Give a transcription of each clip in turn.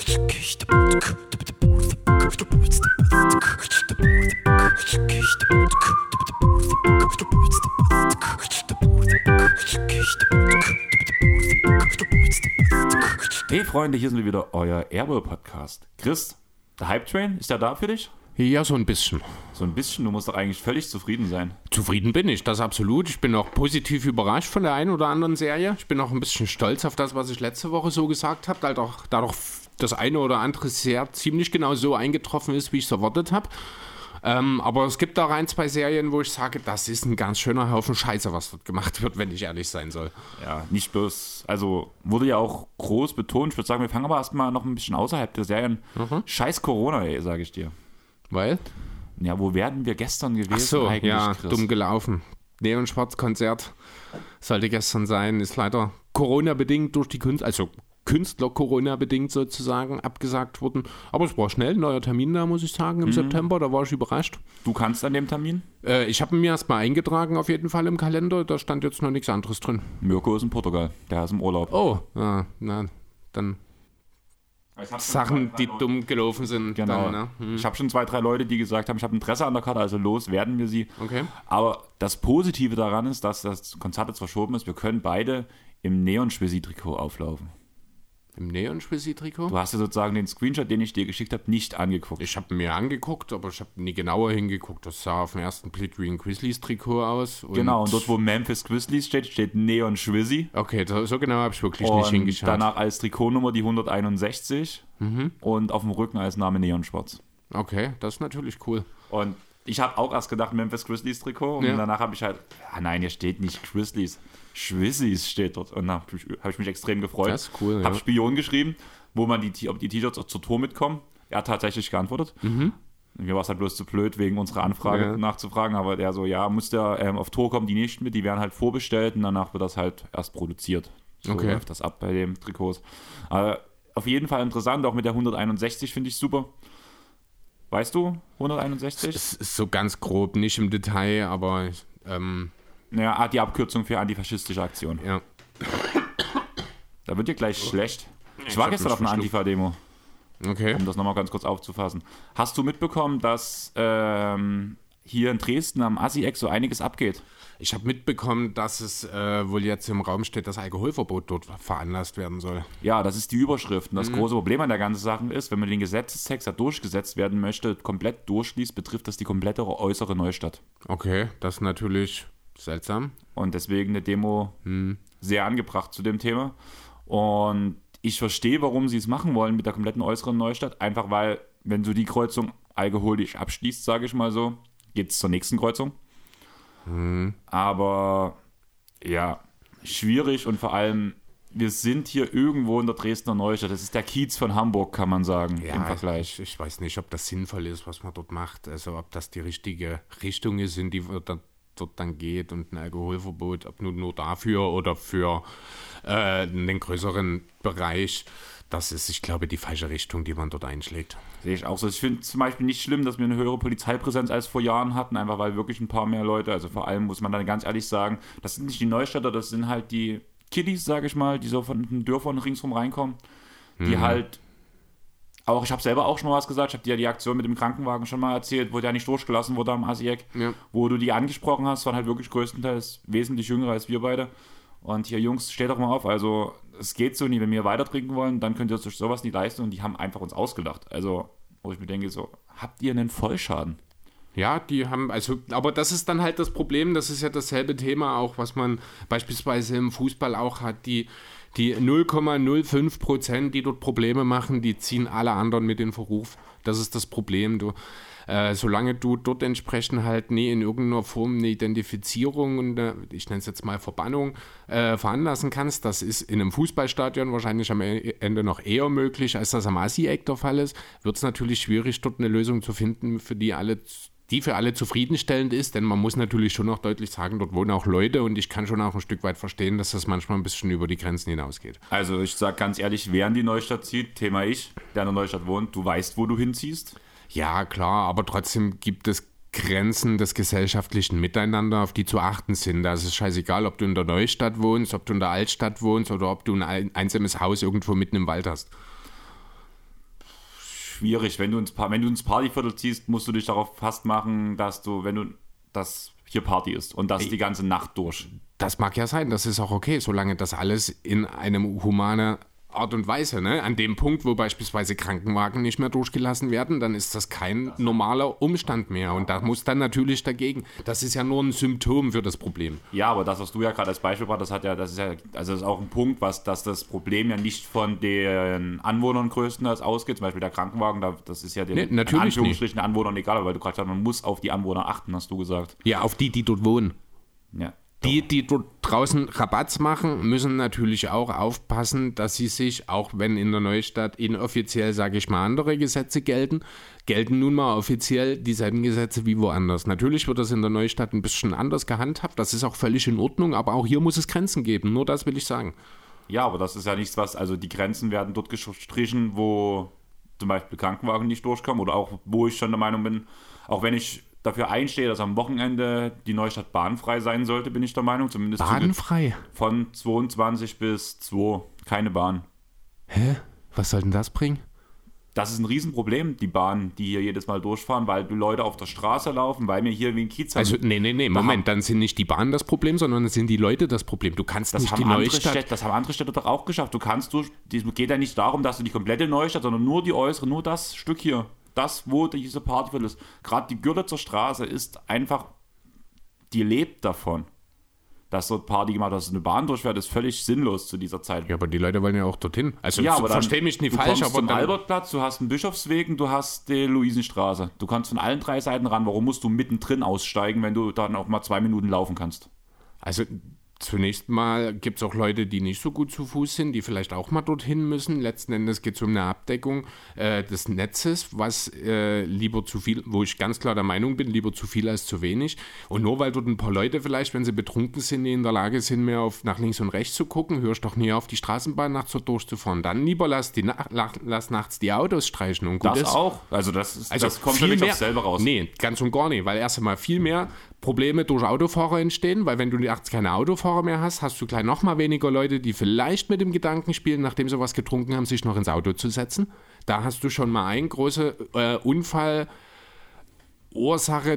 Hey Freunde, hier sind wir wieder, euer Airwell-Podcast. Chris, der Hype Train, ist der da für dich? Ja, so ein bisschen. So ein bisschen, du musst doch eigentlich völlig zufrieden sein. Zufrieden bin ich, das absolut. Ich bin auch positiv überrascht von der einen oder anderen Serie. Ich bin auch ein bisschen stolz auf das, was ich letzte Woche so gesagt habe, da doch, da doch das eine oder andere sehr ziemlich genau so eingetroffen ist, wie ich es erwartet habe. Ähm, aber es gibt auch ein, zwei Serien, wo ich sage, das ist ein ganz schöner Haufen Scheiße, was dort gemacht wird, wenn ich ehrlich sein soll. Ja, nicht bloß, also wurde ja auch groß betont. Ich würde sagen, wir fangen aber erstmal noch ein bisschen außerhalb der Serien. Mhm. Scheiß Corona, ey, sage ich dir. Weil? Ja, wo werden wir gestern gewesen Ach so, eigentlich, ja, Chris? dumm gelaufen. Neon Schwarz Konzert sollte gestern sein, ist leider Corona-bedingt durch die Künstler, also Künstler Corona-bedingt sozusagen abgesagt worden. Aber es war schnell, ein neuer Termin da, muss ich sagen, im Mhm. September, da war ich überrascht. Du kannst an dem Termin? Äh, ich habe ihn mir erstmal eingetragen, auf jeden Fall im Kalender, da stand jetzt noch nichts anderes drin. Mirko ist in Portugal, der ist im Urlaub. Oh, ja, na, dann Sachen, die dumm gelaufen sind. Genau. Dann, ne? hm. Ich habe schon zwei, drei Leute, die gesagt haben, ich habe Interesse an der Karte, also los, werden wir sie. Okay. Aber das Positive daran ist, dass das Konzert jetzt verschoben ist. Wir können beide im Neon-Schwizzi-Trikot auflaufen. Im Neon-Spezi-Trikot? Du hast ja sozusagen den Screenshot, den ich dir geschickt habe, nicht angeguckt. Ich habe mir angeguckt, aber ich habe nie genauer hingeguckt. Das sah auf den ersten Blick wie ein Grizzlies-Trikot aus. Und genau, und dort, wo Memphis Grizzlies steht, steht Neon Schwizzi. Okay, so genau habe ich wirklich nicht Und hingeschaut. danach als Trikotnummer die 161 Mhm. und auf dem Rücken als Name Neon Schwarz. Okay, das ist natürlich cool. Und ich habe auch erst gedacht Memphis Grizzlies Trikot und Ja. danach habe ich halt, ah nein, hier steht nicht Grizzlies, Schwizzis steht dort. Und da habe ich, hab ich mich extrem gefreut. Das ist cool, ja. Habe Spion geschrieben, wo man die, ob die T-Shirts auch zur Tour mitkommen. Er hat tatsächlich geantwortet. Mir war es halt bloß zu blöd, wegen unserer Anfrage Mhm. Ja. nachzufragen, aber der so, ja, muss der ähm, auf Tour kommen, die nicht mit, die werden halt vorbestellt und danach wird das halt erst produziert. So Okay. läuft das ab bei dem Trikots. Aber auf jeden Fall interessant, auch mit der 161 finde ich super. Weißt du, 161? Es ist so ganz grob, nicht im Detail, aber ähm, Ja, ah, die Abkürzung für antifaschistische Aktion. ja. Da wird dir gleich schlecht. Ich war gestern auf einer. Antifa-Demo, Okay. um das nochmal ganz kurz aufzufassen. Hast du mitbekommen, dass ähm, hier in Dresden am Assi-Eck so einiges abgeht? Ich habe mitbekommen, dass es äh, wohl jetzt im Raum steht, dass Alkoholverbot dort veranlasst werden soll. Ja, das ist die Überschrift. Und das große Problem an der ganzen Sache ist, wenn man den Gesetzestext, der durchgesetzt werden möchte, komplett durchliest, betrifft das die komplette äußere Neustadt. Okay, das ist natürlich seltsam. Und deswegen eine Demo sehr angebracht zu dem Thema. Und ich verstehe, warum sie es machen wollen mit der kompletten äußeren Neustadt. Einfach weil, wenn du die Kreuzung alkoholisch abschließt, sage ich mal so, geht es zur nächsten Kreuzung. Aber ja, schwierig und vor allem, wir sind hier irgendwo in der Dresdner Neustadt. Das ist der Kiez von Hamburg, kann man sagen, im Vergleich. Ich, ich weiß nicht, ob das sinnvoll ist, was man dort macht. Also ob das die richtige Richtung ist, in die wir dann, dort dann geht und ein Alkoholverbot, ob nur, nur dafür oder für äh, den größeren Bereich. Das ist, ich glaube, die falsche Richtung, die man dort einschlägt. Sehe ich auch so. Ich finde zum Beispiel nicht schlimm, dass wir eine höhere Polizeipräsenz als vor Jahren hatten, einfach weil wirklich ein paar mehr Leute, also vor allem muss man dann ganz ehrlich sagen, das sind nicht die Neustädter, das sind halt die Kiddies, sage ich mal, die so von den Dörfern ringsrum reinkommen, die halt auch, ich habe selber auch schon mal was gesagt, ich habe dir ja die Aktion mit dem Krankenwagen schon mal erzählt, wo der nicht durchgelassen wurde am Asiek, Ja. wo du die angesprochen hast, waren halt wirklich größtenteils wesentlich jünger als wir beide. Und hier, Jungs, steht doch mal auf. Also, es geht so nie. Wenn wir weiter trinken wollen, dann könnt ihr euch sowas nicht leisten. Und die haben einfach uns ausgelacht. Also, wo ich mir denke, so, habt ihr einen Vollschaden? Ja, die haben, also, aber das ist dann halt das Problem, das ist ja dasselbe Thema auch, was man beispielsweise im Fußball auch hat, die, die 0,05 Prozent, die dort Probleme machen, die ziehen alle anderen mit in Verruf. Das ist das Problem. Du, äh, solange du dort entsprechend halt nie in irgendeiner Form eine Identifizierung und äh, ich nenne es jetzt mal Verbannung äh, veranlassen kannst, das ist in einem Fußballstadion wahrscheinlich am E- Ende noch eher möglich, als das am Asi-Eck der Fall ist, wird es natürlich schwierig, dort eine Lösung zu finden, für die alle die für alle zufriedenstellend ist, denn man muss natürlich schon noch deutlich sagen, dort wohnen auch Leute und ich kann schon auch ein Stück weit verstehen, dass das manchmal ein bisschen über die Grenzen hinausgeht. Also, ich sag ganz ehrlich, wer in die Neustadt zieht, Thema ich, der in der Neustadt wohnt, du weißt, wo du hinziehst. Ja, klar, aber trotzdem gibt es Grenzen des gesellschaftlichen Miteinander, auf die zu achten sind. Da ist es scheißegal, ob du in der Neustadt wohnst, ob du in der Altstadt wohnst oder ob du ein- einsames Haus irgendwo mitten im Wald hast. Schwierig. Wenn du ins, pa wenn du ins Partyviertel ziehst, musst du dich darauf fast machen, dass du, wenn du das hier Party ist und das die ganze Nacht durch. Das mag ja sein, das ist auch okay, solange das alles in einem humane Art und Weise. Ne? An dem Punkt, wo beispielsweise Krankenwagen nicht mehr durchgelassen werden, dann ist das kein normaler Umstand mehr. Und da muss dann natürlich dagegen. Das ist ja nur ein Symptom für das Problem. Ja, aber das, was du ja gerade als Beispiel brauchst, das hat ja, das ist ja, also das ist auch ein Punkt, was, dass das Problem ja nicht von den Anwohnern größtenteils ausgeht. Zum Beispiel der Krankenwagen, da, das ist ja den Nee, natürlich in Anführungsstrichen Anwohnern egal, weil du gerade sagst, man muss auf die Anwohner achten, hast du gesagt. Ja, auf die, die dort wohnen. Ja. Die, die dort draußen Rabatz machen, müssen natürlich auch aufpassen, dass sie sich, auch wenn in der Neustadt inoffiziell, sage ich mal, andere Gesetze gelten, gelten nun mal offiziell dieselben Gesetze wie woanders. Natürlich wird das in der Neustadt ein bisschen anders gehandhabt, das ist auch völlig in Ordnung, aber auch hier muss es Grenzen geben, nur das will ich sagen. Ja, aber das ist ja nichts, was, also die Grenzen werden dort gestrichen, wo zum Beispiel Krankenwagen nicht durchkommen oder auch, wo ich schon der Meinung bin, auch wenn ich dafür einstehe, dass am Wochenende die Neustadt bahnfrei sein sollte, bin ich der Meinung, zumindest Bahnfrei? von 22 bis 2, keine Bahn. Hä? Was soll denn das bringen? Das ist ein Riesenproblem, die Bahnen, die hier jedes Mal durchfahren, weil die Leute auf der Straße laufen, weil wir hier wie ein Kiez haben. Also, nee, nee, nee, Moment, dann sind nicht die Bahnen das Problem, sondern es sind die Leute das Problem. Du kannst das nicht haben, die Neustadt... Städte, das haben andere Städte doch auch geschafft. Du kannst durch, es geht ja nicht darum, dass du die komplette Neustadt, sondern nur die äußere, nur das Stück hier, das, wo diese Partyviertel ist. Gerade die Görlitzer Straße ist einfach, die lebt davon. Dass dort Party gemacht wird, dass eine Bahn durchfährt, ist völlig sinnlos zu dieser Zeit. Ja, aber die Leute wollen ja auch dorthin. Also, Ja, aber dann, versteh mich nicht du falsch, kommst aber zum dann, Albertplatz, du hast einen Bischofsweg und du hast die Luisenstraße. Du kannst von allen drei Seiten ran. Warum musst du mittendrin aussteigen, wenn du dann auch mal zwei Minuten laufen kannst? Also zunächst mal gibt es auch Leute, die nicht so gut zu Fuß sind, die vielleicht auch mal dorthin müssen. Letzten Endes geht es um eine Abdeckung äh, des Netzes, was äh, lieber zu viel, wo ich ganz klar der Meinung bin, lieber zu viel als zu wenig. Und nur weil dort ein paar Leute vielleicht, wenn sie betrunken sind, die in der Lage sind, mehr auf nach links und rechts zu gucken, hörst doch nie auf, die Straßenbahn nachts so durchzufahren. Dann lieber lass, die, na- la- lass nachts die Autos streichen und gut Das ist. auch. Also das, ist, Also das kommt viel mehr, selber raus. Nee, ganz und gar nicht, weil erst einmal viel mehr Probleme durch Autofahrer entstehen, weil wenn du nachts keine Autofahrer mehr hast, hast du gleich noch mal weniger Leute, die vielleicht mit dem Gedanken spielen, nachdem sie was getrunken haben, sich noch ins Auto zu setzen. Da hast du schon mal eine große äh, Unfallursache,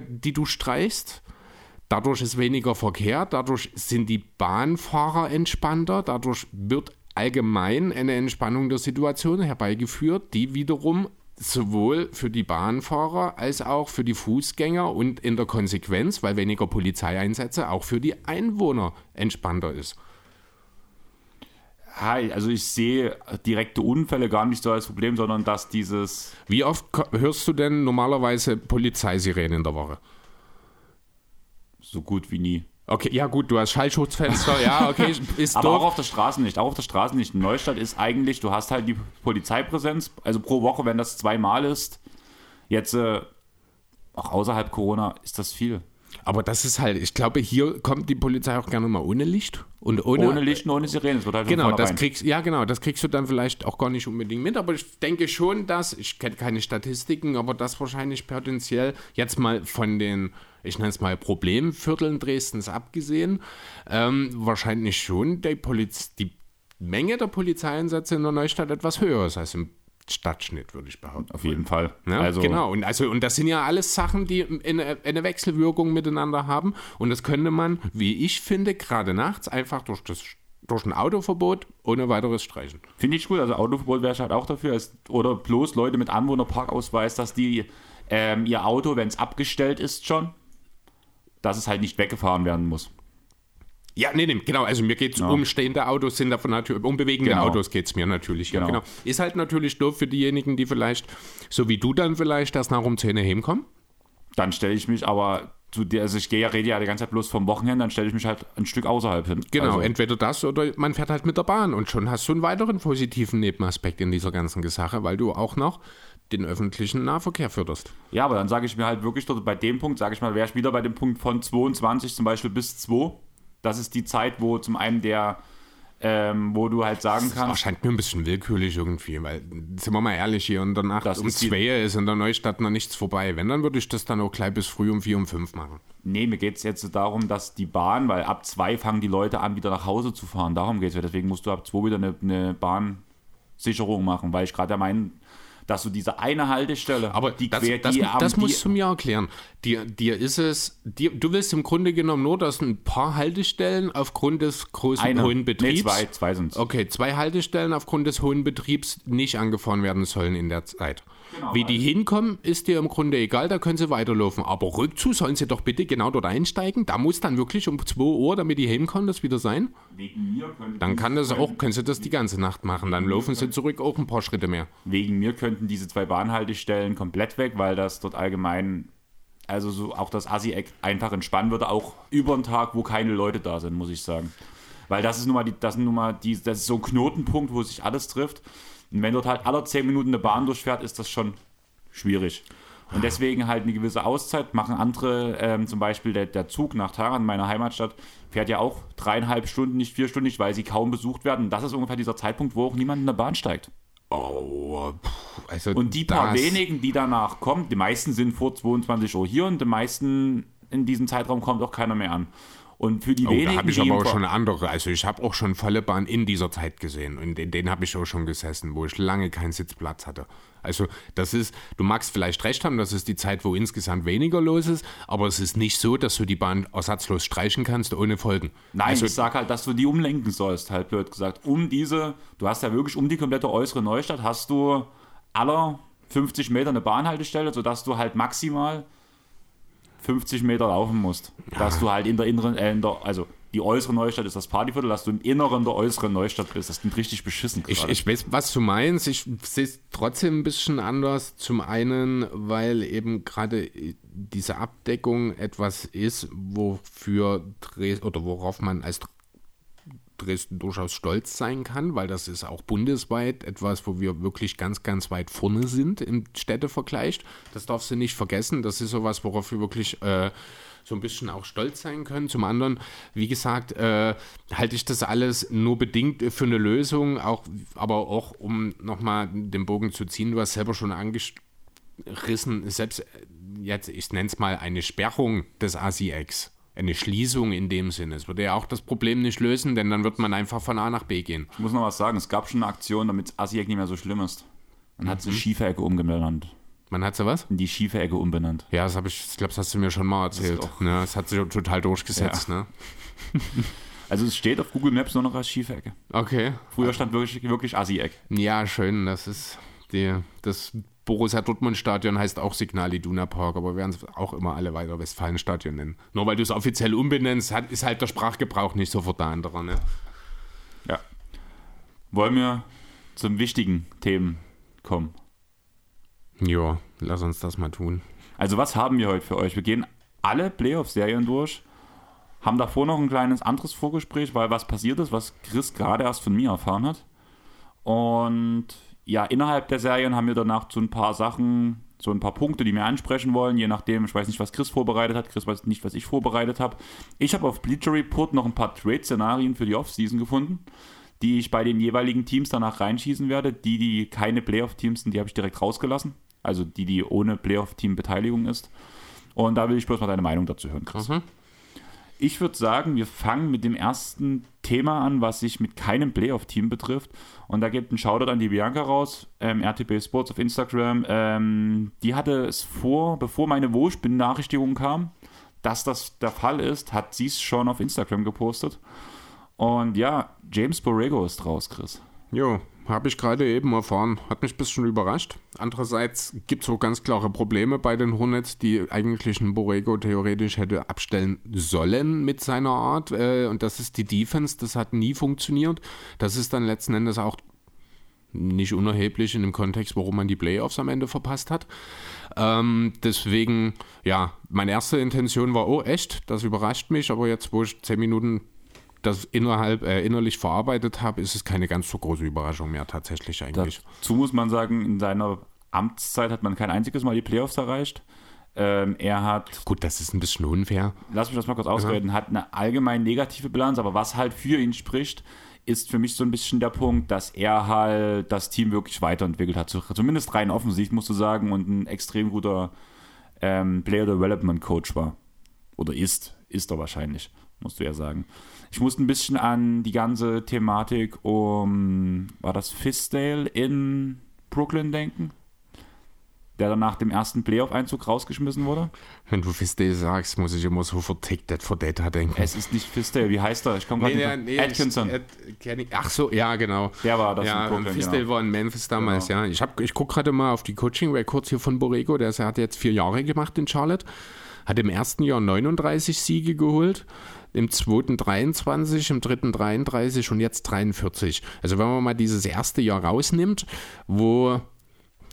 die du streichst. Dadurch ist weniger Verkehr, dadurch sind die Bahnfahrer entspannter, dadurch wird allgemein eine Entspannung der Situation herbeigeführt, die wiederum sowohl für die Bahnfahrer als auch für die Fußgänger und in der Konsequenz, weil weniger Polizeieinsätze, auch für die Einwohner entspannter ist. Hi, also ich sehe direkte Unfälle gar nicht so als Problem, sondern dass dieses Wie oft hörst du denn normalerweise Polizeisirenen in der Woche? so gut wie nie. Okay, ja gut, du hast Schallschutzfenster, ja, okay, ist Aber auch doof. auf der Straße nicht. Auch auf der Straße nicht. Neustadt ist eigentlich, du hast halt die Polizeipräsenz, also pro Woche, wenn das zweimal ist. Jetzt, äh, auch außerhalb Corona, ist das viel. Aber das ist halt, ich glaube, hier kommt die Polizei auch gerne mal ohne Licht und ohne, Ohne Licht und ohne Sirene. Das wird halt Genau, das kriegst, ja genau, das kriegst du dann vielleicht auch gar nicht unbedingt mit, aber ich denke schon, dass, ich kenne keine Statistiken, aber das wahrscheinlich potenziell jetzt mal von den, ich nenne es mal Problemvierteln Dresdens abgesehen, ähm, wahrscheinlich schon die, Poliz die Menge der Polizeieinsätze in der Neustadt etwas höher ist als im Stadtschnitt, würde ich behaupten. Auf jeden Fall. Ja, also, genau. Und, also, und das sind ja alles Sachen, die eine, eine Wechselwirkung miteinander haben. Und das könnte man, wie ich finde, gerade nachts einfach durch, das, durch ein Autoverbot ohne weiteres streichen. Finde ich gut. Also Autoverbot wäre ich halt auch dafür. Als, oder bloß Leute mit Anwohnerparkausweis, dass die ähm, ihr Auto, wenn es abgestellt ist schon, dass es halt nicht weggefahren werden muss. Ja, nee, nee, genau. Also mir geht es um stehende Autos, sind davon natürlich, um bewegende Genau. Autos geht es mir natürlich. Ja, Genau. genau. Ist halt natürlich doof für diejenigen, die vielleicht, so wie du dann vielleicht, erst nach um 10 Uhr heimkommen. Dann stelle ich mich aber zu der, also ich gehe ja, rede ja die ganze Zeit bloß vom Wochenende, dann stelle ich mich halt ein Stück außerhalb hin. Genau, Also, entweder das oder man fährt halt mit der Bahn und schon hast du einen weiteren positiven Nebenaspekt in dieser ganzen Sache, weil du auch noch den öffentlichen Nahverkehr förderst. ja, aber dann sage ich mir halt wirklich bei dem Punkt, sage ich mal, wäre ich wieder bei dem Punkt von 22 zum Beispiel bis 2. Das ist die Zeit, wo zum einen der, ähm, wo du halt sagen Das kannst, erscheint mir ein bisschen willkürlich irgendwie, weil, sind wir mal ehrlich, hier der Nacht Das um ist zwei ist in der Neustadt noch nichts vorbei. Wenn, dann würde ich das dann auch gleich bis früh um vier, um fünf machen. nee, mir geht es jetzt darum, dass die Bahn, weil ab 2 fangen die Leute an, wieder nach Hause zu fahren. Darum geht es ja. Deswegen musst du ab 2 wieder eine, eine Bahnsicherung machen, weil ich gerade der Meinung dass du diese eine Haltestelle, Aber die das, quer- das, die das die- musst du mir erklären. Dir, dir ist es, dir, du willst im Grunde genommen nur, dass ein paar Haltestellen aufgrund des großen eine, hohen nee, Betriebs. zwei, zwei sind Okay, zwei Haltestellen aufgrund des hohen Betriebs nicht angefahren werden sollen in der Zeit. Genau, Wie die hinkommen, ist dir im Grunde egal, da können sie weiterlaufen. Aber rückzu sollen sie doch bitte genau dort einsteigen. Da muss dann wirklich um 2 Uhr, damit die hinkommen, das wieder sein. Wegen mir, könnten Dann kann das auch, können sie das die ganze Nacht machen. Dann laufen sie zurück auch ein paar Schritte mehr. wegen mir könnten diese zwei Bahnhaltestellen komplett weg, weil das dort allgemein, also so auch das Assi-Eck einfach entspannen würde, auch über den Tag, wo keine Leute da sind, muss ich sagen. Weil das ist nun mal, die, das sind nun mal die, das ist so ein Knotenpunkt, wo sich alles trifft. Und wenn dort halt alle 10 Minuten eine Bahn durchfährt, ist das schon schwierig. Und deswegen halt eine gewisse Auszeit machen andere, ähm, zum Beispiel der, der Zug nach Taran, meiner Heimatstadt, fährt ja auch dreieinhalb Stunden, nicht vier Stunden, nicht, weil sie kaum besucht werden. Und das ist ungefähr dieser Zeitpunkt, wo auch niemand in der Bahn steigt. Oh, also Und die paar wenigen, die danach kommen, die meisten sind vor 22 Uhr hier und die meisten in diesem Zeitraum kommt auch keiner mehr an. Und für die Oh, wenigen, da habe ich aber auch schon andere. Also ich habe auch schon volle Bahn in dieser Zeit gesehen. Und in denen habe ich auch schon gesessen, wo ich lange keinen Sitzplatz hatte. Also das ist, du magst vielleicht recht haben, das ist die Zeit, wo insgesamt weniger los ist, aber es ist nicht so, dass du die Bahn ersatzlos streichen kannst ohne Folgen. Nein, also, ich sag halt, dass du die umlenken sollst, halt blöd gesagt. Um diese, du hast ja wirklich um die komplette äußere Neustadt, hast du aller 50 Meter eine Bahnhaltestelle, sodass du halt maximal 50 Meter laufen musst. Dass du halt in der inneren, äh, in der, also die äußere Neustadt ist das Partyviertel, dass du im Inneren der äußeren Neustadt bist. Das klingt richtig beschissen. Ich, ich weiß, was du meinst. Ich sehe es trotzdem ein bisschen anders. Zum einen, weil eben gerade diese Abdeckung etwas ist, wofür Dres oder worauf man als Dresden durchaus stolz sein kann, weil das ist auch bundesweit etwas, wo wir wirklich ganz, ganz weit vorne sind im Städtevergleich. Das darfst du nicht vergessen. Das ist sowas, worauf wir wirklich äh, so ein bisschen auch stolz sein können. Zum anderen, wie gesagt, äh, halte ich das alles nur bedingt für eine Lösung, auch, aber auch um nochmal den Bogen zu ziehen, du hast selber schon angerissen, selbst äh, jetzt, ich nenne es mal eine Sperrung des ASIX. Eine Schließung in dem Sinne. Es würde ja auch das Problem nicht lösen, denn dann wird man einfach von A nach B gehen. Ich muss noch was sagen, es gab schon eine Aktion, damit Asiek nicht mehr so schlimm ist. Man hat Mhm. sie schiefe Ecke umbenannt. Man hat so was? In die schiefe Ecke umbenannt. Ja, das habe ich, ich glaube, das hast du mir schon mal erzählt. doch- Ne, das hat sich total durchgesetzt, ne? Also es steht auf Google Maps nur noch als schiefe Ecke. Okay. Früher stand wirklich, wirklich Assi-Eck. Ja, schön. Das ist die, das Borussia Dortmund Stadion heißt auch Signal Iduna Park, aber wir werden es auch immer alle weiter Westfalen Stadion nennen. Nur weil du es offiziell umbenennst, hat, ist halt der Sprachgebrauch nicht sofort der andere, ne? Ja. Wollen wir zum wichtigen Themen kommen? Ja, lass uns das mal tun. Also was haben wir heute für euch? Wir gehen alle Playoff-Serien durch, haben davor noch ein kleines anderes Vorgespräch, weil was passiert ist, was Chris gerade erst von mir erfahren hat. Und ja, innerhalb der Serien haben wir danach so ein paar Sachen, so ein paar Punkte, die wir ansprechen wollen, je nachdem, ich weiß nicht, was Chris vorbereitet hat, Chris weiß nicht, was ich vorbereitet habe. Ich habe auf Bleacher Report noch ein paar Trade-Szenarien für die Offseason gefunden, die ich bei den jeweiligen Teams danach reinschießen werde. Die, die keine Playoff-Teams sind, die habe ich direkt rausgelassen. Also die, die ohne Playoff-Team-Beteiligung ist. Und da will ich bloß mal deine Meinung dazu hören, Chris. Mhm. Ich würde sagen, wir fangen mit dem ersten Thema an, was sich mit keinem Playoff-Team betrifft. Und da gibt ein Shoutout an die Bianca raus, ähm, RTB Sports auf Instagram. Ähm, die hatte es vor, bevor meine Wohlspin-Benachrichtigung kam, dass das der Fall ist, hat sie es schon auf Instagram gepostet. Und ja, James Borrego ist raus, Chris. Jo, habe ich gerade eben erfahren. Hat mich ein bisschen überrascht. Andererseits gibt es auch ganz klare Probleme bei den Hornets, die eigentlich einen Borrego theoretisch hätte abstellen sollen mit seiner Art. Äh, und das ist die Defense. Das hat nie funktioniert. Das ist dann letzten Endes auch nicht unerheblich in dem Kontext, warum man die Playoffs am Ende verpasst hat. Ähm, deswegen, ja, meine erste Intention war, oh echt, das überrascht mich, aber jetzt, wo ich zehn Minuten das innerhalb, äh, innerlich verarbeitet habe, ist es keine ganz so große Überraschung mehr tatsächlich eigentlich. Dazu muss man sagen, in seiner Amtszeit hat man kein einziges Mal die Playoffs erreicht. Ähm, er hat Gut, das ist ein bisschen unfair. lass mich das mal kurz ausreden, hat eine allgemein negative Bilanz, aber was halt für ihn spricht, ist für mich so ein bisschen der Punkt, dass er halt das Team wirklich weiterentwickelt hat. Zumindest rein offensiv, musst du sagen, und ein extrem guter ähm, Player Development Coach war. Oder ist. Ist er wahrscheinlich, musst du ja sagen. Ich musste ein bisschen an die ganze Thematik um, war das Fisdale in Brooklyn denken? der dann nach dem ersten Playoff-Einzug rausgeschmissen wurde? Wenn du Fisdale sagst, muss ich immer so Take That for Data denken. Es ist nicht Fisdale, wie heißt er? Ich komme gerade Nee, nee, drauf. Atkinson. Ich, ich- ach so, ja, genau. Der war das Ja, in Brooklyn, Fisdale genau. war in Memphis damals, Genau. ja. Ich, hab- ich gucke gerade mal auf die Coaching-Records hier von Borrego. Der er hat jetzt vier Jahre gemacht in Charlotte. Hat im ersten Jahr 39 Siege geholt, im zweiten 23, im dritten 33 und jetzt 43. Also wenn man mal dieses erste Jahr rausnimmt, wo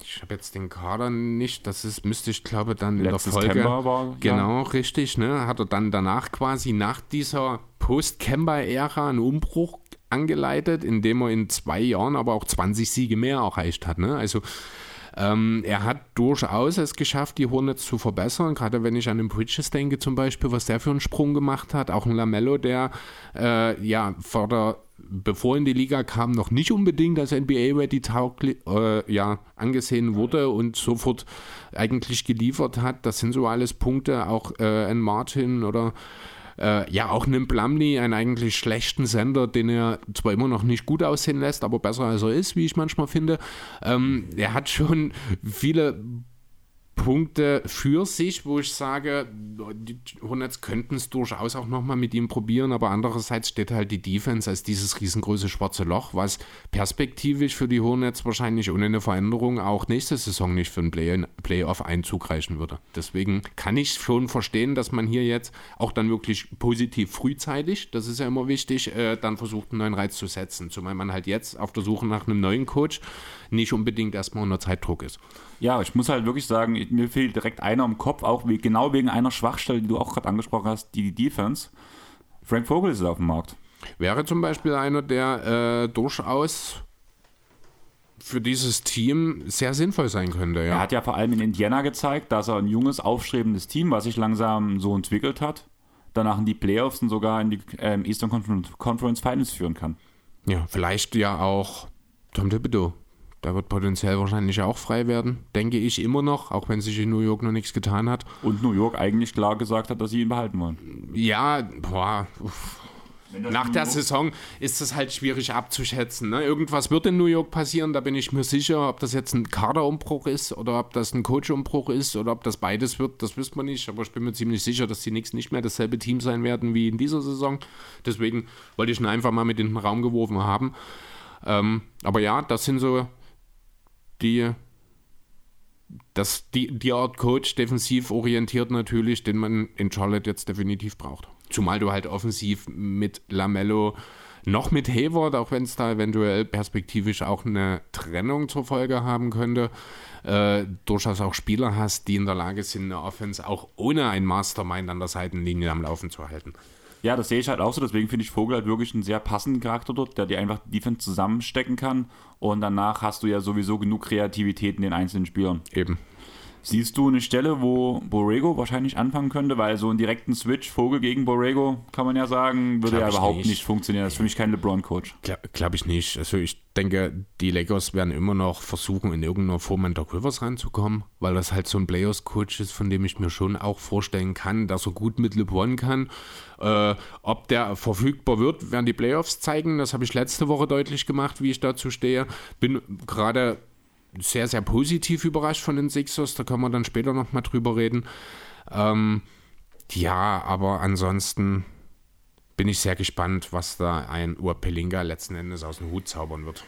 ich habe jetzt den Kader nicht, das ist, müsste ich glaube dann in Letztes der Folge. Kemba war, ja. genau, richtig, ne? Hat er dann danach quasi nach dieser Post-Kemba-Ära einen Umbruch angeleitet, indem er in zwei Jahren aber auch 20 Siege mehr erreicht hat. Ne? Also ähm, er hat durchaus es geschafft, die Hornets zu verbessern. Gerade wenn ich an den Bridges denke zum Beispiel, was der für einen Sprung gemacht hat. Auch ein Lamello, der äh, ja vor der bevor in die Liga kam, noch nicht unbedingt als NBA-ready äh, ja, angesehen wurde und sofort eigentlich geliefert hat. Das sind so alles Punkte, auch äh, ein Martin oder äh, ja, auch einen Plumlee, einen eigentlich schlechten Sender, den er zwar immer noch nicht gut aussehen lässt, aber besser als er ist, wie ich manchmal finde. Ähm, er hat schon viele Punkte für sich, wo ich sage, die Hornets könnten es durchaus auch nochmal mit ihm probieren, aber andererseits steht halt die Defense als dieses riesengroße schwarze Loch, was perspektivisch für die Hornets wahrscheinlich ohne eine Veränderung auch nächste Saison nicht für einen Play Playoff-Einzug reichen würde. Deswegen kann ich schon verstehen, dass man hier jetzt auch dann wirklich positiv frühzeitig, das ist ja immer wichtig, äh, dann versucht, einen neuen Reiz zu setzen. Zumal man halt jetzt auf der Suche nach einem neuen Coach nicht unbedingt erstmal unter Zeitdruck ist. Ja, ich muss halt wirklich sagen, mir fehlt direkt einer im Kopf, auch wie, genau wegen einer Schwachstelle, die du auch gerade angesprochen hast, die Defense. Frank Vogel ist auf dem Markt. Wäre zum Beispiel einer, der äh, durchaus für dieses Team sehr sinnvoll sein könnte. Er Ja. hat ja vor allem in Indiana gezeigt, dass er ein junges, aufstrebendes Team, was sich langsam so entwickelt hat, danach in die Playoffs und sogar in die ähm, Eastern Confer- Conference Finals führen kann. ja, vielleicht ja auch Tom Thibodeau. Der wird potenziell wahrscheinlich auch frei werden, denke ich immer noch, auch wenn sich in New York noch nichts getan hat. Und New York eigentlich klar gesagt hat, dass sie ihn behalten wollen. Ja, boah, nach der Saison ist es halt schwierig abzuschätzen. Ne? Irgendwas wird in New York passieren, da bin ich mir sicher. Ob das jetzt ein Kaderumbruch ist oder ob das ein Coachumbruch ist oder ob das beides wird, das wissen wir nicht. Aber ich bin mir ziemlich sicher, dass die Knicks nicht mehr dasselbe Team sein werden wie in dieser Saison. Deswegen wollte ich ihn einfach mal mit in den Raum geworfen haben. Ähm, aber ja, das sind so die das, die, die Art Coach defensiv orientiert natürlich, den man in Charlotte jetzt definitiv braucht. Zumal du halt offensiv mit Lamello noch mit Hayward, auch wenn es da eventuell perspektivisch auch eine Trennung zur Folge haben könnte, äh, durchaus auch Spieler hast, die in der Lage sind, eine Offense auch ohne ein Mastermind an der Seitenlinie am Laufen zu halten. Ja, das sehe ich halt auch so. Deswegen finde ich Vogel halt wirklich einen sehr passenden Charakter dort, der dir einfach Defense zusammenstecken kann. Und danach hast du ja sowieso genug Kreativität in den einzelnen Spielern. Eben. Siehst du eine Stelle, wo Borrego wahrscheinlich anfangen könnte? Weil so einen direkten Switch, Vogel gegen Borrego, kann man ja sagen, würde Glaub ja überhaupt nicht. nicht. funktionieren. Das ist für mich kein LeBron-Coach. Glaube glaub ich nicht. Also ich denke, die Lakers werden immer noch versuchen, in irgendeiner Form an Doc Rivers ranzukommen, weil das halt so ein Players-Coach ist, von dem ich mir schon auch vorstellen kann, dass er gut mit LeBron kann. Äh, ob der verfügbar wird, werden die Playoffs zeigen. Das habe ich letzte Woche deutlich gemacht, wie ich dazu stehe. Bin gerade sehr, sehr positiv überrascht von den Sixers. Da können wir dann später nochmal drüber reden. Ähm, ja, aber ansonsten bin ich sehr gespannt, was da ein Urpelinga letzten Endes aus dem Hut zaubern wird.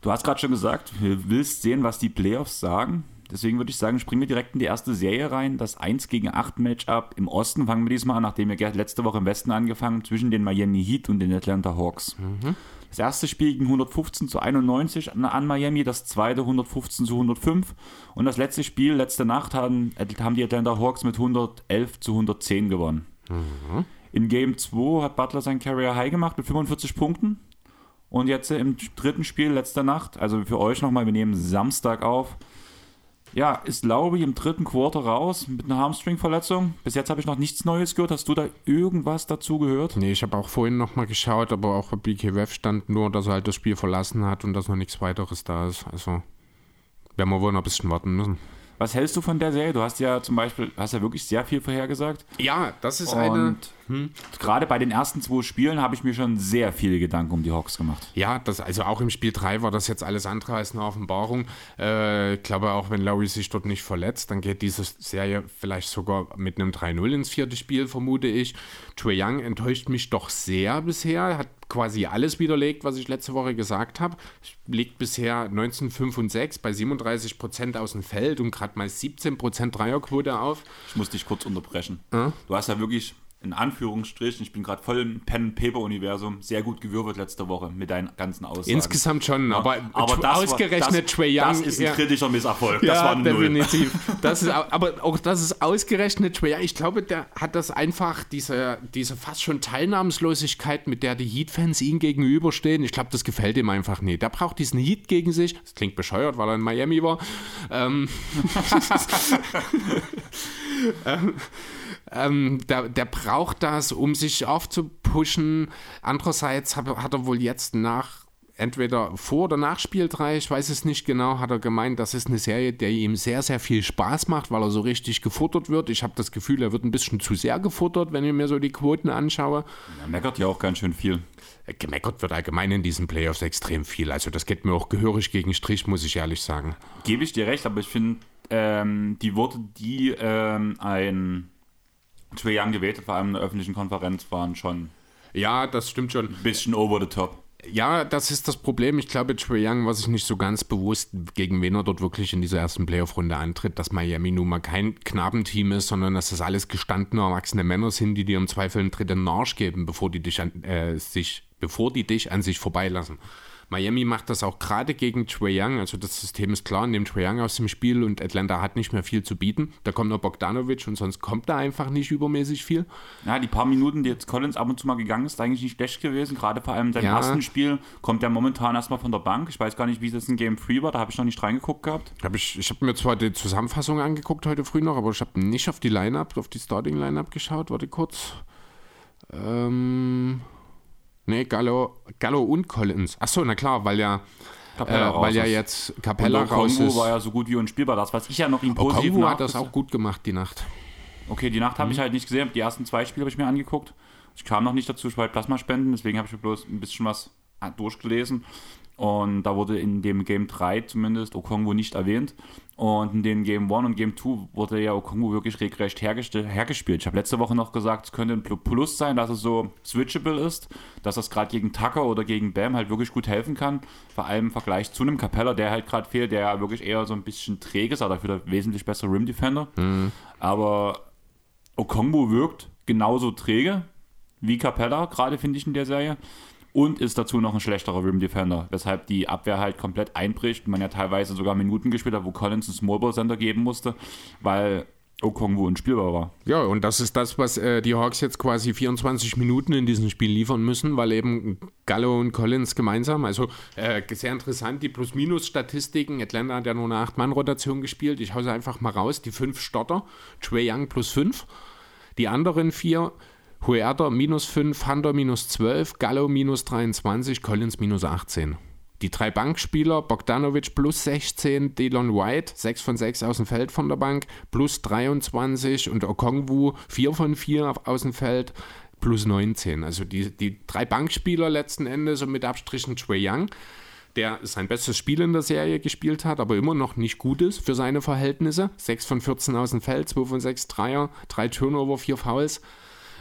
Du hast gerade schon gesagt, du willst sehen, was die Playoffs sagen. Deswegen würde ich sagen, springen wir direkt in die erste Serie rein. Das 1 gegen 8 Matchup im Osten fangen wir diesmal an, nachdem wir letzte Woche im Westen angefangen zwischen den Miami Heat und den Atlanta Hawks. Das erste Spiel ging 115 zu 91 an, Miami, das zweite 115 zu 105 und das letzte Spiel, letzte Nacht, haben, haben die Atlanta Hawks mit 111 zu 110 gewonnen. In Game 2 hat Butler sein Carrier High gemacht mit 45 Punkten. Und jetzt im dritten Spiel letzter Nacht, also für euch nochmal, wir nehmen Samstag auf. Ja, ist glaube ich im dritten Quarter raus mit einer Hamstring-Verletzung. Bis jetzt habe ich noch nichts Neues gehört. Hast du da irgendwas dazu gehört? Nee, ich habe auch vorhin nochmal geschaut, aber auch bei BKWF stand nur, dass er halt das Spiel verlassen hat und dass noch nichts weiteres da ist. Also werden wir wohl noch ein bisschen warten müssen. Was hältst du von der Serie? Du hast ja zum Beispiel, hast ja wirklich sehr viel vorhergesagt. Ja, das ist eine. Und hm. gerade bei den ersten zwei Spielen habe ich mir schon sehr viele Gedanken um die Hawks gemacht. Ja, das, also auch im Spiel 3 war das jetzt alles andere als eine Offenbarung. Äh, ich glaube, auch wenn Lowry sich dort nicht verletzt, dann geht diese Serie vielleicht sogar mit einem 3-0 ins vierte Spiel, vermute ich. Trey Young enttäuscht mich doch sehr bisher, hat quasi alles widerlegt, was ich letzte Woche gesagt habe. Liegt bisher 19, 5 und 6 bei 37 Prozent aus dem Feld und gerade mal 17 Prozent Dreierquote auf. Ich muss dich kurz unterbrechen. Äh? Du hast ja wirklich in Anführungsstrichen, ich bin gerade voll im Pen-Paper-Universum, sehr gut gewürfelt letzte Woche mit deinen ganzen Aussagen. Insgesamt schon, ja. aber, aber das ausgerechnet das, Trey Young. Das ist ein ja, kritischer Misserfolg. Ja, das war ein definitiv. Das ist, aber auch das ist ausgerechnet Trey Young. Ich glaube, der hat das einfach, diese, diese fast schon Teilnahmslosigkeit, mit der die Heat-Fans ihm gegenüberstehen. Ich glaube, das gefällt ihm einfach nicht. Der braucht diesen Heat gegen sich. Das klingt bescheuert, weil er in Miami war. Ähm, ähm der, der braucht das, um sich aufzupushen. Andererseits hat, hat er wohl jetzt nach entweder vor oder nach Spiel 3, ich weiß es nicht genau, hat er gemeint, das ist eine Serie, der ihm sehr, sehr viel Spaß macht, weil er so richtig gefuttert wird. Ich habe das Gefühl, er wird ein bisschen zu sehr gefuttert, wenn ich mir so die Quoten anschaue. Er meckert ja auch ganz schön viel. Äh, gemeckert wird allgemein in diesen Playoffs extrem viel. Also das geht mir auch gehörig gegen Strich, muss ich ehrlich sagen. Gebe ich dir recht, aber ich finde, ähm, die Worte, die ähm, ein Trae Young gewählt, vor allem in der öffentlichen Konferenz, waren schon. Ja, das stimmt schon. Ein bisschen over the top. Ja, das ist das Problem. Ich glaube, Trae Young war sich nicht so ganz bewusst, gegen wen er dort wirklich in dieser ersten Playoff-Runde antritt, dass Miami nun mal kein Knabenteam ist, sondern dass das alles gestandene, erwachsene Männer sind, die dir im Zweifel einen dritten Marsch geben, bevor die dich an, äh, sich, bevor die dich an sich vorbeilassen. Miami macht das auch gerade gegen Trae Young. Also das System ist klar, nimmt Trae Young aus dem Spiel und Atlanta hat nicht mehr viel zu bieten. Da kommt noch Bogdanovic und sonst kommt da einfach nicht übermäßig viel. Ja, die paar Minuten, die jetzt Collins ab und zu mal gegangen ist, eigentlich nicht schlecht gewesen. Gerade vor allem in seinem ja. ersten Spiel kommt er momentan erstmal von der Bank. Ich weiß gar nicht, wie das in Game 3 war, da habe ich noch nicht reingeguckt gehabt. Hab ich ich habe mir zwar die Zusammenfassung angeguckt heute früh noch, aber ich habe nicht auf die Lineup, auf die Starting Lineup geschaut. Warte kurz. Ähm, Nee, Gallo, Gallo und Collins. Achso, na klar, weil ja. äh, weil ja jetzt Capella raus ist. war ja so gut wie unspielbar. Das, was ich ja noch im Positiven hat das auch gut gemacht, die Nacht. Okay, die Nacht mhm. habe ich halt nicht gesehen. Die ersten zwei Spiele habe ich mir angeguckt. Ich kam noch nicht dazu, ich wollte Plasma spenden, deswegen habe ich mir bloß ein bisschen was durchgelesen. Und da wurde in dem Game 3 zumindest Okongwu nicht erwähnt. Und in den Game 1 und Game 2 wurde ja Okongwu wirklich regelrecht hergespielt. Ich habe letzte Woche noch gesagt, es könnte ein Plus sein, dass es so switchable ist, dass das gerade gegen Tucker oder gegen Bam halt wirklich gut helfen kann. Vor allem im Vergleich zu einem Capella, der halt gerade fehlt, der ja wirklich eher so ein bisschen träge ist, aber dafür der wesentlich bessere Rim Defender. Mhm. Aber Okongwu wirkt genauso träge wie Capella, gerade finde ich in der Serie und ist dazu noch ein schlechterer Rim Defender, weshalb die Abwehr halt komplett einbricht man ja teilweise sogar Minuten gespielt hat, wo Collins einen Smallball Center geben musste, weil Okongwu unspielbar war. Ja, und das ist das, was äh, die Hawks jetzt quasi 24 Minuten in diesem Spiel liefern müssen, weil eben Gallo und Collins gemeinsam, also äh, sehr interessant, die Plus-Minus-Statistiken. Atlanta hat ja nur eine 8-Mann-Rotation gespielt. Ich hau sie einfach mal raus. Die fünf Stotter, Trey Young plus 5. Die anderen vier Huerta minus 5, Hunter minus 12, Gallo minus 23, Collins minus 18. Die drei Bankspieler, Bogdanovic plus 16, Delon White, 6 von 6 aus dem Feld von der Bank, plus 23 und Okongwu 4 von 4 aus dem Feld, plus 19. Also die, die drei Bankspieler letzten Endes und mit Abstrichen Trey Young, der sein bestes Spiel in der Serie gespielt hat, aber immer noch nicht gut ist für seine Verhältnisse. 6 von 14 aus dem Feld, 2 von 6 Dreier, 3 Turnover, 4 Fouls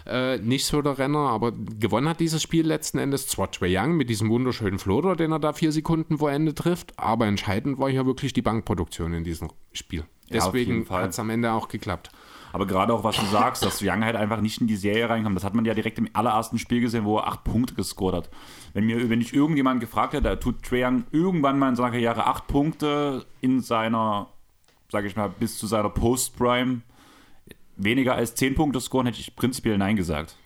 äh, nicht so der Renner, aber gewonnen hat dieses Spiel letzten Endes zwar Trae Young mit diesem wunderschönen Floater, den er da vier Sekunden vor Ende trifft, aber entscheidend war hier wirklich die Bankproduktion in diesem Spiel. Deswegen hat es am Ende auch geklappt. Aber gerade auch, was du sagst, dass Young halt einfach nicht in die Serie reinkommt, das hat man ja direkt im allerersten Spiel gesehen, wo er acht Punkte gescored hat. Wenn mir, wenn ich irgendjemand gefragt hätte, tut Trae Young irgendwann mal in seiner Karriere acht Punkte in seiner, sage ich mal, bis zu seiner Post-Prime weniger als 10 Punkte scoren, hätte ich prinzipiell Nein gesagt.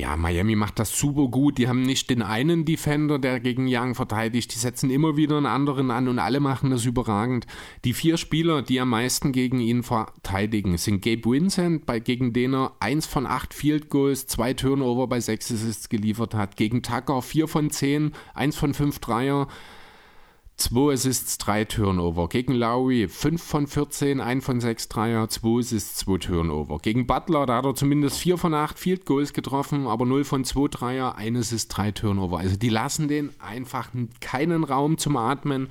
Ja, Miami macht das super gut. Die haben nicht den einen Defender, der gegen Young verteidigt. Die setzen immer wieder einen anderen an und alle machen das überragend. Die vier Spieler, die am meisten gegen ihn verteidigen, sind Gabe Vincent, bei, gegen den er 1 von 8 Field Goals, 2 Turnover bei 6 Assists geliefert hat. Gegen Tucker 4 von 10, 1 von 5 Dreier. 2 Assists, 3 Turnover. Gegen Lowry 5 von 14, 1 von 6 Dreier, 2 Assists, 2 Turnover. Gegen Butler, da hat er zumindest 4 von 8 Field Goals getroffen, aber 0 von 2 Dreier, 1 Assist, 3 Turnover. Also die lassen den einfach keinen Raum zum Atmen.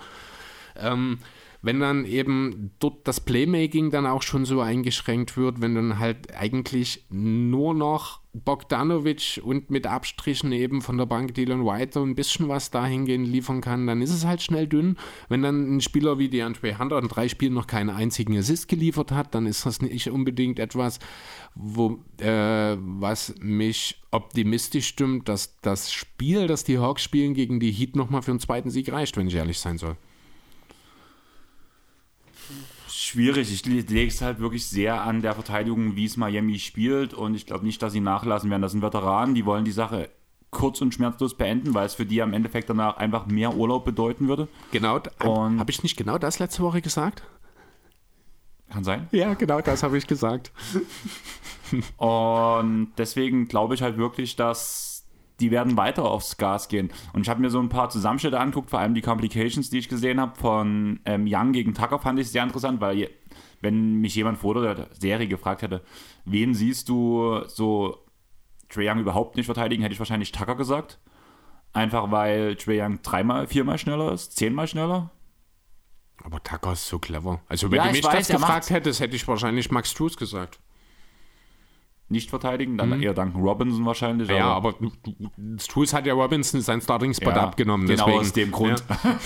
Ähm, wenn dann eben dort das Playmaking dann auch schon so eingeschränkt wird, wenn dann halt eigentlich nur noch Bogdanovic und mit Abstrichen eben von der Bank Dylan White ein bisschen was dahingehend liefern kann, dann ist es halt schnell dünn. Wenn dann ein Spieler wie DeAndre Hunter in drei Spielen noch keinen einzigen Assist geliefert hat, dann ist das nicht unbedingt etwas, wo, äh, was mich optimistisch stimmt, dass das Spiel, das die Hawks spielen gegen die Heat nochmal für einen zweiten Sieg reicht, wenn ich ehrlich sein soll schwierig. Ich lege es halt wirklich sehr an der Verteidigung, wie es Miami spielt. Und ich glaube nicht, dass sie nachlassen werden. Das sind Veteranen, die wollen die Sache kurz und schmerzlos beenden, weil es für die am Endeffekt danach einfach mehr Urlaub bedeuten würde. Genau. Habe ich nicht genau das letzte Woche gesagt? Kann sein. Ja, genau das habe ich gesagt. und deswegen glaube ich halt wirklich, dass die werden weiter aufs Gas gehen. Und ich habe mir so ein paar Zusammenschnitte angeguckt, vor allem die Complications, die ich gesehen habe von ähm, Young gegen Tucker, fand ich sehr interessant, weil wenn mich jemand vor der Serie gefragt hätte, wen siehst du so Trae Young überhaupt nicht verteidigen, hätte ich wahrscheinlich Tucker gesagt. Einfach weil Trae Young dreimal, viermal schneller ist, zehnmal schneller. Aber Tucker ist so clever. Also wenn ja, du mich weiß, das gefragt hättest, hätte ich wahrscheinlich Max Trues gesagt nicht verteidigen, dann mhm. eher Duncan Robinson wahrscheinlich. Ja, aber, aber Struce hat ja Robinson seinen Starting-Spot ja, abgenommen. Genau deswegen. aus dem Grund. Ja,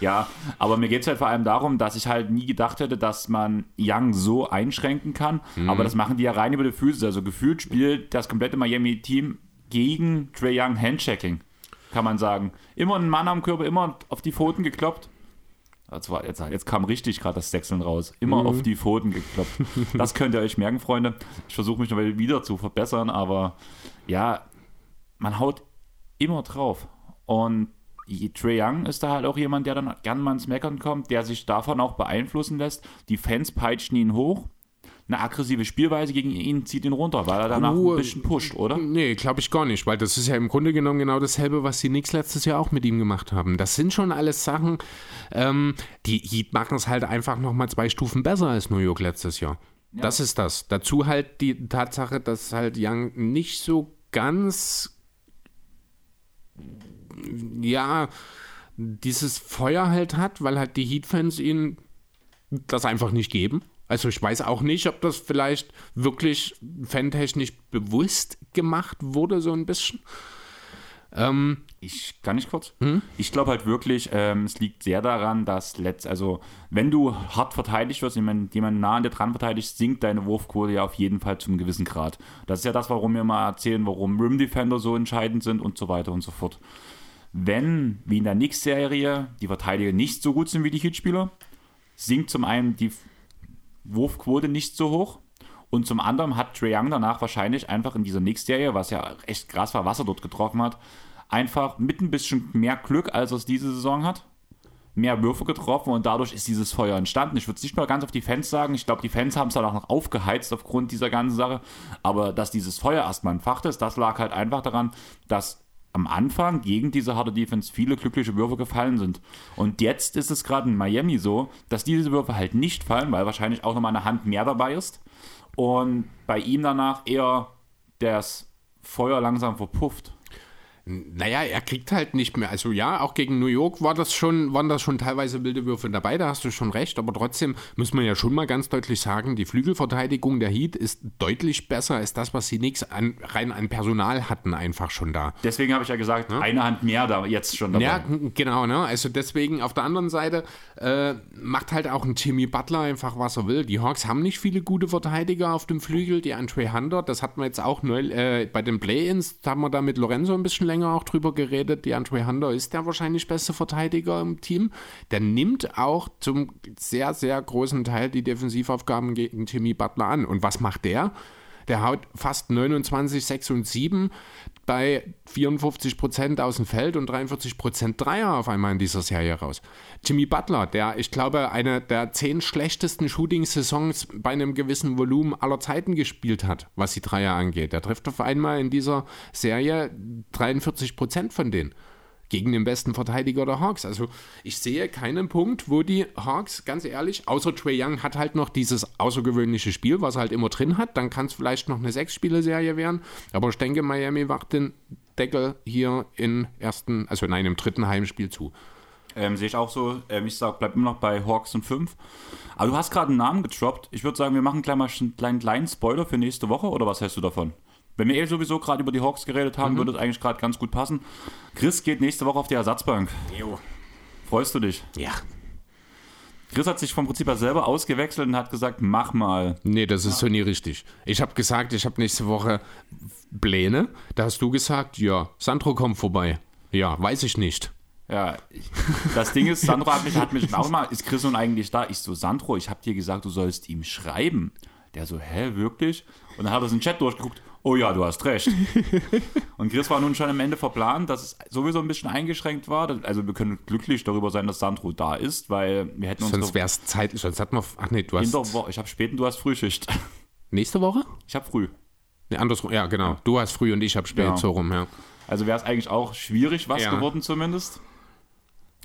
ja aber mir geht es halt vor allem darum, dass ich halt nie gedacht hätte, dass man Young so einschränken kann. Mhm. Aber das machen die ja rein über die Füße. Also gefühlt spielt das komplette Miami-Team gegen Trey Young Handchecking, kann man sagen. Immer ein Mann am Körper, immer auf die Pfoten gekloppt. War, jetzt, jetzt, kam richtig gerade das Sechseln raus. Immer mhm. auf die Pfoten geklopft. Das könnt ihr euch merken, Freunde. Ich versuche mich noch wieder zu verbessern, aber ja, man haut immer drauf. Und Trey Young ist da halt auch jemand, der dann gern mal ins Meckern kommt, der sich davon auch beeinflussen lässt. Die Fans peitschen ihn hoch eine aggressive Spielweise gegen ihn zieht ihn runter, weil er danach uh, ein bisschen pusht, oder? Nee, glaube ich gar nicht, weil das ist ja im Grunde genommen genau dasselbe, was die Knicks letztes Jahr auch mit ihm gemacht haben. Das sind schon alles Sachen, ähm, die Heat machen es halt einfach nochmal zwei Stufen besser als New York letztes Jahr. Ja. Das ist das. Dazu halt die Tatsache, dass halt Young nicht so ganz, ja, dieses Feuer halt hat, weil halt die Heat-Fans ihn das einfach nicht geben. Also ich weiß auch nicht, ob das vielleicht wirklich fantechnisch bewusst gemacht wurde, so ein bisschen. Ähm, ich kann nicht kurz. Hm? Ich glaube halt wirklich, ähm, es liegt sehr daran, dass letzt, also wenn du hart verteidigt wirst, jemand, jemand nah an dir dran verteidigt, sinkt deine Wurfquote ja auf jeden Fall zu einem gewissen Grad. Das ist ja das, warum wir mal erzählen, warum Rim Defender so entscheidend sind und so weiter und so fort. Wenn, wie in der Knicks-Serie, die Verteidiger nicht so gut sind wie die Hitspieler, sinkt zum einen die Wurfquote nicht so hoch. Und zum anderen hat Trae Young danach wahrscheinlich einfach in dieser Knicks-Serie, was ja echt krass war, was er dort getroffen hat, einfach mit ein bisschen mehr Glück, als er es diese Saison hat, mehr Würfe getroffen und dadurch ist dieses Feuer entstanden. Ich würde es nicht mal ganz auf die Fans sagen. Ich glaube, die Fans haben es dann auch noch aufgeheizt aufgrund dieser ganzen Sache. Aber dass dieses Feuer erstmal entfacht ist, das lag halt einfach daran, dass am Anfang gegen diese harte Defense viele glückliche Würfe gefallen sind. Und jetzt ist es gerade in Miami so, dass diese Würfe halt nicht fallen, weil wahrscheinlich auch nochmal eine Hand mehr dabei ist. Und bei ihm danach eher das Feuer langsam verpufft. Naja, er kriegt halt nicht mehr. Also ja, auch gegen New York war das schon, waren das schon teilweise wilde Würfe dabei, da hast du schon recht, aber trotzdem muss man ja schon mal ganz deutlich sagen, die Flügelverteidigung der Heat ist deutlich besser als das, was sie nichts an, rein an Personal hatten, einfach schon da. Deswegen habe ich ja gesagt, ja? eine Hand mehr da jetzt schon dabei. Ja, genau, ne? Also deswegen auf der anderen Seite äh, macht halt auch ein Jimmy Butler einfach, was er will. Die Hawks haben nicht viele gute Verteidiger auf dem Flügel, die Andre Hunter, das hatten wir jetzt auch neu äh, bei den Play-Ins, da haben wir da mit Lorenzo ein bisschen länger auch drüber geredet. Die Andre Hunter ist der wahrscheinlich beste Verteidiger im Team. Der nimmt auch zum sehr, sehr großen Teil die Defensivaufgaben gegen Jimmy Butler an. Und was macht der? Der haut fast 29, 6 und 7 bei 54 Prozent aus dem Feld und 43 Prozent Dreier auf einmal in dieser Serie raus. Jimmy Butler, der, ich glaube, eine der zehn schlechtesten Shooting-Saisons bei einem gewissen Volumen aller Zeiten gespielt hat, was die Dreier angeht. Der trifft auf einmal in dieser Serie 43 Prozent von denen gegen den besten Verteidiger der Hawks. Also ich sehe keinen Punkt, wo die Hawks, ganz ehrlich, außer Trey Young hat halt noch dieses außergewöhnliche Spiel, was er halt immer drin hat. Dann kann es vielleicht noch eine Sechs-Spiele-Serie werden. Aber ich denke, Miami wacht den Deckel hier im ersten, also nein, im dritten Heimspiel zu. Ähm, Sehe ich auch so. Ähm, ich sag, bleib immer noch bei Hawks und 5. Aber du hast gerade einen Namen getroppt. Ich würde sagen, wir machen gleich mal einen kleinen, kleinen Spoiler für nächste Woche. Oder was hältst du davon? Wenn wir eh sowieso gerade über die Hawks geredet haben, mhm. würde es eigentlich gerade ganz gut passen. Chris geht nächste Woche auf die Ersatzbank. Jo. Freust du dich? Ja. Chris hat sich vom Prinzip her selber ausgewechselt und hat gesagt, mach mal. Nee, das ist ja. so nie richtig. Ich habe gesagt, ich habe nächste Woche Pläne. Da hast du gesagt, ja, Sandro kommt vorbei. Ja, weiß ich nicht. Ja, das Ding ist, Sandro hat mich, hat mich auch mal, ist Chris nun eigentlich da? Ich so, Sandro, ich habe dir gesagt, du sollst ihm schreiben. Der so, hä, wirklich? Und dann hat er seinen Chat durchgeguckt. Oh ja, du hast recht. Und Chris war nun schon am Ende verplant, dass es sowieso ein bisschen eingeschränkt war. Also wir können glücklich darüber sein, dass Sandro da ist, weil wir hätten uns. Sonst wäre es zeitlich, sonst hat man. Ach nee, du hast. Wo ich habe spät und du hast Frühschicht. Nächste Woche? Ich habe früh. Nee, andersrum, ja, genau. Du hast früh und ich habe spät, genau. so rum, ja. Also wäre es eigentlich auch schwierig was ja. geworden zumindest.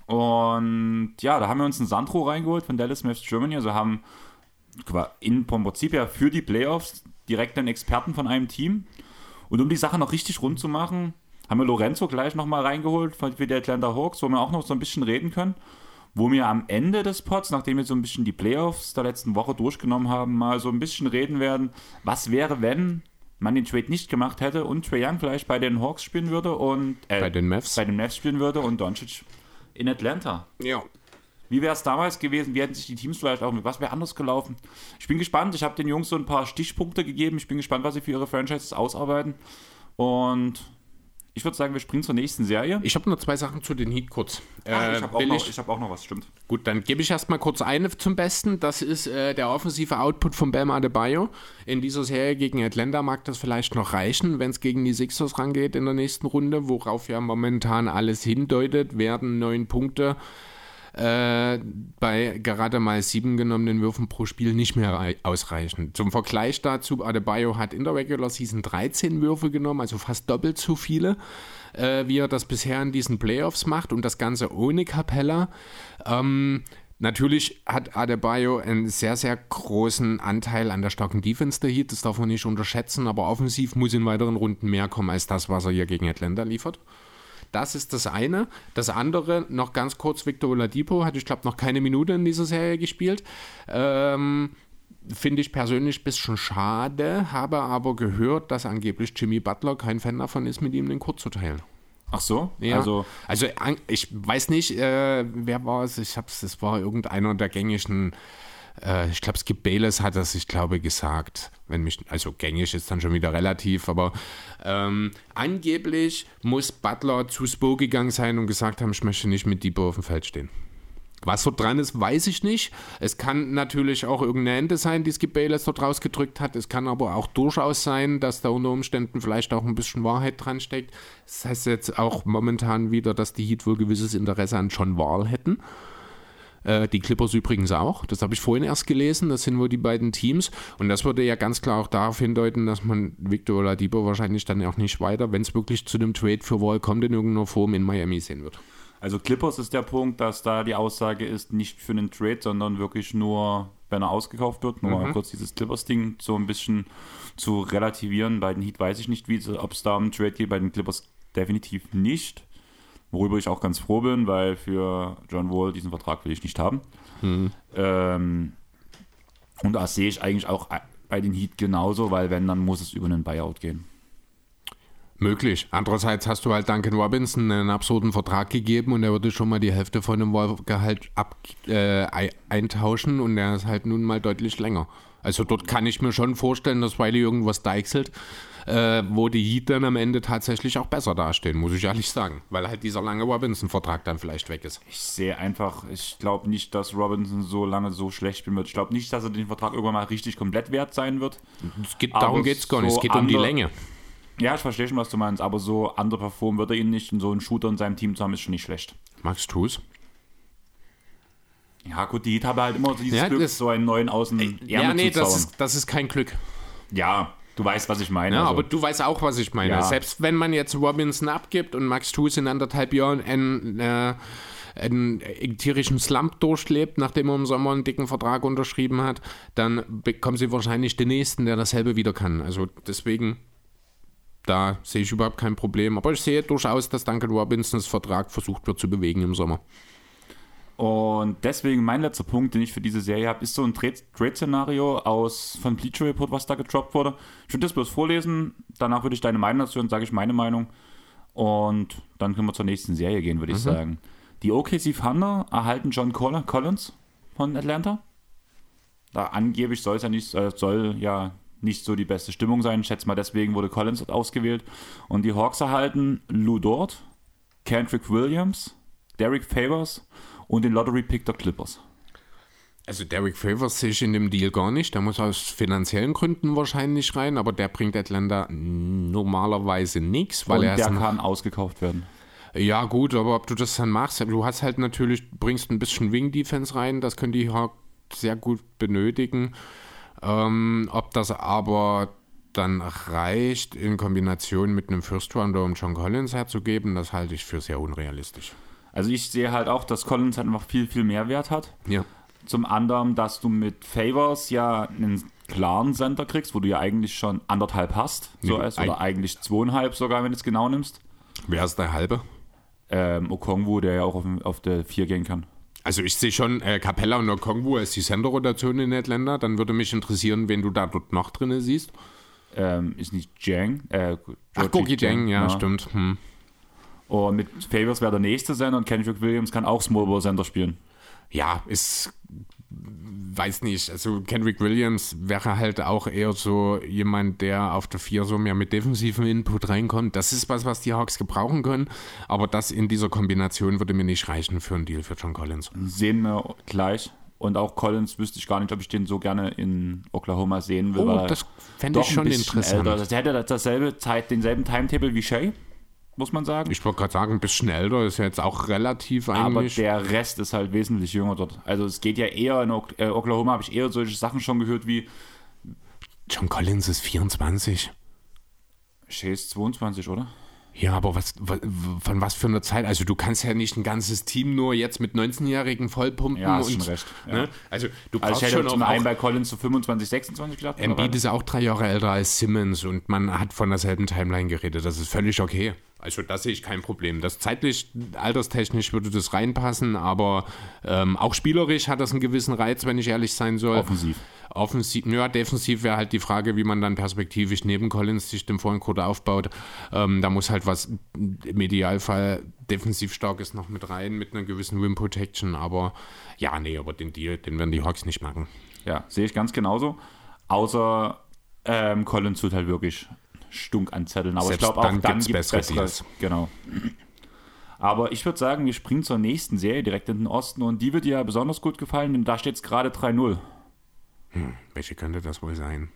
Und ja, da haben wir uns einen Sandro reingeholt von Dallas Mavericks Germany. Also haben in vom Prinzip ja für die Playoffs direkt einen Experten von einem Team. Und um die Sache noch richtig rund zu machen, haben wir Lorenzo gleich nochmal reingeholt für die Atlanta Hawks, wo wir auch noch so ein bisschen reden können. Wo wir am Ende des Pods, nachdem wir so ein bisschen die Playoffs der letzten Woche durchgenommen haben, mal so ein bisschen reden werden, was wäre, wenn man den Trade nicht gemacht hätte und Trae Young vielleicht bei den Hawks spielen würde und äh, bei den Mavs bei den Mavs spielen würde und Doncic in Atlanta. Ja. Wie wäre es damals gewesen? Wie hätten sich die Teams vielleicht auch, was wäre anders gelaufen? Ich bin gespannt. Ich habe den Jungs so ein paar Stichpunkte gegeben. Ich bin gespannt, was sie für ihre Franchises ausarbeiten. Und ich würde sagen, wir springen zur nächsten Serie. Ich habe nur zwei Sachen zu den Heat kurz. Ach, ich habe auch, hab auch, noch was, stimmt. Gut, dann gebe ich erstmal kurz eine zum Besten. Das ist äh, der offensive Output von Bam Adebayo. In dieser Serie gegen Atlanta mag das vielleicht noch reichen, wenn es gegen die Sixers rangeht in der nächsten Runde, worauf ja momentan alles hindeutet, werden neun Punkte äh, bei gerade mal sieben genommenen Würfen pro Spiel nicht mehr ausreichen. Zum Vergleich dazu, Adebayo hat in der Regular Season 13 Würfe genommen, also fast doppelt so viele, äh, wie er das bisher in diesen Playoffs macht und das Ganze ohne Capella. Ähm, Natürlich hat Adebayo einen sehr, sehr großen Anteil an der starken Defense der Heat, das darf man nicht unterschätzen, aber offensiv muss in weiteren Runden mehr kommen als das, was er hier gegen Atlanta liefert. Das ist das eine. Das andere, noch ganz kurz, Victor Oladipo hat, ich glaube, noch keine Minute in dieser Serie gespielt. Ähm, Finde ich persönlich ein bisschen schade, habe aber gehört, dass angeblich Jimmy Butler kein Fan davon ist, mit ihm den Kurt zu teilen. Ach so? Ja. Also, also ich weiß nicht, äh, wer war es? Ich hab's, es war irgendeiner der gängigen äh, ich glaube, Skip Bayless hat das, ich glaube, gesagt. Wenn mich, also gängig ist dann schon wieder relativ, aber ähm, angeblich muss Butler zu Spo gegangen sein und gesagt haben, ich möchte nicht mit Debo auf dem Feld stehen. Was dort dran ist, weiß ich nicht. Es kann natürlich auch irgendeine Ende sein, die Skip Bayless dort rausgedrückt hat. Es kann aber auch durchaus sein, dass da unter Umständen vielleicht auch ein bisschen Wahrheit dran steckt. Das heißt jetzt auch momentan wieder, dass die Heat wohl gewisses Interesse an John Wall hätten. Äh, die Clippers übrigens auch. Das habe ich vorhin erst gelesen. Das sind wohl die beiden Teams. Und das würde ja ganz klar auch darauf hindeuten, dass man Victor Oladipo wahrscheinlich dann auch nicht weiter, wenn es wirklich zu einem Trade für Wall kommt, in irgendeiner Form in Miami sehen wird. Also Clippers ist der Punkt, dass da die Aussage ist, nicht für einen Trade, sondern wirklich nur, wenn er ausgekauft wird. Nur mhm. mal kurz dieses Clippers-Ding so ein bisschen zu relativieren. Bei den Heat weiß ich nicht, ob es da um einen Trade geht. Bei den Clippers definitiv nicht. Worüber ich auch ganz froh bin, weil für John Wall diesen Vertrag will ich nicht haben. Mhm. Ähm, und das sehe ich eigentlich auch bei den Heat genauso, weil wenn, dann muss es über einen Buyout gehen. Möglich. Andererseits hast du halt Duncan Robinson einen absurden Vertrag gegeben und er würde schon mal die Hälfte von dem Gehalt ab, äh, eintauschen und er ist halt nun mal deutlich länger. Also dort kann ich mir schon vorstellen, dass Wiley irgendwas deichselt, äh, wo die Heat dann am Ende tatsächlich auch besser dastehen, muss ich ehrlich sagen. Weil halt dieser lange Robinson-Vertrag dann vielleicht weg ist. Ich sehe einfach, ich glaube nicht, dass Robinson so lange so schlecht spielen wird. Ich glaube nicht, dass er den Vertrag irgendwann mal richtig komplett wert sein wird. Geht, darum geht es gar nicht, so es geht um die Länge. Ja, ich verstehe schon, was du meinst, aber so underperformen wird er ihn nicht und so einen Shooter in seinem Team zu haben, ist schon nicht schlecht. Max, tu es. Ja, gut, die Heat haben halt immer so dieses ja, Glück, so einen neuen Außen. Ja, nee, das ist, das ist kein Glück. Ja, Du weißt, was ich meine. Ja, also. aber du weißt auch, was ich meine. Ja. Selbst wenn man jetzt Robinson abgibt und Max Tues in anderthalb Jahren einen, äh, einen tierischen Slump durchlebt, nachdem er im Sommer einen dicken Vertrag unterschrieben hat, dann bekommen sie wahrscheinlich den nächsten, der dasselbe wieder kann. Also deswegen, da sehe ich überhaupt kein Problem. Aber ich sehe durchaus, dass Duncan Robinsons Vertrag versucht wird zu bewegen im Sommer. Und deswegen mein letzter Punkt, den ich für diese Serie habe, ist so ein Trade- Trade-Szenario aus von Bleacher Report, was da gedroppt wurde. Ich würde das bloß vorlesen, danach würde ich deine Meinung dazu und sage ich meine Meinung. Und dann können wir zur nächsten Serie gehen, würde ich sagen. Die OKC Thunder erhalten John Coll- Collins von Atlanta. Da angeblich soll es ja nicht, äh, soll ja nicht so die beste Stimmung sein. Ich schätze mal, deswegen wurde Collins dort ausgewählt. Und die Hawks erhalten Lou Dort, Kendrick Williams, Derek Favors und den Lottery-Pick der Clippers. Also Derek Favors sehe ich in dem Deal gar nicht. Der muss aus finanziellen Gründen wahrscheinlich rein, aber der bringt Atlanta normalerweise nichts, weil und er der kann ausgekauft werden. Ja, gut, aber ob du das dann machst, du hast halt natürlich, bringst ein bisschen Wing-Defense rein, das können die Hawks sehr gut benötigen. Ähm, ob das aber dann reicht, in Kombination mit einem First Rounder, um John Collins herzugeben, das halte ich für sehr unrealistisch. Also ich sehe halt auch, dass Collins halt einfach viel, viel mehr Wert hat. Ja. Zum anderen, dass du mit Favors ja einen klaren Center kriegst, wo du ja eigentlich schon anderthalb hast. So Ja, als, oder eigentlich zweieinhalb sogar, wenn du es genau nimmst. Wer ist der Halbe? Ähm, Okongwu, der ja auch auf, auf der 4 gehen kann. Also ich sehe schon äh, Capella und Okongwu als die Center-Rotation in Atlanta. Dann würde mich interessieren, wen du da dort noch drin siehst. Ähm, ist nicht Jang. Äh, Ach, Georgie Gogi Jang, ja, stimmt. Hm. Und mit Favors wäre der nächste Center und Kendrick Williams kann auch Small Ball Center spielen. ja, ist, weiß nicht, also Kendrick Williams wäre halt auch eher so jemand, der auf der 4 so mehr mit defensivem Input reinkommt. Das ist was, was die Hawks gebrauchen können, aber das in dieser Kombination würde mir nicht reichen für einen Deal für John Collins. Sehen wir gleich. Und auch Collins wüsste ich gar nicht, ob ich den so gerne in Oklahoma sehen will. weil Oh, das fände ich schon interessant. Älter. Der hätte dasselbe Zeit, denselben Timetable wie Shay, muss man sagen. Ich wollte gerade sagen, ein bisschen älter ist ja jetzt auch relativ aber eigentlich. der Rest ist halt wesentlich jünger dort. Also es geht ja eher in äh, Oklahoma, habe ich eher solche Sachen schon gehört wie John Collins ist 24. Shay ist 22, oder? Ja, aber was, wa- von was für einer Zeit? Also du kannst ja nicht ein ganzes Team nur jetzt mit 19-Jährigen vollpumpen. Ja, hast und, schon recht, ja. Ne? Also du Also brauchst ich hätte schon zum einen bei Collins zu 25, 26 gedacht. Embiid ist auch drei Jahre älter als Simmons und man hat von derselben Timeline geredet. Das ist völlig okay. Also da sehe ich kein Problem. Das zeitlich, alterstechnisch würde das reinpassen, aber ähm, auch spielerisch hat das einen gewissen Reiz, wenn ich ehrlich sein soll. Offensiv. Offensiv, ja, defensiv wäre halt die Frage, wie man dann perspektivisch neben Collins sich dem Vorcode aufbaut. Ähm, da muss halt was im Idealfall defensiv starkes noch mit rein, mit einer gewissen Rim Protection. Aber ja, nee, aber den Deal, den werden die Hawks nicht machen. Ja, sehe ich ganz genauso. Außer ähm, Collins tut halt wirklich stunk anzetteln. Aber Selbst ich glaube auch dann gibt es bessere bessere. Genau. Aber ich würde sagen, wir springen zur nächsten Serie direkt in den Osten und die wird dir ja besonders gut gefallen, denn da steht es gerade 3-0. Welche könnte das wohl sein?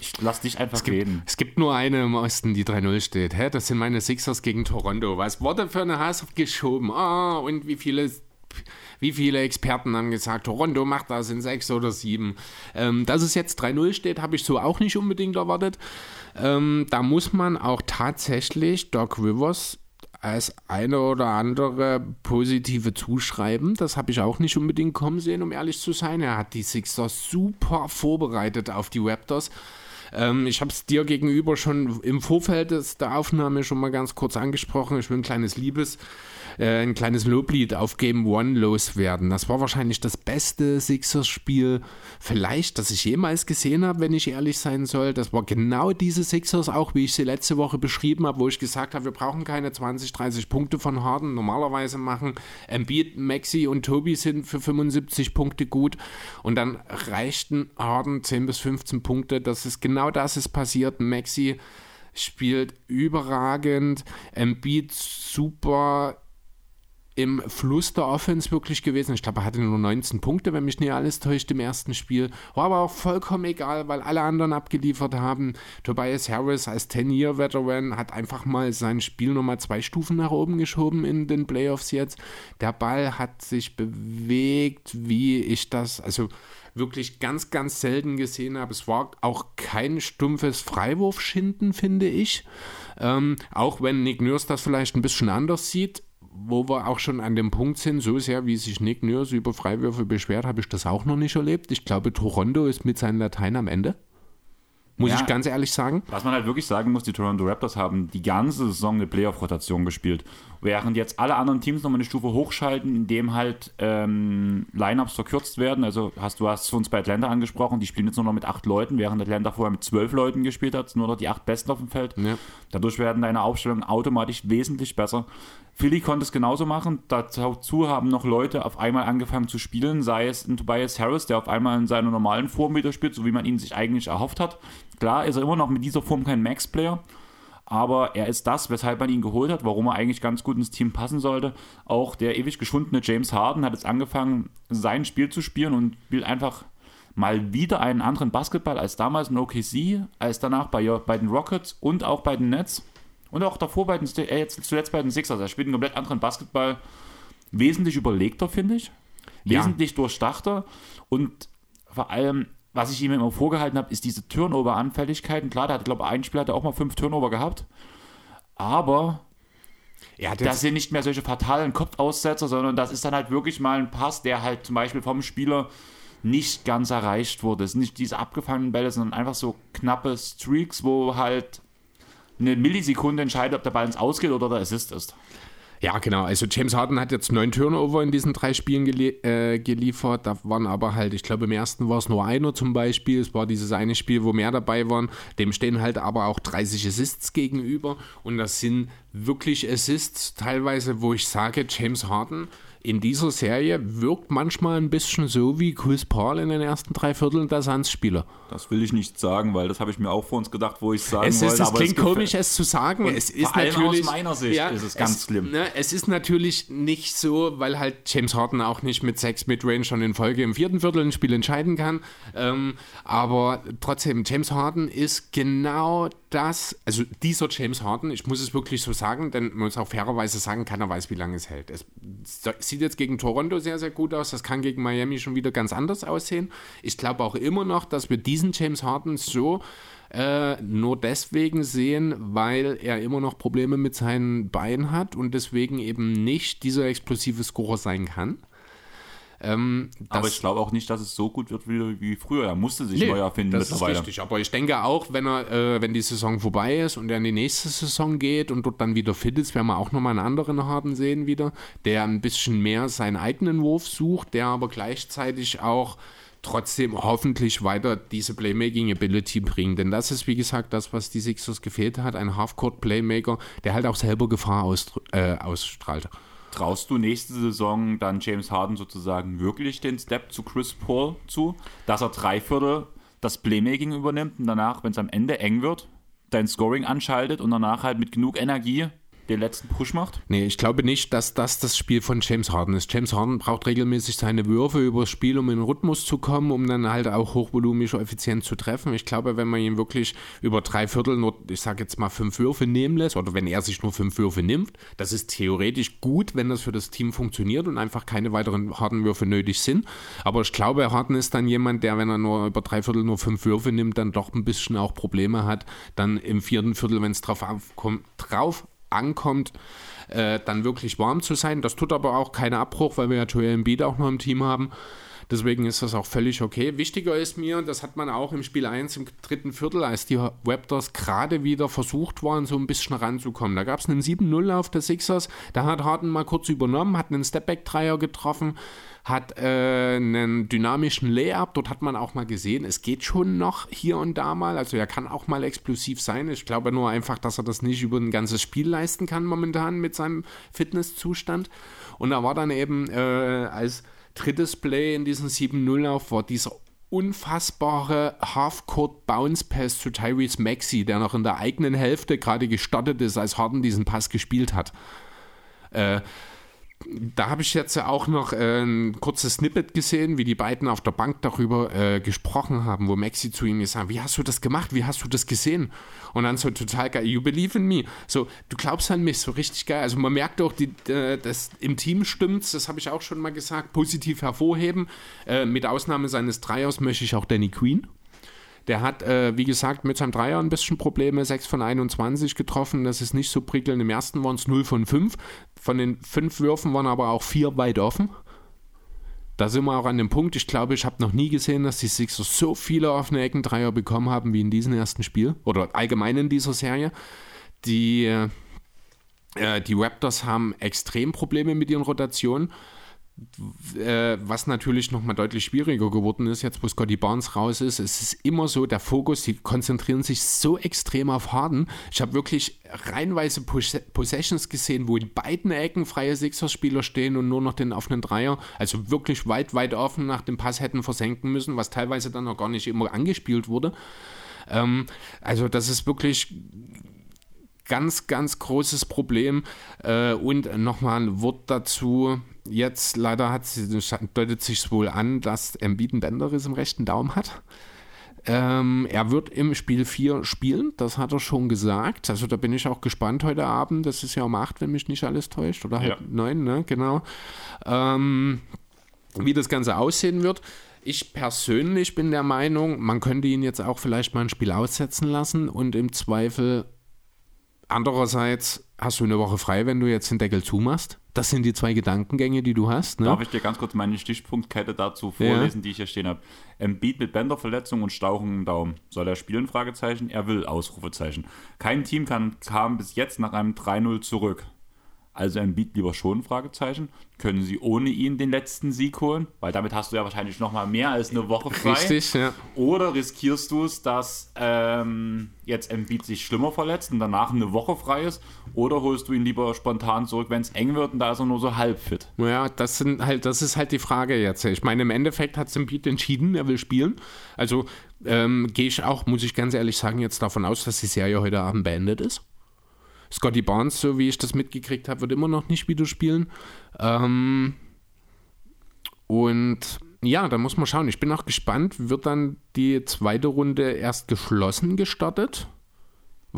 Ich lass dich einfach reden. Es gibt nur eine im Osten, die 3-0 steht. Hä? Das sind meine Sixers gegen Toronto. Was wurde für eine Hass geschoben? Ah, und wie viele, wie viele Experten haben gesagt, Toronto macht das in 6 oder 7. Ähm, dass es jetzt 3-0 steht, habe ich so auch nicht unbedingt erwartet. Ähm, da muss man auch tatsächlich Doc Rivers als eine oder andere positive zuschreiben. Das habe ich auch nicht unbedingt kommen sehen, um ehrlich zu sein. Er hat die Sixers super vorbereitet auf die Raptors. Ähm, ich habe es dir gegenüber schon im Vorfeld der Aufnahme schon mal ganz kurz angesprochen. Ich will ein kleines Liebes, äh, ein kleines Loblied auf Game One loswerden. Das war wahrscheinlich das beste Sixers-Spiel, vielleicht, das ich jemals gesehen habe, wenn ich ehrlich sein soll. Das war genau diese Sixers, auch wie ich sie letzte Woche beschrieben habe, wo ich gesagt habe, wir brauchen keine 20, 30 Punkte von Harden. Normalerweise machen Embiid, Maxi und Tobi sind für 75 Punkte gut und dann reichten Harden 10 bis 15 Punkte. Das ist genau das ist passiert. Maxi spielt überragend, Embiid super im Fluss der Offense wirklich gewesen. Ich glaube, er hatte nur 19 Punkte, wenn mich nicht alles täuscht im ersten Spiel. War aber auch vollkommen egal, weil alle anderen abgeliefert haben. Tobias Harris als 10-Year-Veteran hat einfach mal sein Spiel nochmal zwei Stufen nach oben geschoben in den Playoffs jetzt. Der Ball hat sich bewegt, wie ich das, also wirklich ganz, ganz selten gesehen habe. Es war auch kein stumpfes Freiwurfschinden, finde ich. Ähm, auch wenn Nick Nurse das vielleicht ein bisschen anders sieht, wo wir auch schon an dem Punkt sind, so sehr wie sich Nick Nurse über Freiwürfe beschwert, habe ich das auch noch nicht erlebt. Ich glaube, Toronto ist mit seinen Latein am Ende. Muss ja, ich ganz ehrlich sagen. Was man halt wirklich sagen muss, die Toronto Raptors haben die ganze Saison eine Playoff-Rotation gespielt. Während jetzt alle anderen Teams nochmal eine Stufe hochschalten, indem halt ähm, Lineups verkürzt werden. Also hast du hast uns bei Atlanta angesprochen, die spielen jetzt nur noch mit acht Leuten, während Atlanta vorher mit zwölf Leuten gespielt hat, nur noch die acht Besten auf dem Feld. Ja. Dadurch werden deine Aufstellungen automatisch wesentlich besser. Philly konnte es genauso machen. Dazu haben noch Leute auf einmal angefangen zu spielen, sei es ein Tobias Harris, der auf einmal in seiner normalen Form wieder spielt, so wie man ihn sich eigentlich erhofft hat. Klar ist er immer noch mit dieser Form kein Max-Player, aber er ist das, weshalb man ihn geholt hat, warum er eigentlich ganz gut ins Team passen sollte. Auch der ewig geschundene James Harden hat jetzt angefangen, sein Spiel zu spielen und spielt einfach mal wieder einen anderen Basketball als damals in OKC, als danach bei, bei den Rockets und auch bei den Nets. Und auch davor bei den, äh, jetzt zuletzt bei den Sixers. Er spielt einen komplett anderen Basketball. Wesentlich überlegter, finde ich. Wesentlich ja. durchdachter. Und vor allem, was ich ihm immer vorgehalten habe, ist diese Turnover-Anfälligkeit. Und klar, der hat, glaube ich, ein Spiel hat er auch mal fünf Turnover gehabt. Aber ja, das, das sind nicht mehr solche fatalen Kopfaussetzer, sondern das ist dann halt wirklich mal ein Pass, der halt zum Beispiel vom Spieler nicht ganz erreicht wurde. Es sind nicht diese abgefangenen Bälle, sondern einfach so knappe Streaks, wo halt eine Millisekunde entscheidet, ob der Ball ins Ausgeht oder der Assist ist. Ja, genau. Also James Harden hat jetzt neun Turnover in diesen drei Spielen gelie äh, geliefert. Da waren aber halt, ich glaube, im ersten war es nur einer zum Beispiel. Es war dieses eine Spiel, wo mehr dabei waren. Dem stehen halt aber auch 30 Assists gegenüber. Und das sind wirklich Assists teilweise, wo ich sage, James Harden in dieser Serie wirkt manchmal ein bisschen so wie Chris Paul in den ersten drei Vierteln der Suns-Spieler. Das will ich nicht sagen, weil das habe ich mir auch vor uns gedacht, wo ich sagen es ist, wollte. Es klingt komisch, es zu sagen. Und es ist natürlich, aus meiner Sicht ja, ist es ganz es, schlimm. Ne, es ist natürlich nicht so, weil halt James Harden auch nicht mit sechs Midrange schon in Folge im vierten Viertel ein Spiel entscheiden kann. Ähm, aber trotzdem, James Harden ist genau das, also dieser James Harden, ich muss es wirklich so sagen, denn man muss auch fairerweise sagen, keiner weiß, wie lange es hält. Es sieht jetzt gegen Toronto sehr, sehr gut aus, das kann gegen Miami schon wieder ganz anders aussehen. Ich glaube auch immer noch, dass wir diesen James Harden so äh, nur deswegen sehen, weil er immer noch Probleme mit seinen Beinen hat und deswegen eben nicht dieser explosive Scorer sein kann. Ähm, aber ich glaube auch nicht, dass es so gut wird wie, wie früher. Er musste sich nee, neu erfinden das mittlerweile. Ist richtig. Aber ich denke auch, wenn er, äh, wenn die Saison vorbei ist und er in die nächste Saison geht und dort dann wieder fit ist, werden wir auch nochmal einen anderen Harden sehen wieder, der ein bisschen mehr seinen eigenen Wurf sucht, der aber gleichzeitig auch trotzdem hoffentlich weiter diese Playmaking-Ability bringt. Denn das ist, wie gesagt, das, was die Sixers gefehlt hat, ein Halfcourt-Playmaker, der halt auch selber Gefahr aus, äh, ausstrahlt. Traust du nächste Saison dann James Harden sozusagen wirklich den Step zu Chris Paul zu, dass er drei Viertel das Playmaking übernimmt und danach, wenn es am Ende eng wird, dein Scoring anschaltet und danach halt mit genug Energie den letzten Push macht? Nee, ich glaube nicht, dass das das Spiel von James Harden ist. James Harden braucht regelmäßig seine Würfe übers Spiel, um in den Rhythmus zu kommen, um dann halt auch hochvolumisch effizient zu treffen. Ich glaube, wenn man ihn wirklich über drei Viertel nur, ich sage jetzt mal, fünf Würfe nehmen lässt, oder wenn er sich nur fünf Würfe nimmt, das ist theoretisch gut, wenn das für das Team funktioniert und einfach keine weiteren harten Würfe nötig sind. Aber ich glaube, Harden ist dann jemand, der, wenn er nur über drei Viertel nur fünf Würfe nimmt, dann doch ein bisschen auch Probleme hat, dann im vierten Viertel, wenn es drauf, aufkommt, drauf ankommt, äh, dann wirklich warm zu sein. Das tut aber auch keinen Abbruch, weil wir ja Joel Embiid auch noch im Team haben. Deswegen ist das auch völlig okay. Wichtiger ist mir, das hat man auch im Spiel 1 im dritten Viertel, als die Raptors gerade wieder versucht waren, so ein bisschen ranzukommen. Da gab es einen 7-0 auf der Sixers. Da hat Harden mal kurz übernommen, hat einen Stepback-Dreier getroffen, hat äh, einen dynamischen Layup. Dort hat man auch mal gesehen, es geht schon noch hier und da mal. Also er kann auch mal explosiv sein. Ich glaube nur einfach, dass er das nicht über ein ganzes Spiel leisten kann momentan mit seinem Fitnesszustand. Und da war dann eben äh, als drittes Play in diesem 7-0-Lauf war dieser unfassbare Half-Court Bounce Pass zu Tyrese Maxey, der noch in der eigenen Hälfte gerade gestartet ist, als Harden diesen Pass gespielt hat. Äh, da habe ich jetzt auch noch äh, ein kurzes Snippet gesehen, wie die beiden auf der Bank darüber äh, gesprochen haben, wo Maxi zu ihm gesagt hat, wie hast du das gemacht, wie hast du das gesehen? Und dann so total geil, you believe in me. So, du glaubst an mich, so richtig geil. Also man merkt auch, die, äh, das im Team stimmt, das habe ich auch schon mal gesagt, positiv hervorheben. Äh, mit Ausnahme seines Dreiers möchte ich auch Danny Queen. Der hat, äh, wie gesagt, mit seinem Dreier ein bisschen Probleme. 6 von 21 getroffen. Das ist nicht so prickelnd. Im ersten waren es 0 von 5. Von den fünf Würfen waren aber auch vier weit offen. Da sind wir auch an dem Punkt. Ich glaube, ich habe noch nie gesehen, dass die Sixers so viele offene Eckendreier bekommen haben wie in diesem ersten Spiel. Oder allgemein in dieser Serie. Die, äh, die Raptors haben extrem Probleme mit ihren Rotationen. Äh, was natürlich nochmal deutlich schwieriger geworden ist, jetzt wo Scotty Barnes raus ist. Es ist immer so, der Fokus, die konzentrieren sich so extrem auf Harden. Ich habe wirklich reinweise Possessions gesehen, wo in beiden Ecken freie Sixers-Spieler stehen und nur noch den offenen Dreier, also wirklich weit, weit offen nach dem Pass hätten versenken müssen, was teilweise dann auch gar nicht immer angespielt wurde. Ähm, also das ist wirklich ganz, ganz großes Problem. Äh, und nochmal ein Wort dazu jetzt leider hat, deutet sich wohl an, dass Embiid einen Bänderriss im rechten Daumen hat. Ähm, er wird im Spiel 4 spielen, das hat er schon gesagt. Also da bin ich auch gespannt heute Abend. Das ist ja um 8, wenn mich nicht alles täuscht. Oder halt ja. 9, ne? Genau. Ähm, wie das Ganze aussehen wird. Ich persönlich bin der Meinung, man könnte ihn jetzt auch vielleicht mal ein Spiel aussetzen lassen und im Zweifel andererseits hast du eine Woche frei, wenn du jetzt den Deckel zumachst. Das sind die zwei Gedankengänge, die du hast. Ne? Darf ich dir ganz kurz meine Stichpunktkette dazu vorlesen, ja. die ich hier stehen habe? Embiid mit Bänderverletzung und Stauchung im Daumen. Soll er spielen? Fragezeichen. Er will, Ausrufezeichen. Kein Team kann, kam bis jetzt nach einem 3-0 zurück. Also Embiid lieber schon? Fragezeichen. Können sie ohne ihn den letzten Sieg holen? Weil damit hast du ja wahrscheinlich noch mal mehr als eine Woche frei. Richtig, ja. Oder riskierst du es, dass ähm, jetzt Embiid sich schlimmer verletzt und danach eine Woche frei ist? Oder holst du ihn lieber spontan zurück, wenn es eng wird und da ist er nur so halb fit? Naja, das, sind halt, das ist halt die Frage jetzt. Ich meine, im Endeffekt hat Embiid entschieden, er will spielen. Also ähm, gehe ich auch, muss ich ganz ehrlich sagen, jetzt davon aus, dass die Serie heute Abend beendet ist. Scotty Barnes, so wie ich das mitgekriegt habe, wird immer noch nicht wieder spielen. Ähm, und ja, da muss man schauen. Ich bin auch gespannt, wird dann die zweite Runde erst geschlossen gestartet?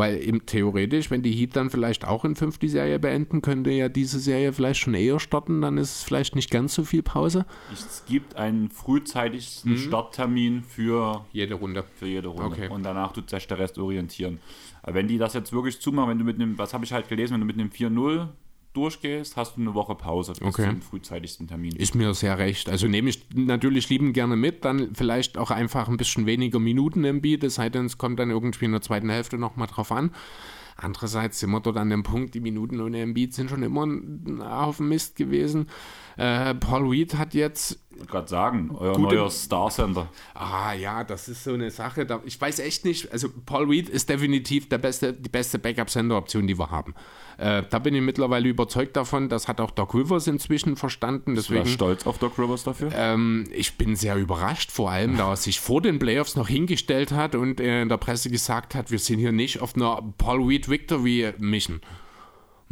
Weil eben theoretisch, wenn die Heat dann vielleicht auch in fünf die Serie beenden, könnte ja diese Serie vielleicht schon eher starten, dann ist es vielleicht nicht ganz so viel Pause. Es gibt einen frühzeitigsten mhm. Starttermin für jede Runde. Für jede Runde. Okay. Und danach tut sich der Rest orientieren. Aber wenn die das jetzt wirklich zumachen, wenn du mit einem, was habe ich halt gelesen, wenn du mit einem 4-0 durchgehst, hast du eine Woche Pause bis okay. zum frühzeitigsten Termin. Ist mir sehr recht. Also nehme ich natürlich lieben gerne mit, dann vielleicht auch einfach ein bisschen weniger Minuten im Beat, es sei denn, es kommt dann irgendwie in der zweiten Hälfte nochmal drauf an. Andererseits sind wir dort an dem Punkt, die Minuten ohne Embiid sind schon immer auf dem Mist gewesen. Äh, Paul Reed hat jetzt. Gerade sagen, euer gute, neuer Star-Center. Ah ja, das ist so eine Sache. Da, ich weiß echt nicht. Also, Paul Reed ist definitiv der beste, die beste Backup-Center-Option, die wir haben. Äh, da bin ich mittlerweile überzeugt davon. Das hat auch Doc Rivers inzwischen verstanden. Deswegen, Bist du stolz auf Doc Rivers dafür? Ähm, ich bin sehr überrascht, vor allem, da er sich vor den Playoffs noch hingestellt hat und in der Presse gesagt hat, wir sind hier nicht auf einer Paul Reed Victory Mission.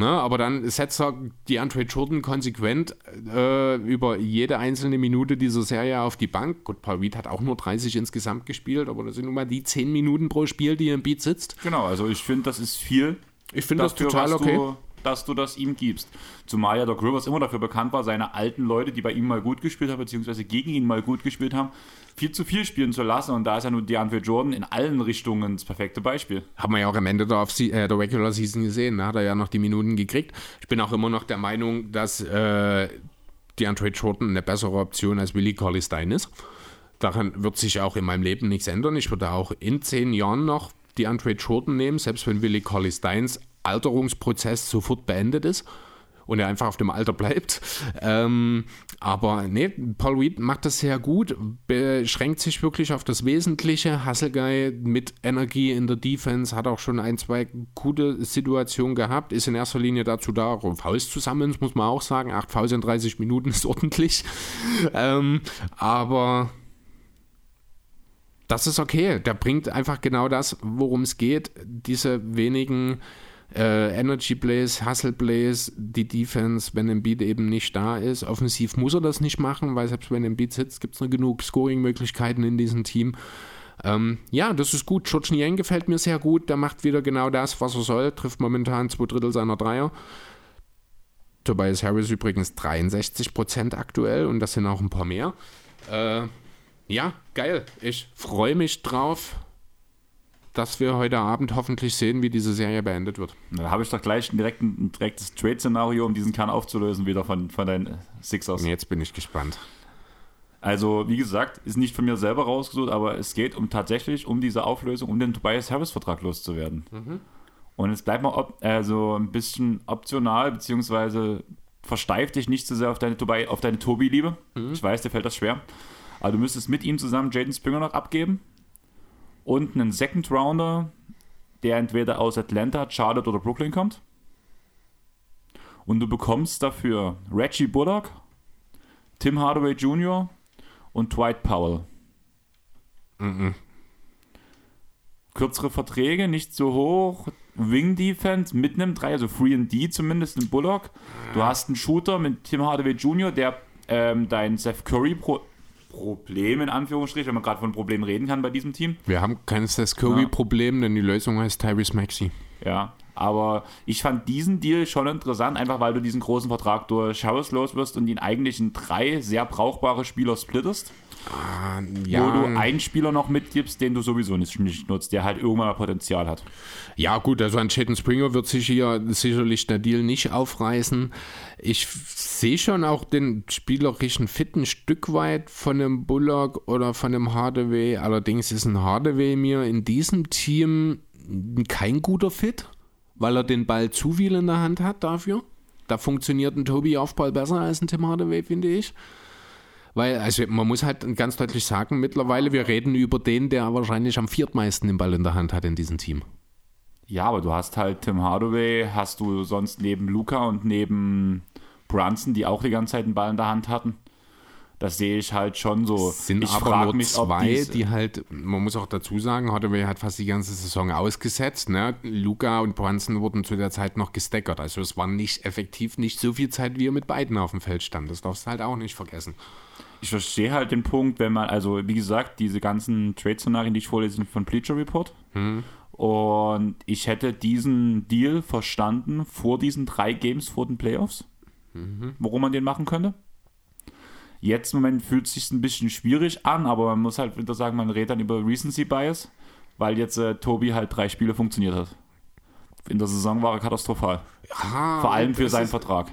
Ne, aber dann setzt er die Andre Jordan konsequent äh, über jede einzelne Minute dieser Serie auf die Bank. Gut, Paul Reed hat auch nur 30 insgesamt gespielt, aber das sind nun mal die 10 Minuten pro Spiel, die im Beat sitzt. Genau, also ich finde, das ist viel. Ich finde das total okay. Du, dass du das ihm gibst. Zumal ja Doc Rivers immer dafür bekannt war, seine alten Leute, die bei ihm mal gut gespielt haben, beziehungsweise gegen ihn mal gut gespielt haben, viel zu viel spielen zu lassen. Und da ist ja nun DeAndre Jordan in allen Richtungen das perfekte Beispiel. Haben wir ja auch am Ende der, äh, der Regular Season gesehen. Da hat er ja noch die Minuten gekriegt. Ich bin auch immer noch der Meinung, dass äh, DeAndre Jordan eine bessere Option als Willie Colley Stein ist. Daran wird sich auch in meinem Leben nichts ändern. Ich würde auch in zehn Jahren noch die Andre Jordan nehmen, selbst wenn Willie Colley Steins Alterungsprozess sofort beendet ist und er einfach auf dem Alter bleibt. Ähm, aber nee, Paul Reed macht das sehr gut, beschränkt sich wirklich auf das Wesentliche. Hasselguy mit Energie in der Defense hat auch schon ein, zwei gute Situationen gehabt, ist in erster Linie dazu da, um Fouls zu sammeln, muss man auch sagen. Acht Fouls in 30 Minuten ist ordentlich. ähm, aber das ist okay. Der bringt einfach genau das, worum es geht. Diese wenigen Äh, Energy Plays, Hustle Plays, die Defense, wenn Embiid eben nicht da ist. Offensiv muss er das nicht machen, weil selbst wenn Embiid sitzt, gibt es noch genug Scoring-Möglichkeiten in diesem Team. Ähm, ja, das ist gut. George Niang gefällt mir sehr gut. Der macht wieder genau das, was er soll. Trifft momentan zwei Drittel seiner Dreier. Tobias Harris übrigens 63% aktuell und das sind auch ein paar mehr. Äh, ja, geil. Ich freue mich drauf, dass wir heute Abend hoffentlich sehen, wie diese Serie beendet wird. Da habe ich doch gleich direkt ein, ein direktes Trade-Szenario, um diesen Kern aufzulösen, wieder von, von deinen Sixers. Jetzt bin ich gespannt. Also, wie gesagt, ist nicht von mir selber rausgesucht, aber es geht um tatsächlich um diese Auflösung, um den Tobias Harris-Vertrag loszuwerden. Mhm. Und es bleibt mal ob, also ein bisschen optional, beziehungsweise versteif dich nicht zu so sehr auf deine, Tobi, auf deine Tobi-Liebe. Mhm. Ich weiß, dir fällt das schwer. Aber du müsstest mit ihm zusammen Jaden Springer noch abgeben und einen Second Rounder, der entweder aus Atlanta, Charlotte oder Brooklyn kommt. Und du bekommst dafür Reggie Bullock, Tim Hardaway Jr. und Dwight Powell. Mhm. Kürzere Verträge, nicht so hoch. Wing Defense mit einem 3, also Free and D zumindest in Bullock. Du hast einen Shooter mit Tim Hardaway Jr., der ähm, dein Seth Curry Pro Problem in Anführungsstrichen, wenn man gerade von Problemen reden kann bei diesem Team. Wir haben kein Seth Curry-Problem, ja. denn die Lösung heißt Tyrese Maxi. Ja, aber ich fand diesen Deal schon interessant, einfach weil du diesen großen Vertrag durch Harris los wirst und ihn eigentlich in drei sehr brauchbare Spieler splittest. Ah, ja. Wo du einen Spieler noch mitgibst, den du sowieso nicht, nicht nutzt, der halt irgendwann mal Potenzial hat. Ja, gut, also an Jaden Springer wird sich hier sicherlich der Deal nicht aufreißen. Ich sehe schon auch den spielerischen Fit ein Stück weit von einem Bullock oder von einem Hardaway. Allerdings ist ein Hardaway mir in diesem Team kein guter Fit, weil er den Ball zu viel in der Hand hat dafür. Da funktioniert ein Tobi Aufball besser als ein Tim Hardaway, finde ich. Weil, also man muss halt ganz deutlich sagen, mittlerweile, wir reden über den, der wahrscheinlich am viertmeisten den Ball in der Hand hat in diesem Team. Ja, aber du hast halt Tim Hardaway, hast du sonst neben Luca und neben Brunson, die auch die ganze Zeit den Ball in der Hand hatten. Das sehe ich halt schon so. Sind ich aber nur mich, zwei, die halt, man muss auch dazu sagen, Hardaway hat fast die ganze Saison ausgesetzt. Ne? Luca und Brunson wurden zu der Zeit noch gesteckert. Also es war nicht effektiv nicht so viel Zeit, wie er mit beiden auf dem Feld stand. Das darfst du halt auch nicht vergessen ich verstehe halt den Punkt, wenn man, also wie gesagt, diese ganzen Trade-Szenarien, die ich vorlese, sind von Bleacher Report. Hm. Und ich hätte diesen Deal verstanden vor diesen drei Games vor den Playoffs, mhm. warum man den machen könnte. Jetzt im Moment fühlt es sich ein bisschen schwierig an, aber man muss halt wieder sagen, man redet dann über Recency Bias, weil jetzt äh, Tobi halt drei Spiele funktioniert hat. In der Saison war er katastrophal. Ja, Vor allem für seinen Vertrag.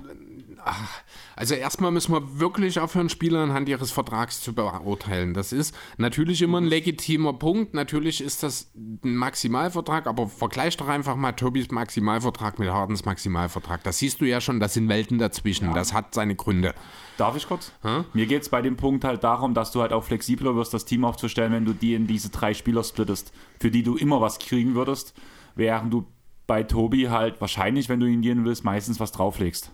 Ach, also erstmal müssen wir wirklich aufhören, Spieler anhand ihres Vertrags zu beurteilen. Das ist natürlich immer ein legitimer Punkt. Natürlich ist das ein Maximalvertrag, aber vergleich doch einfach mal Tobis Maximalvertrag mit Hardens Maximalvertrag. Das siehst du ja schon, das sind Welten dazwischen. Ja. Das hat seine Gründe. Darf ich kurz? Hm? Mir geht es bei dem Punkt halt darum, dass du halt auch flexibler wirst, das Team aufzustellen, wenn du die in diese drei Spieler splittest, für die du immer was kriegen würdest, während du bei Tobi halt wahrscheinlich, wenn du ihn gehen willst, meistens was drauflegst.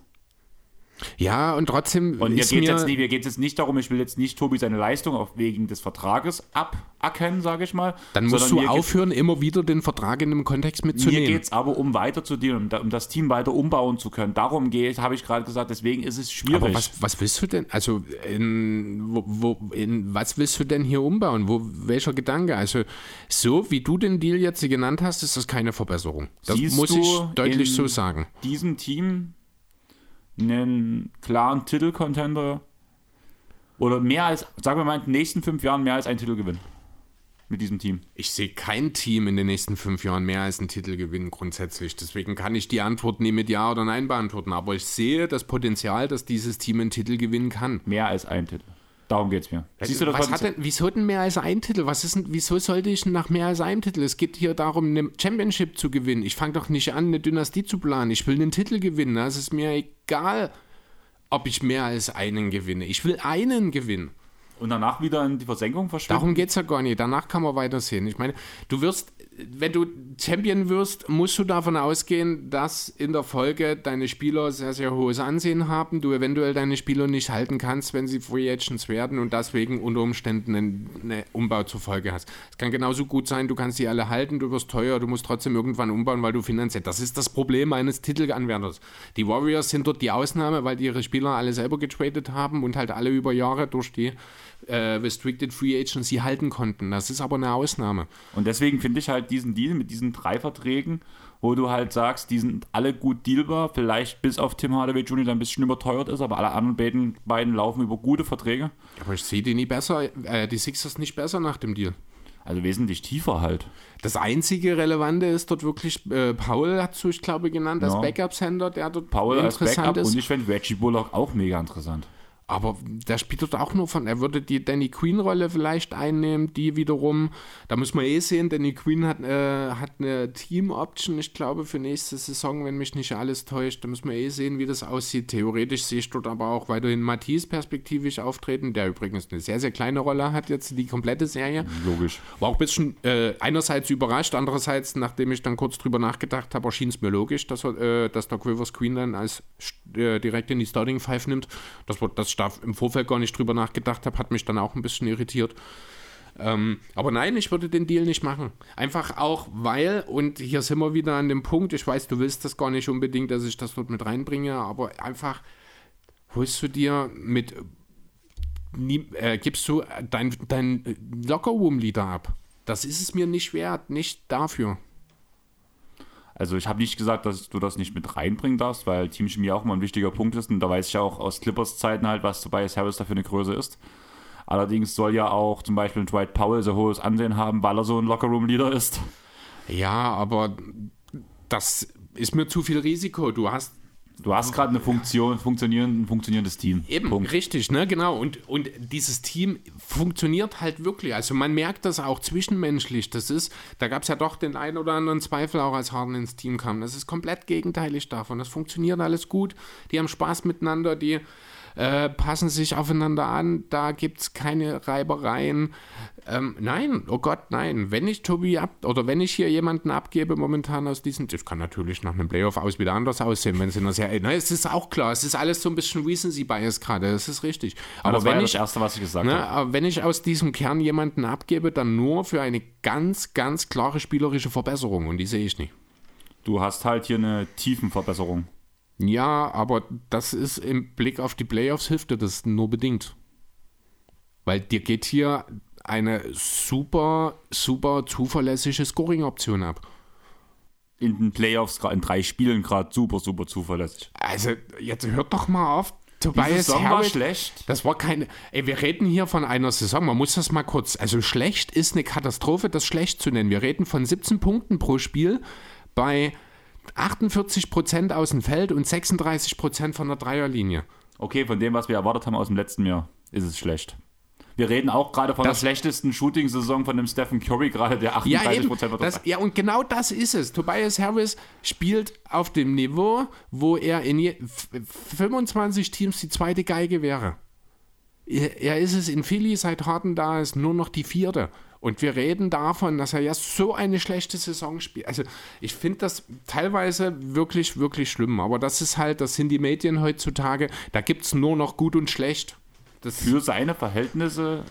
Ja, und trotzdem. Und mir geht es jetzt, jetzt nicht darum, ich will jetzt nicht Tobi seine Leistung auch wegen des Vertrages aberkennen, sage ich mal. Dann musst du aufhören, immer wieder den Vertrag in dem Kontext mitzunehmen. Mir geht es aber um weiter zu dienen, um, um, das Team weiter umbauen zu können. Darum geht habe ich gerade gesagt, deswegen ist es schwierig. Aber was, was willst du denn? Also, in, wo, wo, in, was willst du denn hier umbauen? Wo, welcher Gedanke? Also, so wie du den Deal jetzt genannt hast, ist das keine Verbesserung. Das Siehst muss ich deutlich so sagen. Diesem Team einen klaren Titelcontender oder mehr als, sagen wir mal, in den nächsten fünf Jahren mehr als einen Titel gewinnen mit diesem Team? Ich sehe kein Team in den nächsten fünf Jahren mehr als einen Titel gewinnen grundsätzlich. Deswegen kann ich die Antwort nie mit Ja oder Nein beantworten. Aber ich sehe das Potenzial, dass dieses Team einen Titel gewinnen kann. Mehr als einen Titel. Darum geht es mir. Siehst du das was hat denn, wieso denn mehr als ein Titel? Was ist denn, wieso sollte ich nach mehr als einem Titel? Es geht hier darum, eine Championship zu gewinnen. Ich fange doch nicht an, eine Dynastie zu planen. Ich will einen Titel gewinnen. Es ist mir egal, ob ich mehr als einen gewinne. Ich will einen gewinnen. und danach wieder in die Versenkung verschwinden. Darum geht es ja gar nicht. Danach kann man weitersehen. Ich meine, du wirst, wenn du Champion wirst, musst du davon ausgehen, dass in der Folge deine Spieler sehr, sehr hohes Ansehen haben. Du eventuell deine Spieler nicht halten kannst, wenn sie Free Agents werden und deswegen unter Umständen einen, Umbau zur Folge hast. Es kann genauso gut sein, du kannst sie alle halten, du wirst teuer, du musst trotzdem irgendwann umbauen, weil du finanziell. Das ist das Problem eines Titelanwärters. Die Warriors sind dort die Ausnahme, weil die ihre Spieler alle selber getradet haben und halt alle über Jahre durch die äh, Restricted Free Agency halten konnten. Das ist aber eine Ausnahme. Und deswegen finde ich halt diesen Deal mit diesen drei Verträgen, wo du halt sagst, die sind alle gut dealbar, vielleicht bis auf Tim Hardaway Jr., der ein bisschen überteuert ist, aber alle anderen beiden, beiden laufen über gute Verträge. Aber ich sehe die nie besser, äh, die Sixers nicht besser nach dem Deal. Also wesentlich tiefer halt. Das einzige Relevante ist dort wirklich, äh, Paul hat du, ich glaube, genannt, als Ja. Backup-Sender, der dort Paul als interessant Backup ist. und ich finde Reggie Bullock auch mega interessant. Aber der spielt dort auch nur von, er würde die Danny Queen-Rolle vielleicht einnehmen, die wiederum, da muss man eh sehen, Danny Queen hat, äh, hat eine Team-Option, ich glaube, für nächste Saison, wenn mich nicht alles täuscht. Da muss man eh sehen, wie das aussieht. Theoretisch sehe ich dort aber auch weiterhin Matisse perspektivisch auftreten, der übrigens eine sehr, sehr kleine Rolle hat jetzt, die komplette Serie. Logisch. War auch ein bisschen äh, einerseits überrascht, andererseits, nachdem ich dann kurz drüber nachgedacht habe, erschien es mir logisch, dass, äh, dass Doc Rivers Queen dann als äh, direkt in die Starting Five nimmt. Das, ich da im Vorfeld gar nicht drüber nachgedacht habe, hat mich dann auch ein bisschen irritiert. Ähm, aber nein, ich würde den Deal nicht machen. Einfach auch, weil, und hier sind wir wieder an dem Punkt, ich weiß, du willst das gar nicht unbedingt, dass ich das dort mit reinbringe, aber einfach holst du dir mit, äh, gibst du dein, dein Lockerroom-Leader ab. Das ist es mir nicht wert, nicht dafür. Also ich habe nicht gesagt, dass du das nicht mit reinbringen darfst, weil Teamchemie auch mal ein wichtiger Punkt ist und da weiß ich auch aus Clippers Zeiten halt, was Tobias Harris da für eine Größe ist. Allerdings soll ja auch zum Beispiel Dwight Powell so hohes Ansehen haben, weil er so ein Lockerroom-Leader ist. Ja, aber das ist mir zu viel Risiko. Du hast Du hast gerade eine Funktion, funktionieren, ein funktionierendes Team. Eben, Punkt. richtig, ne, genau. Und, und dieses Team funktioniert halt wirklich. Also man merkt das auch zwischenmenschlich. Das ist, da gab es ja doch den einen oder anderen Zweifel, auch als Harden ins Team kam. Das ist komplett gegenteilig davon. Das funktioniert alles gut. Die haben Spaß miteinander, die äh, passen sich aufeinander an. Da gibt es keine Reibereien. Ähm, nein, oh Gott, nein. Wenn ich Tobi ab oder wenn ich hier jemanden abgebe momentan aus diesem, das kann natürlich nach einem Playoff aus wieder anders aussehen, wenn es in Serie, ne, es ist auch klar, es ist alles so ein bisschen Recency Bias gerade, das ist richtig. Aber war wenn ja ich das Erste, was ich gesagt Ne, habe. aber wenn ich aus diesem Kern jemanden abgebe, dann nur für eine ganz, ganz klare spielerische Verbesserung und die sehe ich nicht. Du hast halt hier eine Tiefenverbesserung. Ja, aber das ist im Blick auf die Playoffs hilft dir das nur bedingt. Weil dir geht hier eine super, super zuverlässige Scoring-Option ab. In den Playoffs, in drei Spielen gerade super, super zuverlässig. Also, jetzt hört doch mal auf. Tobias Saison war Harris, schlecht. Das war keine. Ey, wir reden hier von einer Saison. Man muss das mal kurz. Also schlecht ist eine Katastrophe, das schlecht zu nennen. Wir reden von 17 Punkten pro Spiel bei 48 Prozent aus dem Feld und 36 Prozent von der Dreierlinie. Okay, von dem, was wir erwartet haben aus dem letzten Jahr, ist es schlecht. Wir reden auch gerade von Das- der schlechtesten Shooting-Saison von dem Stephen Curry, gerade der 38 Ja, eben. Prozent Das, ja, und genau das ist es. Tobias Harris spielt auf dem Niveau, wo er in je, f- 25 Teams die zweite Geige wäre. Er, er ist es in Philly, seit Harden da ist, nur noch die vierte. Und wir reden davon, dass er ja so eine schlechte Saison spielt. Also ich finde das teilweise wirklich, wirklich schlimm. Aber das ist halt, das sind die Medien heutzutage. Da gibt es nur noch gut und schlecht. Das, Für seine Verhältnisse,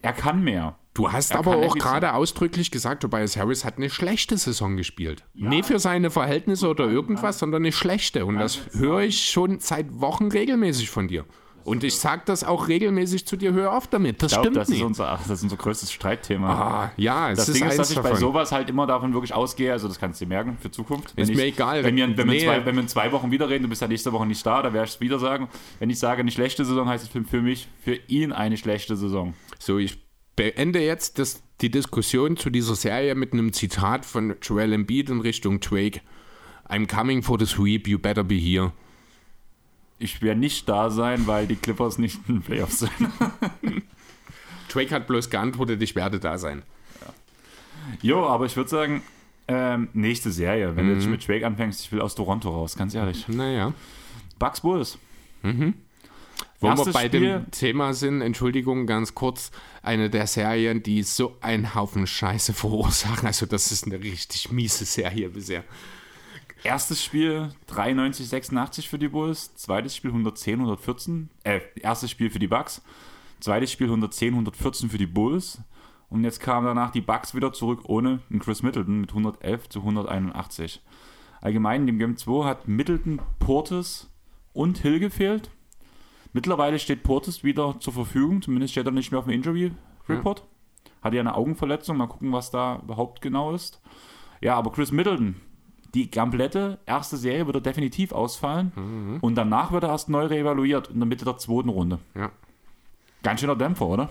er kann mehr. Du hast Er aber auch gerade ausdrücklich gesagt, Tobias Harris hat eine schlechte Saison gespielt. Nicht für seine Verhältnisse oder irgendwas, sondern eine schlechte. Und das höre ich schon seit Wochen regelmäßig von dir. Und ich sage das auch regelmäßig zu dir, hör auf damit. Das Ich glaube, stimmt das, ist nicht. unser- ach, das ist unser größtes Streitthema. ah, ja, es das ist Ding ist, dass ich bei davon. sowas halt immer davon wirklich ausgehe, also das kannst du dir merken für Zukunft. Wenn Ist ich, mir egal. Wenn wir, wenn, wir in Nee. zwei, wenn wir in zwei Wochen wieder reden, du bist ja nächste Woche nicht da, da werde ich es wieder sagen. Wenn ich sage, eine schlechte Saison, heißt es für, für mich, für ihn eine schlechte Saison. So, ich beende jetzt das, die Diskussion zu dieser Serie mit einem Zitat von Joel Embiid in Richtung Drake. I'm coming for the sweep, you better be here. Ich werde nicht da sein, weil die Clippers nicht in den Playoffs sind. Drake hat bloß geantwortet, ich werde da sein. Jo, aber ich würde sagen, ähm, nächste Serie. Wenn du Mhm. jetzt mit Drake anfängst, ich will aus Toronto raus, ganz ehrlich. Naja. Bucks Bulls. Wo Erstes wir bei Spiel- dem Thema sind, Entschuldigung, ganz kurz, eine der Serien, die so einen Haufen Scheiße verursachen. Also das ist eine richtig miese Serie bisher. Erstes Spiel 93, 86 für die Bulls. Zweites Spiel 110, 114. Äh, erstes Spiel für die Bucks. Zweites Spiel 110, 114 für die Bulls. Und jetzt kamen danach die Bucks wieder zurück ohne einen Chris Middleton mit 111 zu 181. Allgemein in dem Game 2 hat Middleton, Portis und Hill gefehlt. Mittlerweile steht Portis wieder zur Verfügung. Zumindest steht er nicht mehr auf dem Injury Report. Hat ja eine Augenverletzung. Mal gucken, was da überhaupt genau ist. Ja, aber Chris Middleton, die komplette erste Serie wird er definitiv ausfallen. Und danach wird er erst neu reevaluiert in der Mitte der zweiten Runde. Ja. Ganz schöner Dämpfer, oder?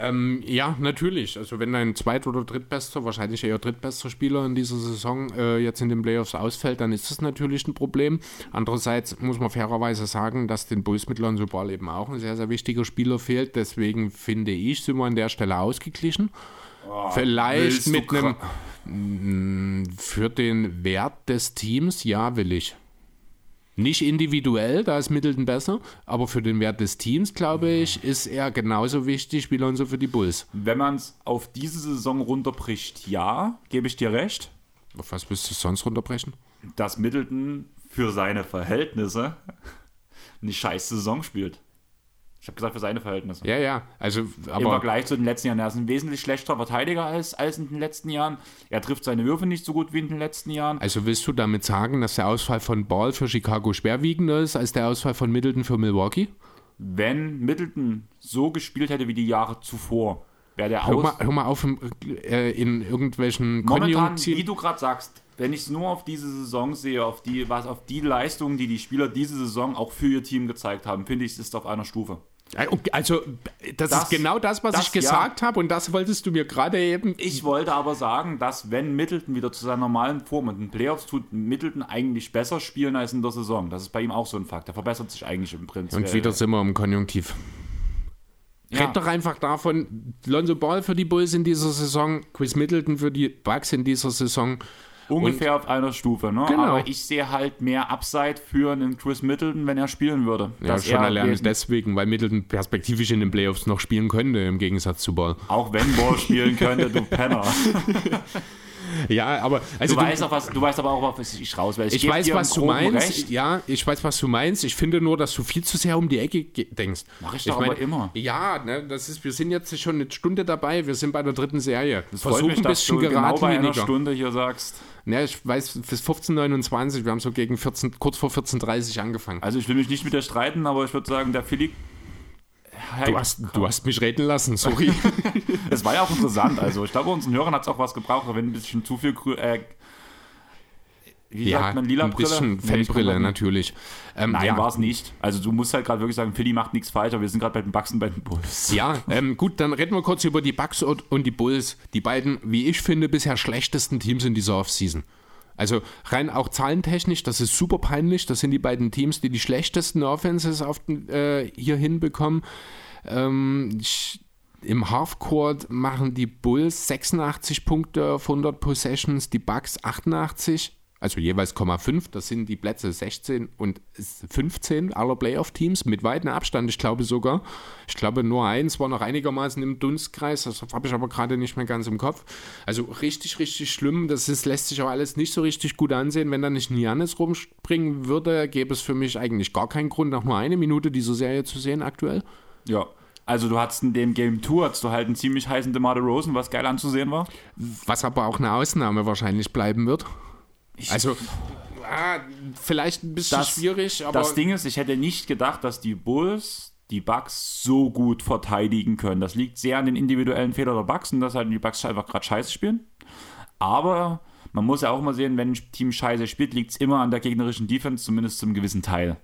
Ähm, ja, natürlich. Also wenn dein zweit- oder drittbester, wahrscheinlich eher drittbester Spieler in dieser Saison äh, jetzt in den Playoffs ausfällt, dann ist das natürlich ein Problem. Andererseits muss man fairerweise sagen, dass den Bulls mit Lonzo Ball eben auch ein sehr, sehr wichtiger Spieler fehlt. Deswegen finde ich, sind wir an der Stelle ausgeglichen. Vielleicht willst du mit einem für den Wert des Teams, ja, will ich. Nicht individuell, da ist Middleton besser, aber für den Wert des Teams, glaube ich, ist er genauso wichtig wie Lonzo für die Bulls. Wenn man es auf diese Saison runterbricht, ja, gebe ich dir recht, Auf was willst du sonst runterbrechen? dass Middleton für seine Verhältnisse eine scheiß Saison spielt. Ich habe gesagt, für seine Verhältnisse. Ja, ja, also, Im aber Vergleich zu den letzten Jahren. Er ist ein wesentlich schlechterer Verteidiger als, als in den letzten Jahren. Er trifft seine Würfe nicht so gut wie in den letzten Jahren. also willst du damit sagen, dass der Ausfall von Ball für Chicago schwerwiegender ist als der Ausfall von Middleton für Milwaukee? Wenn Middleton so gespielt hätte wie die Jahre zuvor, wäre der Hör aus. mal, hör mal auf, im, äh, in irgendwelchen Momentan, wie du gerade sagst, wenn ich es nur auf diese Saison sehe, auf die, was, auf die Leistungen, die die Spieler diese Saison auch für ihr Team gezeigt haben, finde ich, es ist auf einer Stufe. Also, das, Das- ist genau das, was das, ich gesagt habe und das wolltest du mir gerade eben. Ich wollte aber sagen, dass wenn Middleton wieder zu seiner normalen Form in den Playoffs tut, Middleton eigentlich besser spielen als in der Saison. Das ist bei ihm auch so ein Fakt. Er verbessert sich eigentlich im Prinzip. Und wieder sind wir im Konjunktiv. Ja. Red doch einfach davon, Lonzo Ball für die Bulls in dieser Saison, Chris Middleton für die Bucks in dieser Saison. Ungefähr auf einer Stufe, ne? Genau. Aber ich sehe halt mehr Upside für einen Chris Middleton, wenn er spielen würde. Ja, schon allein deswegen, weil Middleton perspektivisch in den Playoffs noch spielen könnte, im Gegensatz zu Ball. Auch wenn Ball spielen könnte, du Penner. Ja, aber also Du, weißt, auch was, du weißt aber auch, was ich raus will. ich geb weiß, dir was du meinst. Recht. Ja, ich weiß, was du meinst. Ich finde nur, dass du viel zu sehr um die Ecke denkst. Mach ich doch aber immer. Ja, ne, das ist, wir sind jetzt schon eine Stunde dabei. Wir sind bei der dritten Serie. Das freut Versuch mich, ein dass bisschen du genau bei einer. Stunde hier sagst. Ja, ich weiß, bis 15.29, wir haben so gegen 14, kurz vor 14.30 angefangen. Also ich will mich nicht mit dir streiten, aber ich würde sagen, der Du hast, du hast mich reden lassen, sorry. Es war ja auch interessant. Also ich glaube, unseren Hörern hat es auch was gebraucht, wenn ein bisschen zu viel Grü äh, wie ja, sagt man, lila ein bisschen Brille? Nee, Fanbrille nicht. natürlich. Ähm, Nein, ja. war es nicht. Also du musst halt gerade wirklich sagen, Philly macht nichts falsch, aber wir sind gerade bei den Bucks und bei den Bulls. Ja, ähm, gut, dann reden wir kurz über die Bucks und, und die Bulls. Die beiden, wie ich finde, bisher schlechtesten Teams in dieser Offseason. Also rein auch zahlentechnisch, das ist super peinlich. Das sind die beiden Teams, die die schlechtesten Offenses auf äh, hier hinbekommen. Ähm, Im Halfcourt machen die Bulls 86 Punkte auf 100 Possessions, die Bucks 88. Also jeweils 0,5, das sind die Plätze 16 und 15 aller Playoff-Teams mit weitem Abstand. Ich glaube sogar, ich glaube nur eins war noch einigermaßen im Dunstkreis, das habe ich aber gerade nicht mehr ganz im Kopf. Also richtig, richtig schlimm. Das ist, lässt sich auch alles nicht so richtig gut ansehen. Wenn da nicht ein Janis rumspringen würde, gäbe es für mich eigentlich gar keinen Grund, noch nur eine Minute diese Serie zu sehen aktuell. Ja. Also du hattest in dem Game 2 hattest du halt einen ziemlich heißen DeMar DeRozan, was geil anzusehen war. Was aber auch eine Ausnahme wahrscheinlich bleiben wird. Also, ah, vielleicht ein bisschen Das- schwierig, aber das Ding ist, ich hätte nicht gedacht, dass die Bulls die Bucks so gut verteidigen können. Das liegt sehr an den individuellen Fehlern der Bucks und dass halt die Bucks einfach gerade scheiße spielen. Aber man muss ja auch mal sehen, wenn ein Team scheiße spielt, liegt es immer an der gegnerischen Defense, zumindest zum gewissen Teil.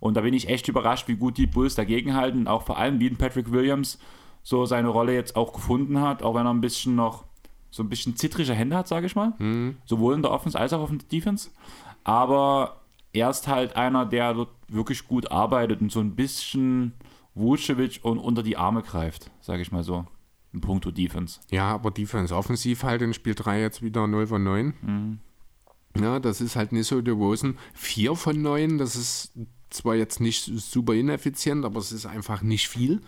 Und da bin ich echt überrascht, wie gut die Bulls dagegenhalten. Auch vor allem, wie ein Patrick Williams so seine Rolle jetzt auch gefunden hat, auch wenn er ein bisschen noch so ein bisschen zittrige Hände hat, sage ich mal. Sowohl in der Offense als auch auf der Defense. Aber er ist halt einer, der dort wirklich gut arbeitet und so ein bisschen Vucevic und unter die Arme greift, sage ich mal so. In puncto Defense. Ja, aber Defense offensiv halt in Spiel 3 jetzt wieder 0 von 9. Ja, das ist halt nicht so der Rosen. 4 von 9, das ist zwar jetzt nicht super ineffizient, aber es ist einfach nicht viel.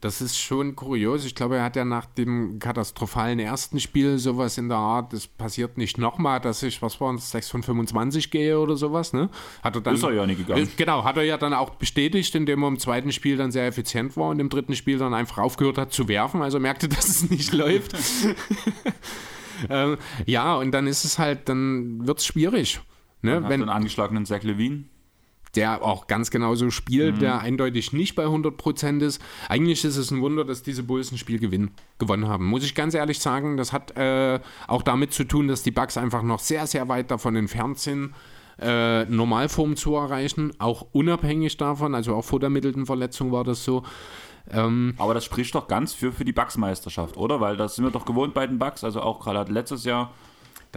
Das ist schon kurios. Ich glaube, er hat ja nach dem katastrophalen ersten Spiel sowas in der Art, das passiert nicht nochmal, dass ich, was war das, 6 von 25 gehe oder sowas, ne? Hat er dann, Ist er ja nicht gegangen. Äh, Genau, hat er ja dann auch bestätigt, indem er im zweiten Spiel dann sehr effizient war und im dritten Spiel dann einfach aufgehört hat zu werfen, also merkte, dass es nicht läuft. ähm, ja, und dann ist es halt, dann wird es schwierig. Ne? Hat Wenn, einen angeschlagenen Zach Levine. Der auch ganz genauso spielt, der eindeutig nicht bei 100% ist. Eigentlich ist es ein Wunder, dass diese Bulls ein Spiel gewinnen, gewonnen haben. Muss ich ganz ehrlich sagen, das hat äh, auch damit zu tun, dass die Bucks einfach noch sehr, sehr weit davon entfernt sind, äh, Normalform zu erreichen, auch unabhängig davon, also auch vor der mittelten Verletzung war das so. Ähm, Aber das spricht doch ganz für, für die Bucks-Meisterschaft, oder? Weil das sind wir doch gewohnt bei den Bucks. Also auch gerade letztes Jahr.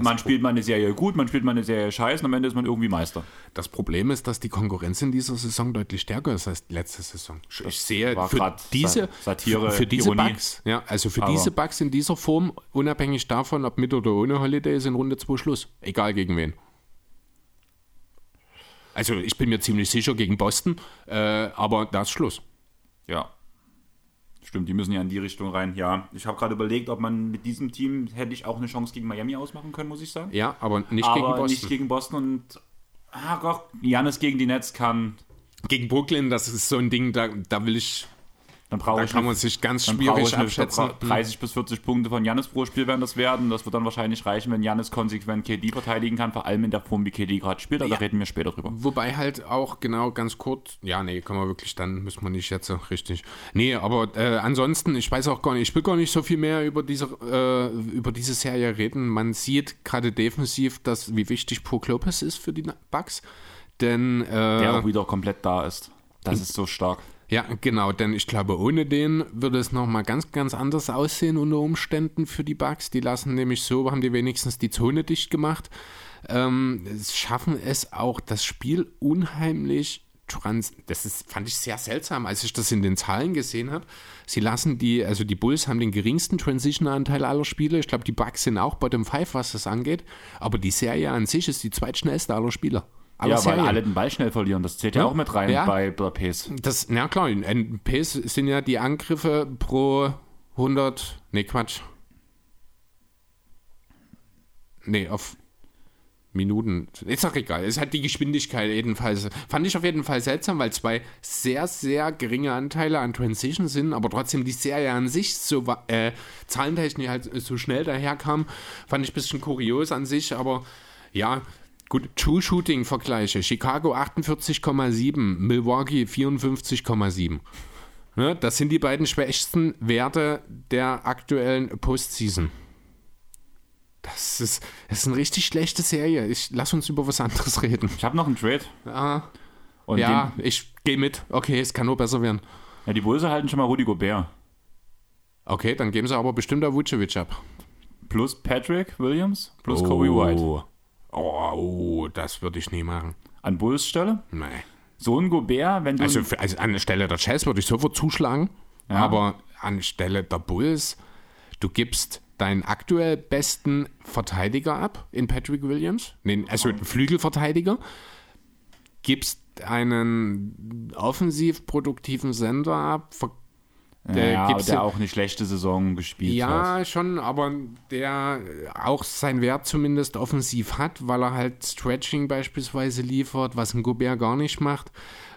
Man spielt mal eine Serie gut, man spielt mal eine Serie scheiße und am Ende ist man irgendwie Meister. das Problem ist, dass die Konkurrenz in dieser Saison deutlich stärker ist als letzte Saison. Ich sehe war für diese, Sa- Satire, für diese Ironie. Bugs, ja, also für Aber- diese Bugs in dieser Form, unabhängig davon, ob mit oder ohne Holiday, ist in Runde 2 Schluss. Egal gegen wen. Also ich bin mir ziemlich sicher gegen Boston, äh, aber da ist Schluss. Ja. Stimmt, die müssen ja in die Richtung rein. Ja, ich habe gerade überlegt, ob man mit diesem Team hätte ich auch eine Chance gegen Miami ausmachen können, muss ich sagen. Ja, aber nicht Aber gegen Boston. nicht gegen Boston und ah Gott, Janis gegen die Nets kann, gegen Brooklyn, das ist so ein Ding, da, da will ich, dann brauche da ich kann man sich ganz schwierig abschätzen. 30 bis 40 Punkte von Janis pro Spiel werden das werden. Das wird dann wahrscheinlich reichen, wenn Janis konsequent KD verteidigen kann, vor allem in der Form, wie KD gerade spielt. Aber Ja. da reden wir später drüber. Wobei halt auch genau ganz kurz, ja, nee, kann man wirklich, dann müssen wir nicht jetzt so richtig. Nee, aber äh, ansonsten, ich weiß auch gar nicht, ich will gar nicht so viel mehr über diese, äh, über diese Serie reden. Man sieht gerade defensiv, dass, wie wichtig Brook Lopez ist für die Bucks. Denn, äh, Der auch wieder komplett da ist. Das ist so stark. Ja, genau, denn ich glaube, ohne den würde es nochmal ganz, ganz anders aussehen unter Umständen für die Bugs. Die lassen nämlich so, haben die wenigstens die Zone dicht gemacht. Ähm, schaffen es auch, das Spiel unheimlich trans. Das ist, fand ich sehr seltsam, als ich das in den Zahlen gesehen habe. Sie lassen die, also die Bulls haben den geringsten Transition-Anteil aller Spiele. Ich glaube, die Bugs sind auch Bottom 5, was das angeht. Aber die Serie an sich ist die zweitschnellste aller Spieler. Aller Ja, weil alle den Ball schnell verlieren. Das zählt ja, Ja. auch mit rein Ja. bei der Pace. Das, na klar, in NPs sind ja die Angriffe pro 100, nee, Quatsch. Nee, auf Minuten. Ist doch egal. Ist halt die Geschwindigkeit jedenfalls. Fand ich auf jeden Fall seltsam, weil zwei sehr, sehr geringe Anteile an Transition sind, aber trotzdem die Serie an sich so äh, zahlentechnisch halt so schnell daherkam. Fand ich ein bisschen kurios an sich, aber ja. Gut, True Shooting Vergleiche. Chicago 48,7, Milwaukee 54,7. Ne, das sind die beiden schwächsten Werte der aktuellen Postseason. Das ist, das ist eine richtig schlechte Serie. Ich, lass uns über was anderes reden. Ich habe noch einen Trade. Ah, ja, den, ich gehe mit. Okay, es kann nur besser werden. ja, die Bulls erhalten schon mal Rudi Gobert. Okay, dann geben sie aber bestimmt auch Vucevic ab. Plus Patrick Williams, plus Kobe White. Oh, oh, das würde ich nie machen. An Bulls Stelle. Nee. So ein Gobert, wenn du. Also, für, also an der Stelle der Jazz würde ich sofort zuschlagen, Ja. aber an Stelle der Bulls, du gibst deinen aktuell besten Verteidiger ab in Patrick Williams, nee, also einen Flügelverteidiger, gibst einen offensiv produktiven Sender ab, ver der ja, gibt's der ja- auch eine schlechte Saison gespielt hat. ja, schon, aber der auch seinen Wert zumindest offensiv hat, weil er halt Stretching beispielsweise liefert, was ein Gobert gar nicht macht.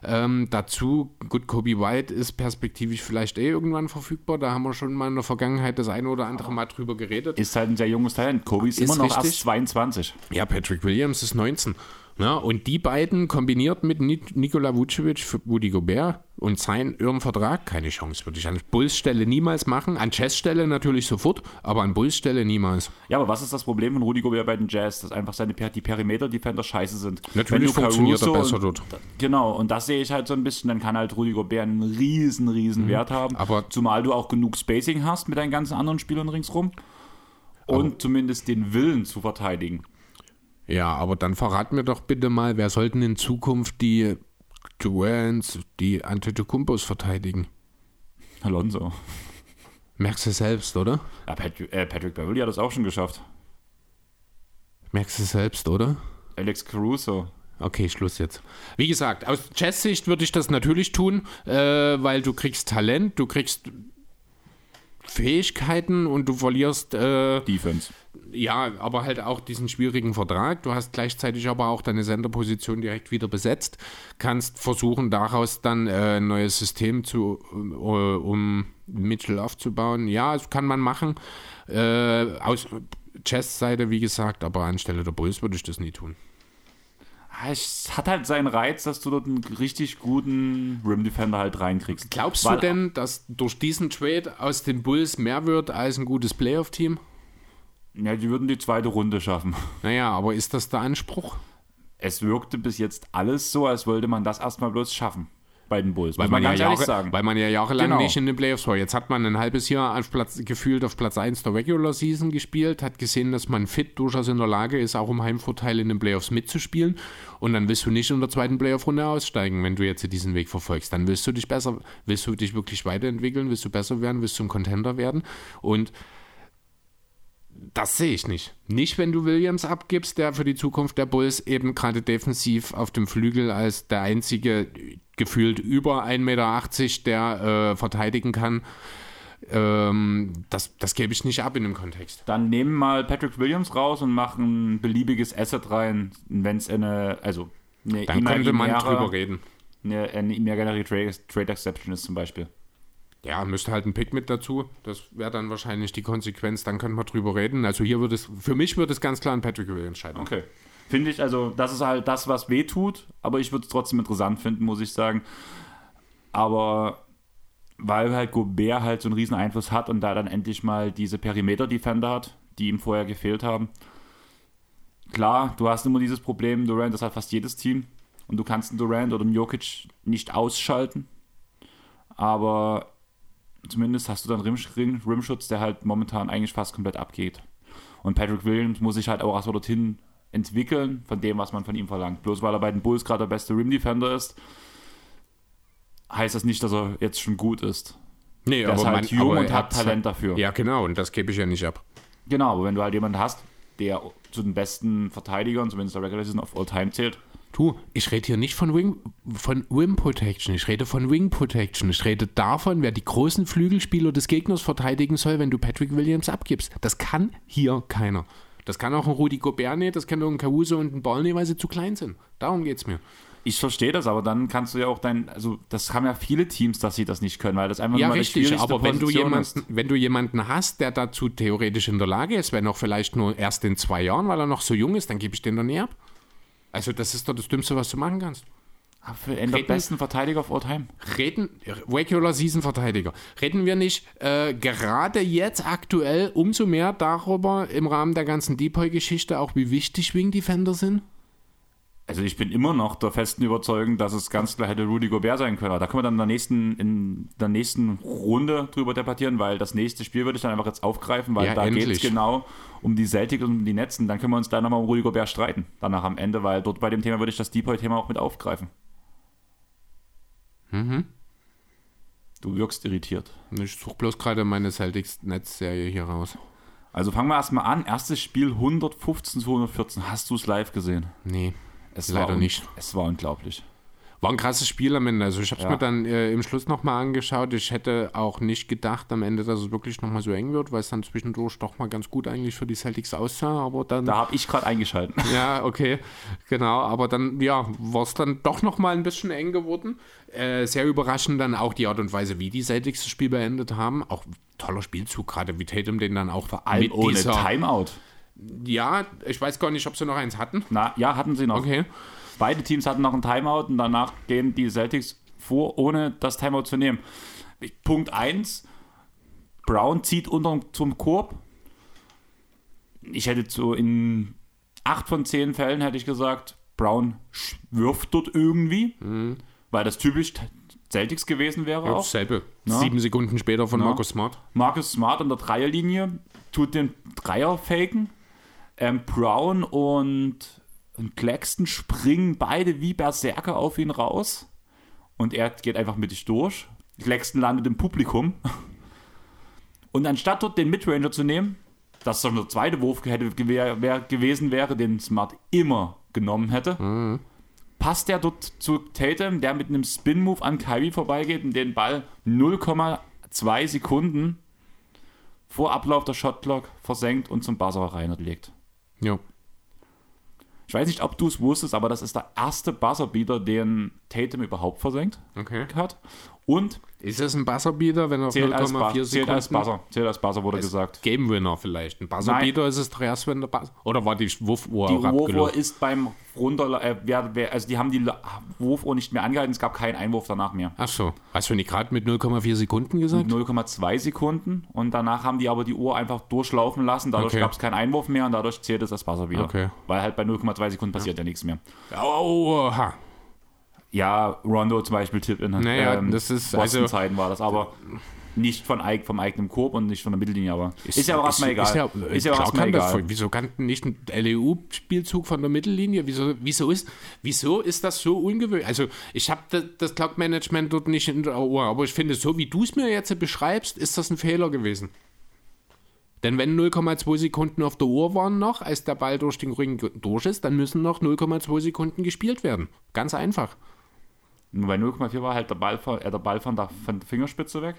Ähm, dazu, gut, Kobe White ist perspektivisch vielleicht eh irgendwann verfügbar. Da haben wir schon mal in der Vergangenheit das eine oder andere Mal drüber geredet. Ist halt ein sehr junges Talent. Kobe ist, Ist immer noch richtig. erst 22. Ja, Patrick Williams ist 19. Ja, und die beiden kombiniert mit Ni- Nikola Vucevic für Woody Gobert und seinen ihren Vertrag, keine Chance, würde ich an Bulls Stelle niemals machen. An Chess Stelle natürlich sofort, aber an Bulls Stelle niemals. Ja, aber was ist das Problem von Rudi Gobert bei den Jazz? Dass einfach seine die Perimeter-Defender scheiße sind. Natürlich funktioniert er besser und- dort. Genau, und das sehe ich halt so ein bisschen. Dann kann halt Rudi Gobert einen riesen, riesen Wert haben. Mhm. Aber- Zumal du auch genug Spacing hast mit deinen ganzen anderen Spielern ringsrum. Und zumindest den Willen zu verteidigen. Ja, aber dann verrat mir doch bitte mal, wer sollten in Zukunft die Durants, die Antetokounmpos verteidigen? Alonso. Merkst du selbst, oder? Ja, Patrick, äh, Patrick Beverly hat das auch schon geschafft. Merkst du selbst, oder? Alex Caruso. Okay, Schluss jetzt. Wie gesagt, aus Jazz-Sicht würde ich das natürlich tun, äh, weil du kriegst Talent, du kriegst Fähigkeiten und du verlierst äh, Defense. Ja, aber halt auch diesen schwierigen Vertrag. Du hast gleichzeitig aber auch deine Senderposition direkt wieder besetzt, kannst versuchen daraus dann äh, ein neues System zu äh, um Mitchell aufzubauen. Ja, das kann man machen. Äh, aus Chess-Seite, wie gesagt, aber anstelle der Bulls würde ich das nie tun. Ah, Es hat halt seinen Reiz, dass du dort einen richtig guten Rim Defender halt reinkriegst. Glaubst Weil- du denn, dass durch diesen Trade aus den Bulls mehr wird als ein gutes Playoff-Team? Ja, die würden die zweite Runde schaffen. Naja, aber ist das der Anspruch? Es wirkte bis jetzt alles so, als wollte man das erstmal bloß schaffen bei den Bulls. Weil Muss man, ja Jahre, sagen. weil man ja jahrelang Genau. nicht in den Playoffs war. Jetzt hat man ein halbes Jahr auf Platz, gefühlt auf Platz 1 der Regular Season gespielt, hat gesehen, dass man fit durchaus in der Lage ist, auch um Heimvorteil in den Playoffs mitzuspielen. Und dann willst du nicht in der zweiten Playoff-Runde aussteigen, wenn du jetzt diesen Weg verfolgst. Dann willst du dich besser, willst du dich wirklich weiterentwickeln, willst du besser werden, willst du ein Contender werden. Und das sehe ich nicht. Nicht, wenn du Williams abgibst, der für die Zukunft der Bulls eben gerade defensiv auf dem Flügel als der einzige gefühlt über 1,80 Meter, der äh, verteidigen kann. Ähm, das, das gebe ich nicht ab in dem Kontext. Dann nehmen mal Patrick Williams raus und machen ein beliebiges Asset rein, wenn es eine, also eine Dann könnte man drüber reden. Eine, eine imaginäre Trade, Trade Exception ist zum Beispiel. Ja, müsste halt ein Pick mit dazu. Das wäre dann wahrscheinlich die Konsequenz. Dann könnte man drüber reden. Also hier würde es, für mich würde es ganz klar an Patrick Williams scheitern. Okay. Finde ich, also das ist halt das, was weh tut, aber ich würde es trotzdem interessant finden, muss ich sagen. Aber weil halt Gobert halt so einen riesen Einfluss hat und da dann endlich mal diese Perimeter-Defender hat, die ihm vorher gefehlt haben. Klar, du hast immer dieses Problem, Durant, das hat fast jedes Team. Und du kannst einen Durant oder einen Jokic nicht ausschalten. Aber zumindest hast du dann Rim, Rim, Rimschutz, der halt momentan eigentlich fast komplett abgeht. Und Patrick Williams muss sich halt auch erstmal dorthin entwickeln, von dem, was man von ihm verlangt. Bloß weil er bei den Bulls gerade der beste Rim-Defender ist, heißt das nicht, dass er jetzt schon gut ist. Nee, Der ist halt jung und er hat Talent dafür. Ja, genau. Und das gebe ich ja nicht ab. Genau, aber wenn du halt jemanden hast, der zu den besten Verteidigern, zumindest der Regular Season of All Time zählt, Du, ich rede hier nicht von Wing, von Rim Protection, ich rede von Wing Protection. Ich rede davon, wer die großen Flügelspieler des Gegners verteidigen soll, wenn du Patrick Williams abgibst. Das kann hier keiner. Das kann auch ein Rudi Gobert nicht, das kann auch ein Caruso und ein Ballney, weil sie zu klein sind. Darum geht's mir. ich verstehe das, aber dann kannst du ja auch dein, also das haben ja viele Teams, dass sie das nicht können, weil das einfach Ja, nur richtig, aber wenn du, jemanden, wenn du jemanden hast, der dazu theoretisch in der Lage ist, wenn auch vielleicht nur erst in zwei Jahren, weil er noch so jung ist, dann gebe ich den doch nie ab. Also das ist doch das Dümmste, was du machen kannst. Aber Für einen der Reden- besten Verteidiger of All Time. Reden, Regular Season Verteidiger, reden wir nicht äh, gerade jetzt aktuell umso mehr darüber im Rahmen der ganzen Depoy-Geschichte auch, wie wichtig Wing Defender sind? Also ich bin immer noch der festen Überzeugung, dass es ganz klar hätte Rudy Gobert sein können. Aber da können wir dann in der nächsten, in der nächsten Runde drüber debattieren, weil das nächste Spiel würde ich dann einfach jetzt aufgreifen, weil Ja, da geht es genau um die Celtics und um die Netzen. Dann können wir uns da nochmal um Rudy Gobert streiten, danach am Ende, weil dort bei dem Thema würde ich das Depoy-Thema auch mit aufgreifen. Mhm. Du wirkst irritiert. Ich suche bloß gerade meine Celtics-Netz-Serie hier raus. Also fangen wir erstmal an. Erstes Spiel 115 zu 114. Hast du es live gesehen? Nee, Es Leider war nicht. Es war unglaublich. war ein krasses Spiel am Ende. Also ich habe es Ja. mir dann äh, im Schluss nochmal angeschaut. Ich hätte auch nicht gedacht am Ende, dass es wirklich nochmal so eng wird, weil es dann zwischendurch doch mal ganz gut eigentlich für die Celtics aussah. Aber dann Da habe ich gerade eingeschaltet. Ja, okay, genau. Aber dann, ja, war es dann doch noch mal ein bisschen eng geworden. Äh, sehr überraschend dann auch die Art und Weise, wie die Celtics das Spiel beendet haben. Auch toller Spielzug, gerade wie Tatum den dann auch vor Allem ohne Timeout. Ja, ich weiß gar nicht, ob sie noch eins hatten. Na, ja, hatten sie noch. Okay. Beide Teams hatten noch ein Timeout und danach gehen die Celtics vor, ohne das Timeout zu nehmen. Punkt 1. Brown zieht unter zum Korb. Ich hätte so in 8 von 10 Fällen hätte ich gesagt, Brown wirft dort irgendwie, weil das typisch Celtics gewesen wäre Ja, auch. dasselbe. Na? Sieben Sekunden später von Na? Markus Smart. Marcus Smart an der Dreierlinie tut den Dreier faken. Ähm, Brown und, und Claxton springen beide wie Berserker auf ihn raus. Und er geht einfach mittig durch. Claxton landet im Publikum. Und anstatt dort den Midranger zu nehmen, das schon der zweite Wurf hätte, gewär, wär, gewesen wäre, den Smart immer genommen hätte, passt der dort zu Tatum, der mit einem Spin-Move an Kyrie vorbeigeht und den Ball 0,2 Sekunden vor Ablauf der Shotclock versenkt und zum Buzzer reinlegt. Ja. Ich weiß nicht, ob du es wusstest, aber das ist der erste Buzzerbeater, den Tatum überhaupt versenkt Okay. hat. Und Ist das ein Buzzerbeater, wenn er auf zählt als, 0,4 Bu- Sekunden... zählt als Buzzer. Zählt als Buzzer, wurde gesagt. Game Winner vielleicht. Ein Buzzerbeater ist es doch erst, wenn der Buzzer... Oder war die Wurfuhr Die Wurfuhr ist beim Runter... Äh, also die haben die Wurfuhr nicht mehr angehalten. Es gab keinen Einwurf danach mehr. Ach so. Hast du nicht gerade mit 0,4 Sekunden gesagt? 0,2 Sekunden und danach haben die aber die Uhr einfach durchlaufen lassen. Dadurch Okay. gab es keinen Einwurf mehr und dadurch zählt es das Buzzer wieder. Okay. Weil halt bei 0,2 Sekunden passiert ja nichts mehr. Oha. Ja, Rondo zum Beispiel Tipp in Naja, das ist- also- Zeiten war das, aber nicht von, vom eigenen Korb und nicht von der Mittellinie, aber ist, ja auch erstmal egal. Ist ja, Ist ja auch erstmal kann das- egal. wieso kann nicht ein LEU-Spielzug von der Mittellinie? Wieso, wieso, ist, wieso ist das so ungewöhnlich? Also, ich habe das, das Clock-Management dort nicht in der Ohr, aber ich finde, so wie du es mir jetzt beschreibst, ist das ein Fehler gewesen. Denn wenn 0,2 Sekunden auf der Uhr waren noch, als der Ball durch den Ring durch ist, dann müssen noch 0,2 Sekunden gespielt werden. Ganz einfach. Nur bei 0,4 war halt der Ball, von, äh, der Ball von, der, von der Fingerspitze weg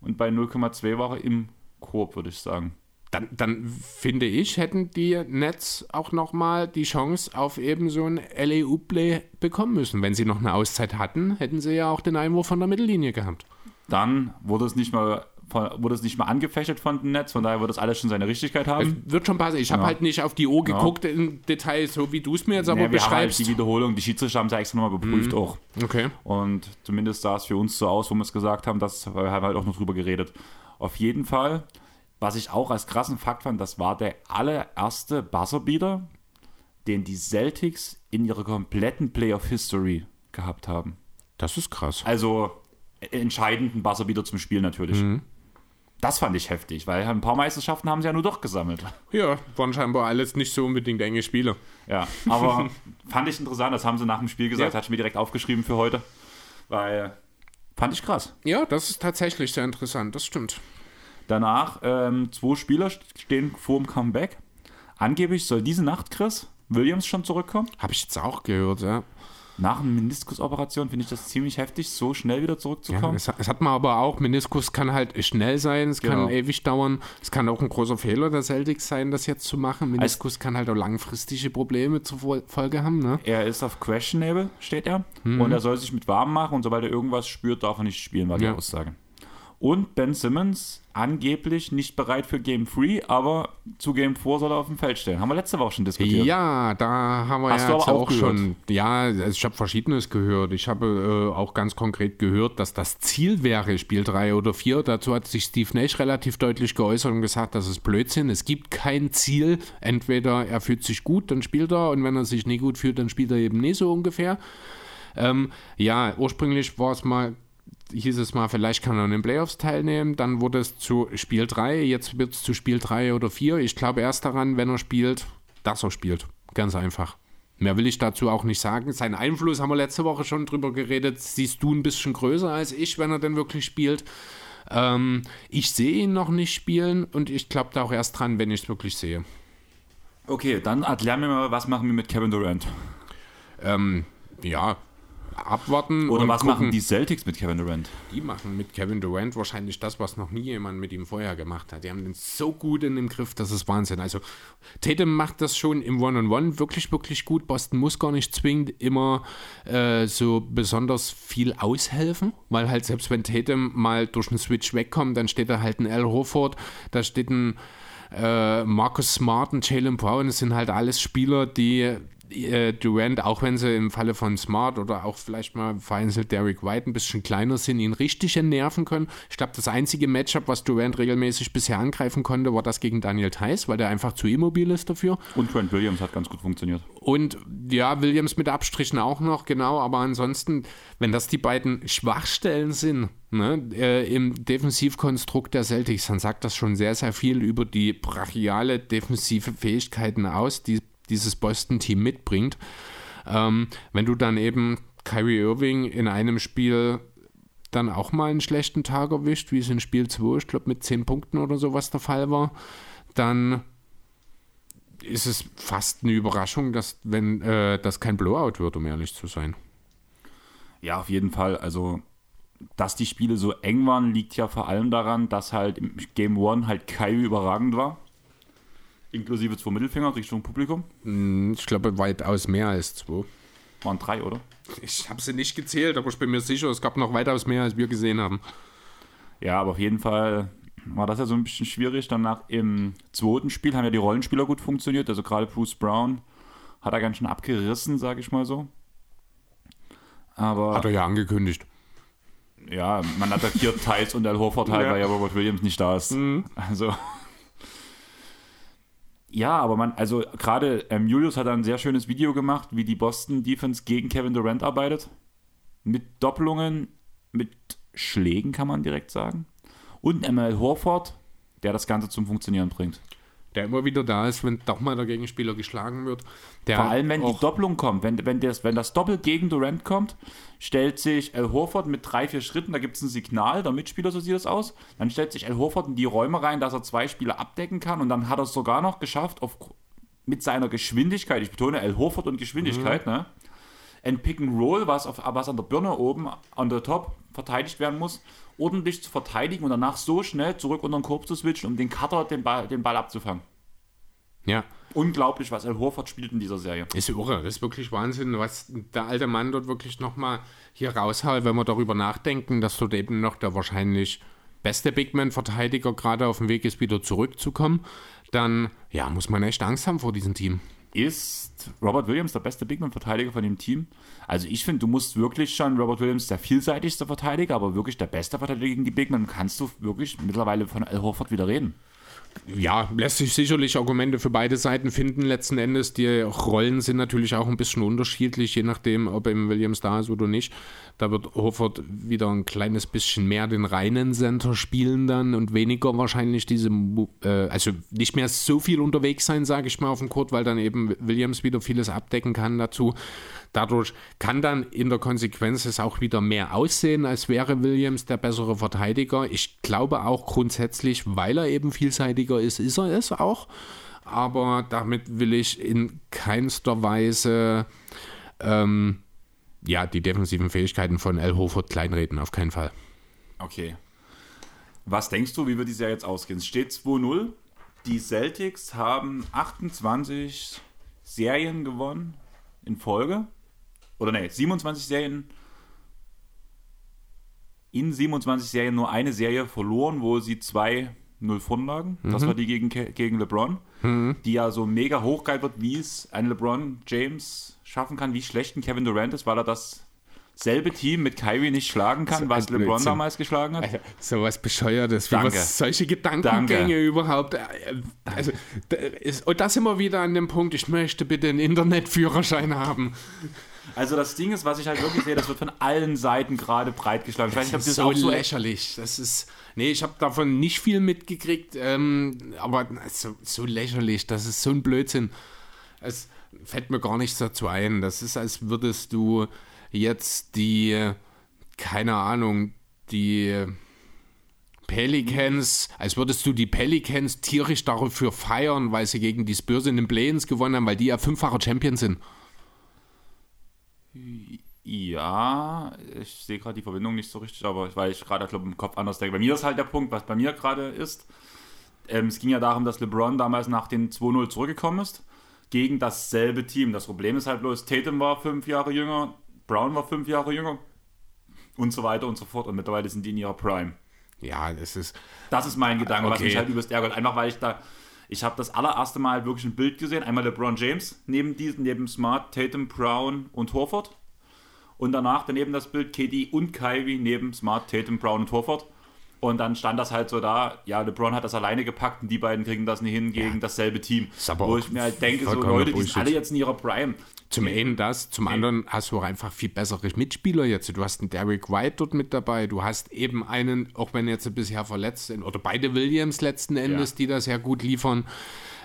und bei 0,2 war er im Korb, würde ich sagen. Dann, dann finde ich, hätten die Nets auch nochmal die Chance auf eben so ein LEU-Play bekommen müssen. Wenn sie noch eine Auszeit hatten, hätten sie ja auch den Einwurf von der Mittellinie gehabt. Dann wurde es nicht mal, wurde es nicht mal angefechtet von dem Netz, von daher wird das alles schon seine Richtigkeit haben. Wird schon passen. Ich habe Ja. halt nicht auf die Uhr geguckt im Detail, so wie du es mir jetzt aber Ja, wir haben halt beschreibst. die Wiederholung, die Schiedsrichter haben es ja extra nochmal geprüft auch. okay. Und zumindest sah es für uns so aus, wo wir es gesagt haben, das wir haben halt auch noch drüber geredet. Auf jeden Fall, was ich auch als krassen Fakt fand, das war der allererste Buzzerbeater, den die Celtics in ihrer kompletten Playoff-History gehabt haben. Das ist krass. Also äh, entscheidenden Buzzerbeater zum Spiel natürlich. Das fand ich heftig, weil ein paar Meisterschaften haben sie ja nur doch gesammelt. Ja, waren scheinbar alles nicht so unbedingt enge Spiele. Ja, aber fand ich interessant, das haben sie nach dem Spiel gesagt, Ja. hatte ich mir direkt aufgeschrieben für heute, weil fand ich krass. Ja, das ist tatsächlich sehr interessant, das stimmt. Danach, ähm, zwei Spieler stehen vor dem Comeback. Angeblich soll diese Nacht Chris Williams schon zurückkommen. Habe ich jetzt auch gehört, ja. Nach einer Meniskusoperation finde ich das ziemlich heftig, so schnell wieder Ja, zurückzukommen. es, es hat man aber auch, Meniskus kann halt schnell sein, es Genau. kann ewig dauern. Es kann auch ein großer Fehler der Celtics sein, das jetzt zu machen. Meniskus kann halt auch langfristige Probleme zur Fol- Folge haben. Ne? er ist auf Questionable, steht er. Mhm. Und er soll sich mit warm machen und sobald er irgendwas spürt, darf er nicht spielen, war die Ja. Aussage. Und Ben Simmons angeblich nicht bereit für Game 3, aber zu Game 4 soll er auf dem Feld stehen. Haben wir letzte Woche schon diskutiert. Ja, da haben wir Hast ja du jetzt aber auch auch schon. Ja, ich habe Verschiedenes gehört. Ich habe äh, auch ganz konkret gehört, dass das Ziel wäre, Spiel 3 oder 4. Dazu hat sich Steve Nash relativ deutlich geäußert und gesagt, das ist Blödsinn. Es gibt kein Ziel. Entweder er fühlt sich gut, dann spielt er, und wenn er sich nicht gut fühlt, dann spielt er eben nicht so ungefähr. Ähm, ja, ursprünglich war es mal, hieß es mal, vielleicht kann er in den Playoffs teilnehmen. Dann wurde es zu Spiel 3, jetzt wird es zu Spiel 3 oder 4. Ich glaube erst daran, wenn er spielt, dass er spielt. Ganz einfach. Mehr will ich dazu auch nicht sagen. Seinen Einfluss haben wir letzte Woche schon drüber geredet. Siehst du ein bisschen größer als ich, wenn er denn wirklich spielt. Ähm, ich sehe ihn noch nicht spielen und ich glaube da auch erst dran, wenn ich es wirklich sehe. Okay, dann erklär mir mal, was machen wir mit Kevin Durant? Ähm, ja, abwarten Oder was gucken. machen die Celtics mit Kevin Durant? Die machen mit Kevin Durant wahrscheinlich das, was noch nie jemand mit ihm vorher gemacht hat. Die haben den so gut in dem Griff, das ist Wahnsinn. Also Tatum macht das schon im One-on-One wirklich, wirklich gut. Boston muss gar nicht zwingend immer äh, so besonders viel aushelfen, weil halt selbst wenn Tatum mal durch einen Switch wegkommt, dann steht da halt ein Al Horford, da steht ein äh, Marcus Smart und Jalen Brown. Das sind halt alles Spieler, die äh, Durant, auch wenn sie im Falle von Smart oder auch vielleicht mal vereinzelt Derek White ein bisschen kleiner sind, ihn richtig entnerven können. Ich glaube, das einzige Matchup, was Durant regelmäßig bisher angreifen konnte, war das gegen Daniel Theiss, weil der einfach zu immobil ist dafür. Und Trent Williams hat ganz gut funktioniert. Und ja, Williams mit Abstrichen auch noch, genau, aber ansonsten, wenn das die beiden Schwachstellen sind ne, äh, im Defensivkonstrukt der Celtics, dann sagt das schon sehr, sehr viel über die brachiale defensive Fähigkeiten aus, die dieses Boston-Team mitbringt. Ähm, wenn du dann eben Kyrie Irving in einem Spiel dann auch mal einen schlechten Tag erwischt, wie es in Spiel 2, ich glaube mit 10 Punkten oder sowas der Fall war, dann ist es fast eine Überraschung, dass wenn äh, das kein Blowout wird, um ehrlich zu sein. Ja, auf jeden Fall. Also, dass die Spiele so eng waren, liegt ja vor allem daran, dass halt im Game One halt Kyrie überragend war. Inklusive zwei Mittelfinger Richtung Publikum. Hm, Ich glaube, weitaus mehr als zwei. Waren drei, oder? Ich habe sie nicht gezählt, aber ich bin mir sicher, es gab noch weitaus mehr, als wir gesehen haben. Ja, aber auf jeden Fall war das ja so ein bisschen schwierig. Danach im zweiten Spiel haben ja die Rollenspieler gut funktioniert. Also gerade Bruce Brown hat er ganz schön abgerissen, sage ich mal so. Aber Hat er ja angekündigt. ja, man attackiert Thais und Al Horford halt, Ja. weil ja Robert Williams nicht da ist. Also. Ja, aber man, also gerade ähm, Julius hat ein sehr schönes Video gemacht, wie die Boston Defense gegen Kevin Durant arbeitet. Mit Doppelungen, mit Schlägen kann man direkt sagen. Und ML Horford, der das Ganze zum Funktionieren bringt. Der immer wieder da ist, wenn doch mal der Gegenspieler geschlagen wird. Der Vor allem, wenn die Doppelung kommt, wenn, wenn, das, wenn das Doppel gegen Durant kommt, stellt sich Al Horford mit drei, vier Schritten, da gibt es ein Signal, der Mitspieler, so sieht das aus, dann stellt sich Al Horford in die Räume rein, dass er zwei Spieler abdecken kann und dann hat er es sogar noch geschafft, auf, mit seiner Geschwindigkeit, ich betone Al Horford und Geschwindigkeit, ne? Ein Pick and Roll, was, auf, was an der Birne oben an der Top verteidigt werden muss, ordentlich zu verteidigen und danach so schnell zurück unter den Korb zu switchen, um den Cutter den Ball, den Ball abzufangen. Ja, Unglaublich, was Al Horford spielt in dieser Serie. ist irre. Das ist wirklich Wahnsinn, was der alte Mann dort wirklich nochmal hier raushaut, wenn wir darüber nachdenken, dass dort eben noch der wahrscheinlich beste Bigman-Verteidiger gerade auf dem Weg ist, wieder zurückzukommen. Dann, ja, muss man echt Angst haben vor diesem Team. Ist Robert Williams der beste Bigman-Verteidiger von dem Team? Also ich finde, du musst wirklich schon, Robert Williams der vielseitigste Verteidiger, aber wirklich der beste Verteidiger gegen die Bigman, kannst du wirklich mittlerweile von Al Horford wieder reden. Ja, lässt sich sicherlich Argumente für beide Seiten finden. Letzten Endes, die Rollen sind natürlich auch ein bisschen unterschiedlich, je nachdem, ob eben Williams da ist oder nicht. Da wird Horford wieder ein kleines bisschen mehr den reinen Center spielen dann und weniger wahrscheinlich diese, äh, also nicht mehr so viel unterwegs sein, sage ich mal, auf dem Court, weil dann eben Williams wieder vieles abdecken kann dazu. Dadurch kann dann in der Konsequenz es auch wieder mehr aussehen, als wäre Williams der bessere Verteidiger. Ich glaube auch grundsätzlich, weil er eben vielseitiger ist, ist er es auch. Aber damit will ich in keinster Weise ähm, ja, die defensiven Fähigkeiten von El Hofert kleinreden, auf keinen Fall. Okay. Was denkst du, wie wird die Serie jetzt ausgehen? Es steht 2-0. Die Celtics haben 28 Serien gewonnen in Folge. Oder nee, 27 Serien. In 27 Serien nur eine Serie verloren, wo sie 2-0 vorn lagen. Das war die gegen, gegen LeBron. Die ja so mega hochgeil wird, wie es ein LeBron James schaffen kann, wie schlecht ein Kevin Durant ist, weil er das selbe Team mit Kyrie nicht schlagen kann, So was LeBron Blödsinn. damals geschlagen hat. So was Bescheuertes, wie Danke. was solche Gedankengänge Danke. überhaupt. äh, Also, da ist, und das sind wir wieder an dem Punkt, ich möchte bitte einen Internetführerschein haben. Also das Ding ist, was ich halt wirklich sehe, das wird von allen Seiten gerade breit geschlagen. Ich weiß nicht, ob Das das ist so auch so lächerlich. Das ist. Nee, ich habe davon nicht viel mitgekriegt, ähm, aber so, so lächerlich, das ist so ein Blödsinn. Es fällt mir gar nichts dazu ein. Das ist, als würdest du jetzt die, keine Ahnung, die Pelicans, als würdest du die Pelicans tierisch dafür feiern, weil sie gegen die Spurs in den Play-ins gewonnen haben, weil die ja fünffacher Champion sind. Ja, ich sehe gerade die Verbindung nicht so richtig, aber weil ich gerade, glaube im Kopf anders denke. Bei mir ist halt der Punkt, was bei mir gerade ist. Ähm, es ging ja darum, dass LeBron damals nach den 2-0 zurückgekommen ist gegen dasselbe Team. Das Problem ist halt bloß, Tatum war fünf Jahre jünger, Brown war fünf Jahre jünger und so weiter und so fort. Und mittlerweile sind die in ihrer Prime. Ja, das ist. Das ist mein Gedanke, was Okay. mich halt übelst ärgert. Einfach weil ich da, ich habe das allererste Mal wirklich ein Bild gesehen. Einmal LeBron James neben diesen, neben Smart, Tatum, Brown und Horford. Und danach daneben das Bild KD und Kyrie neben Smart, Tatum, Brown und Horford. Und dann stand das halt so da, ja, LeBron hat das alleine gepackt und die beiden kriegen das nicht hin gegen dasselbe Team. Aber Wo ich mir halt denke, so Leute, die sind Bullshit. alle jetzt in ihrer Prime. Zum einen das, zum anderen hast du auch einfach viel bessere Mitspieler jetzt. Du hast einen Derek White dort mit dabei, du hast eben einen, auch wenn jetzt bisher verletzt sind, oder beide Williams letzten Endes, Ja. die das ja gut liefern.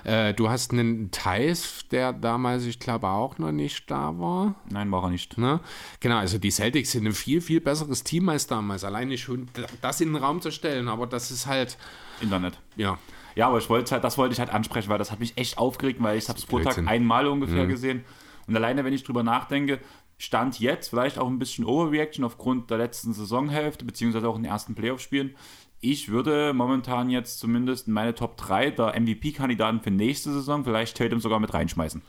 Äh, du hast einen Thais, der damals, ich glaube, auch noch nicht da war. Nein, war er nicht. Ne? Genau, also die Celtics sind ein viel, viel besseres Team als damals. Alleine schon das in den Raum zu stellen, aber das ist halt. Internet. Ja. Ja, aber ich wollte halt, das wollte ich halt ansprechen, weil das hat mich echt aufgeregt, weil ich habe es pro Tag einmal ungefähr Mhm. gesehen. Und alleine, wenn ich drüber nachdenke, stand jetzt vielleicht auch ein bisschen Overreaction aufgrund der letzten Saisonhälfte, beziehungsweise auch in den ersten Playoff-Spielen. Ich würde momentan jetzt zumindest in meine Top 3 der MVP-Kandidaten für nächste Saison vielleicht Tatum sogar mit reinschmeißen.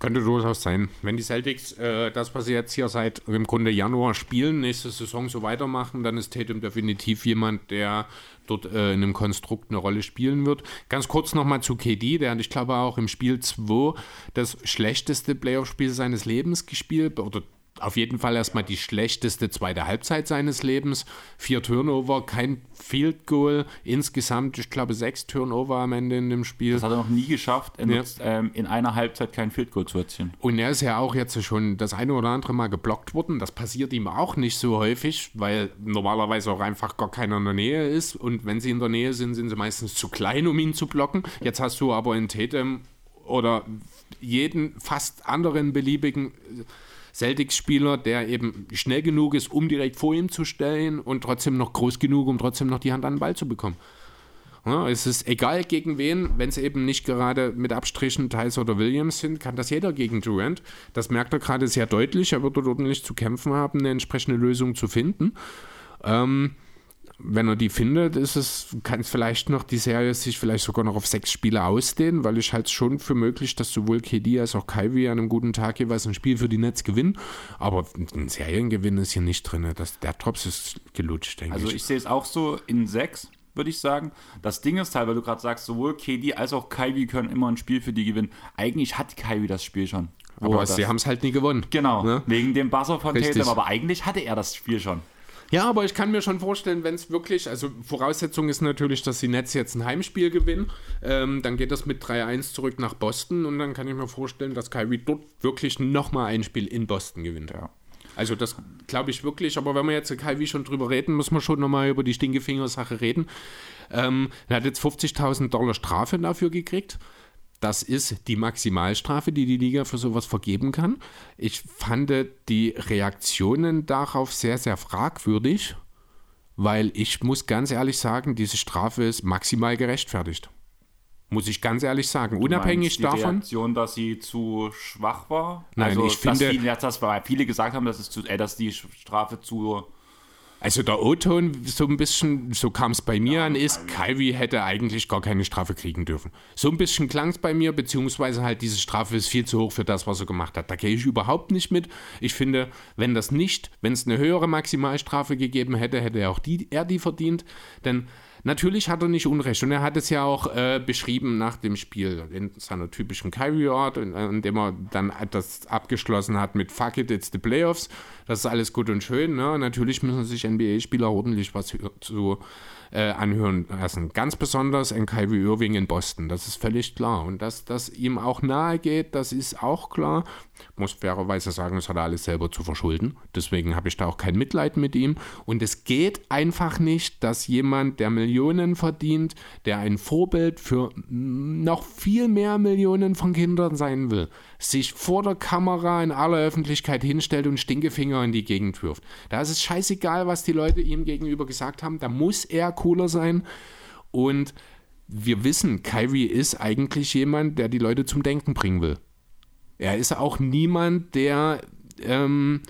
Könnte durchaus sein. Wenn die Celtics äh, das, was sie jetzt hier seit im Grunde Januar spielen, nächste Saison so weitermachen, dann ist Tatum definitiv jemand, der dort äh, in einem Konstrukt eine Rolle spielen wird. Ganz kurz nochmal zu KD, der hat, ich glaube, auch im Spiel 2 das schlechteste Playoff-Spiel seines Lebens gespielt, oder auf jeden Fall erstmal die schlechteste zweite Halbzeit seines Lebens. Vier Turnover, kein Field Goal, insgesamt, ich glaube, sechs Turnover am Ende in dem Spiel. Das hat er noch nie geschafft, in, Ja. ähm, in einer Halbzeit kein Field Goal zu erzielen. Und er ist ja auch jetzt schon das eine oder andere Mal geblockt worden. Das passiert ihm auch nicht so häufig, weil normalerweise auch einfach gar keiner in der Nähe ist. Und wenn sie in der Nähe sind, sind sie meistens zu klein, um ihn zu blocken. Jetzt hast du aber in Tatum oder jeden fast anderen beliebigen Celtics-Spieler, der eben schnell genug ist, um direkt vor ihm zu stellen und trotzdem noch groß genug, um trotzdem noch die Hand an den Ball zu bekommen. Ja, es ist egal gegen wen, wenn es eben nicht gerade mit Abstrichen Thais oder Williams sind, kann das jeder gegen Durant. Das merkt er gerade sehr deutlich. Er wird dort ordentlich zu kämpfen haben, eine entsprechende Lösung zu finden. Ähm, wenn er die findet, ist es, kann es vielleicht noch die Serie sich vielleicht sogar noch auf sechs Spiele ausdehnen, weil ich halte es schon für möglich, dass sowohl KD als auch Kyrie an einem guten Tag jeweils ein Spiel für die Nets gewinnen. Aber ein Seriengewinn ist hier nicht drin. Das, der Drops ist gelutscht, denke Also ich. ich sehe es auch so in sechs, würde ich sagen. Das Ding ist halt, weil du gerade sagst, sowohl KD als auch Kyrie können immer ein Spiel für die gewinnen. Eigentlich hat Kyrie das Spiel schon. Aber sie haben es halt nie gewonnen. Genau, Ne? wegen dem Buzzer von Richtig. Tatum, aber eigentlich hatte er das Spiel schon. Ja, aber ich kann mir schon vorstellen, wenn es wirklich, also Voraussetzung ist natürlich, dass die Nets jetzt ein Heimspiel gewinnen, ähm, dann geht das mit 3-1 zurück nach Boston und dann kann ich mir vorstellen, dass Kyrie dort wirklich nochmal ein Spiel in Boston gewinnt. Ja. Also das glaube ich wirklich, aber wenn wir jetzt Kyrie schon drüber reden, müssen wir schon nochmal über die Stinkefinger-Sache reden. Ähm, er hat jetzt 50.000 Dollar Strafe dafür gekriegt. Das ist die Maximalstrafe, die die Liga für sowas vergeben kann. Ich fand die Reaktionen darauf sehr, sehr fragwürdig, weil ich muss ganz ehrlich sagen, diese Strafe ist maximal gerechtfertigt. Muss ich ganz ehrlich sagen. Unabhängig Meinst die davon. Reaktion, dass sie zu schwach war? Nein, also, ich dass finde- viele, das war, viele gesagt haben, dass, es zu, äh, dass die Strafe zu. Also der O-Ton, so ein bisschen, so kam es bei mir an, ist, Kyrie hätte eigentlich gar keine Strafe kriegen dürfen. So ein bisschen klang es bei mir, beziehungsweise halt diese Strafe ist viel zu hoch für das, was er gemacht hat. Da gehe ich überhaupt nicht mit. Ich finde, wenn das nicht, wenn es eine höhere Maximalstrafe gegeben hätte, hätte er auch die, er die verdient. Denn natürlich hat er nicht Unrecht. Und er hat es ja auch äh, beschrieben nach dem Spiel in seiner typischen Kyrie-Art, in, in dem er dann das abgeschlossen hat mit Fuck it, it's the Playoffs. Das ist alles gut und schön. Ne? Natürlich müssen sich NBA-Spieler ordentlich was zu äh, anhören lassen. Ganz besonders ein Kyrie Irving in Boston. Das ist völlig klar. Und dass das ihm auch nahe geht, das ist auch klar. Muss fairerweise sagen, das hat er alles selber zu verschulden. Deswegen habe ich da auch kein Mitleid mit ihm. Und es geht einfach nicht, dass jemand, der Millionen verdient, der ein Vorbild für noch viel mehr Millionen von Kindern sein will, sich vor der Kamera in aller Öffentlichkeit hinstellt und Stinkefinger in die Gegend wirft. Da ist es scheißegal, was die Leute ihm gegenüber gesagt haben. Da muss er cooler sein. Und wir wissen, Kyrie ist eigentlich jemand, der die Leute zum Denken bringen will. Er ist auch niemand, der ähm,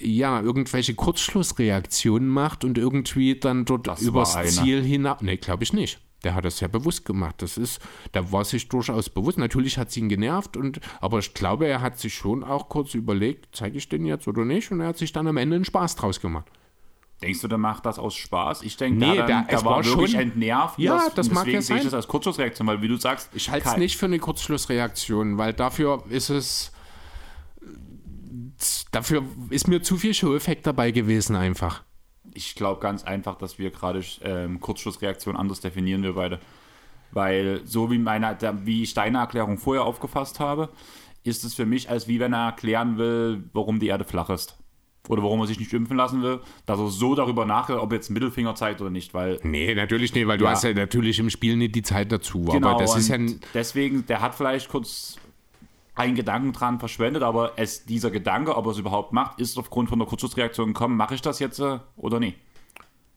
ja irgendwelche Kurzschlussreaktionen macht und irgendwie dann dort Das übers. Ziel hinab. Nee, glaube ich nicht. Der hat das ja bewusst gemacht. Das ist, der war sich durchaus bewusst. Natürlich hat es ihn genervt, und, aber ich glaube, er hat sich schon auch kurz überlegt, zeige ich den jetzt oder nicht? Und er hat sich dann am Ende einen Spaß draus gemacht. Denkst du, der macht das aus Spaß? Ich denke, Nee, der es war, war wirklich schon- entnervt. Ja, das und mag deswegen ja sehe ich sein. das als Kurzschlussreaktion, weil wie du sagst, Ich halte es nicht für eine Kurzschlussreaktion, weil dafür ist es. Dafür ist mir zu viel Show-Effekt dabei gewesen, einfach. Ich glaube ganz einfach, dass wir gerade ähm, Kurzschlussreaktion anders definieren, wir beide. Weil so wie, meine, wie ich deine Erklärung vorher aufgefasst habe, ist es für mich, als wie wenn er erklären will, warum die Erde flach ist. oder warum er sich nicht impfen lassen will, dass er so darüber nachdenkt, ob jetzt Mittelfinger zeigt oder nicht, weil Nee, natürlich nicht, weil du Ja. hast ja natürlich im Spiel nicht die Zeit dazu. genau, aber das ist ja. deswegen, der hat vielleicht kurz einen Gedanken dran verschwendet, aber es, dieser Gedanke, ob er es überhaupt macht, ist aufgrund von der Kurzschlussreaktion gekommen, mache ich das jetzt äh, oder nicht?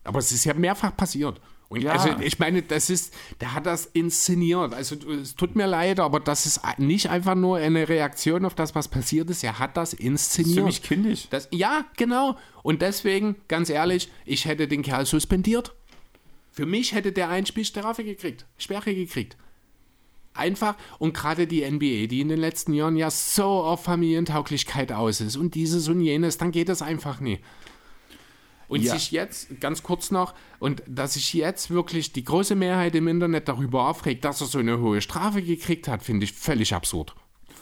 Aber es ist ja mehrfach passiert. Und Ja. also ich meine, das ist, der hat das inszeniert. Also es tut mir leid, aber das ist nicht einfach nur eine Reaktion auf das, was passiert ist. Er hat das inszeniert. Ziemlich kindisch. Das, ja, genau. Und deswegen, ganz ehrlich, ich hätte den Kerl suspendiert. Für mich hätte der ein Spiel Strafe gekriegt, Sperre gekriegt. Einfach, und gerade die NBA, die in den letzten Jahren ja so auf Familientauglichkeit aus ist und dieses und jenes, dann geht das einfach nie. Und Ja. sich jetzt, ganz kurz noch, und dass sich jetzt wirklich die große Mehrheit im Internet darüber aufregt, dass er so eine hohe Strafe gekriegt hat, finde ich völlig absurd.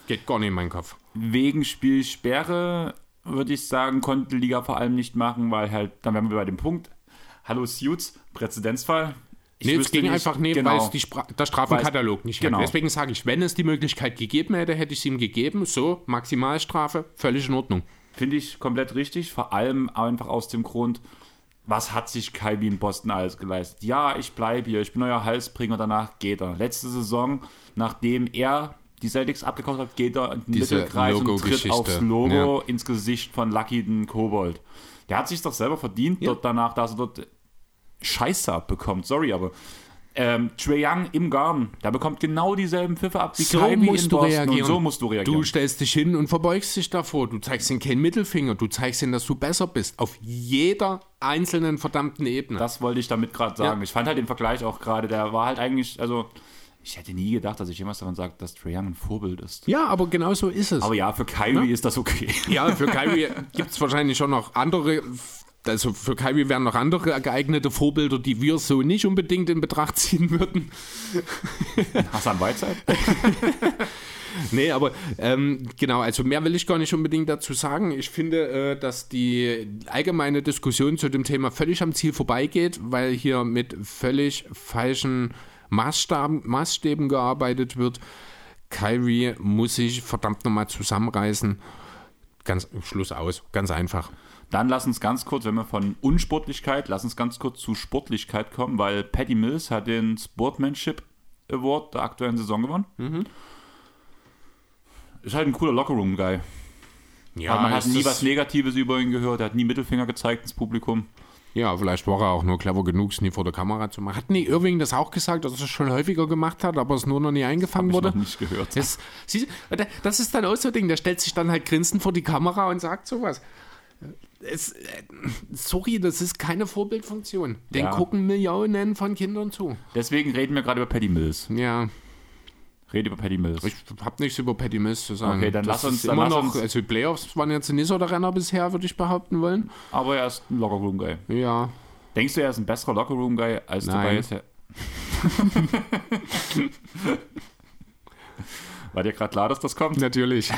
Geht gar nicht in meinen Kopf. Wegen Spielsperre würde ich sagen, konnte die Liga vor allem nicht machen, weil halt, dann wären wir bei dem Punkt, hallo Suits, Präzedenzfall. Ich Nee, es ging nicht- einfach nicht, genau. weil es die Spra der Strafenkatalog nicht genau. hat. Deswegen sage ich, wenn es die Möglichkeit gegeben hätte, hätte ich es ihm gegeben. So, Maximalstrafe, völlig in Ordnung. Finde ich komplett richtig, vor allem einfach aus dem Grund, was hat sich Kyrie in Boston alles geleistet? Ja, ich bleibe hier, ich bin euer Halsbringer, danach geht er. Letzte Saison, nachdem er die Celtics abgekauft hat, geht er in den Diese Mittelkreis und tritt aufs Logo ins Gesicht von Lucky den Kobold. Der hat sich doch selber verdient, Ja. dort danach, dass er dort Scheiße abbekommt. Sorry, aber ähm, Trae Young im Garten, der bekommt genau dieselben Pfiffe ab wie So Kyrie musst in du Boston. reagieren. Und so musst du reagieren. Du stellst dich hin und verbeugst dich davor. Du zeigst ihm keinen Mittelfinger. Du zeigst ihm, dass du besser bist. Auf jeder einzelnen verdammten Ebene. Das wollte ich damit gerade sagen. Ja. Ich fand halt den Vergleich auch gerade, der war halt eigentlich, also ich hätte nie gedacht, dass ich jemals davon sage, dass Trae Young ein Vorbild ist. ja, aber genau so ist es. Aber ja, für Kyrie ist das okay. Ja, für Kyrie gibt es wahrscheinlich schon noch andere. Also für Kyrie wären noch andere geeignete Vorbilder, die wir so nicht unbedingt in Betracht ziehen würden. Hassan Whiteside? Nee, aber ähm, genau, also mehr will ich gar nicht unbedingt dazu sagen. Ich finde, äh, dass die allgemeine Diskussion zu dem Thema völlig am Ziel vorbeigeht, weil hier mit völlig falschen Maßstaben, Maßstäben gearbeitet wird. Kyrie muss sich verdammt nochmal zusammenreißen. Ganz Schluss aus, ganz einfach. Dann lass uns ganz kurz, wenn wir von Unsportlichkeit, lass uns ganz kurz zu Sportlichkeit kommen, weil Patty Mills hat den Sportmanship Award der aktuellen Saison gewonnen. Mhm. Ist halt ein cooler Lockerroom-Guy. Ja, man hat nie was Negatives über ihn gehört, er hat nie Mittelfinger gezeigt ins Publikum. Ja, vielleicht war er auch nur clever genug, es nie vor der Kamera zu machen. Hat nie Irving das auch gesagt, dass er es schon häufiger gemacht hat, aber es nur noch nie eingefangen Ich wurde? noch nicht gehört. Das, das ist dann auch so ein Ding, der stellt sich dann halt grinsend vor die Kamera und sagt sowas. Es, äh, sorry, das ist keine Vorbildfunktion. Den Ja. gucken Millionen von Kindern zu. Deswegen reden wir gerade über Patty Mills. Ja, Rede über Patty Mills. ich habe nichts über Patty Mills zu sagen. Okay, dann das lass uns- dann immer lass noch, uns- also Playoffs waren jetzt nicht so der Renner bisher, würde ich behaupten wollen. Aber er ist ein Lockerroom-Guy. Ja, Denkst du, er ist ein besserer Lockerroom-Guy als Nein. ist? War dir gerade klar, dass das kommt? natürlich.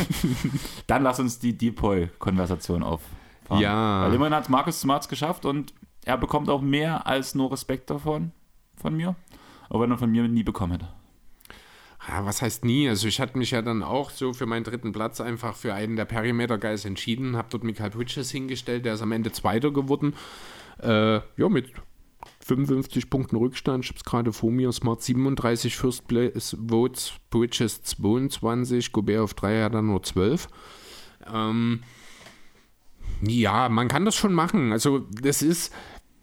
Dann lass uns die Depoy-Konversation auffahren. Ja. Weil immerhin hat Markus Smarts geschafft und er bekommt auch mehr als nur Respekt davon, von mir. Aber wenn er von mir nie bekommen hätte. Ja, was heißt nie? Also ich hatte mich ja dann auch so für meinen dritten Platz einfach für einen der Perimeter Guys entschieden, habe dort Michael Bridges hingestellt, der ist am Ende Zweiter geworden. Äh, ja, mit 55 Punkten Rückstand, ich habe es gerade vor mir, Smart 37 First Place Votes, Bridges 22, Gobert auf 3 hat dann nur 12. Ähm, ja, man kann das schon machen. Also das ist,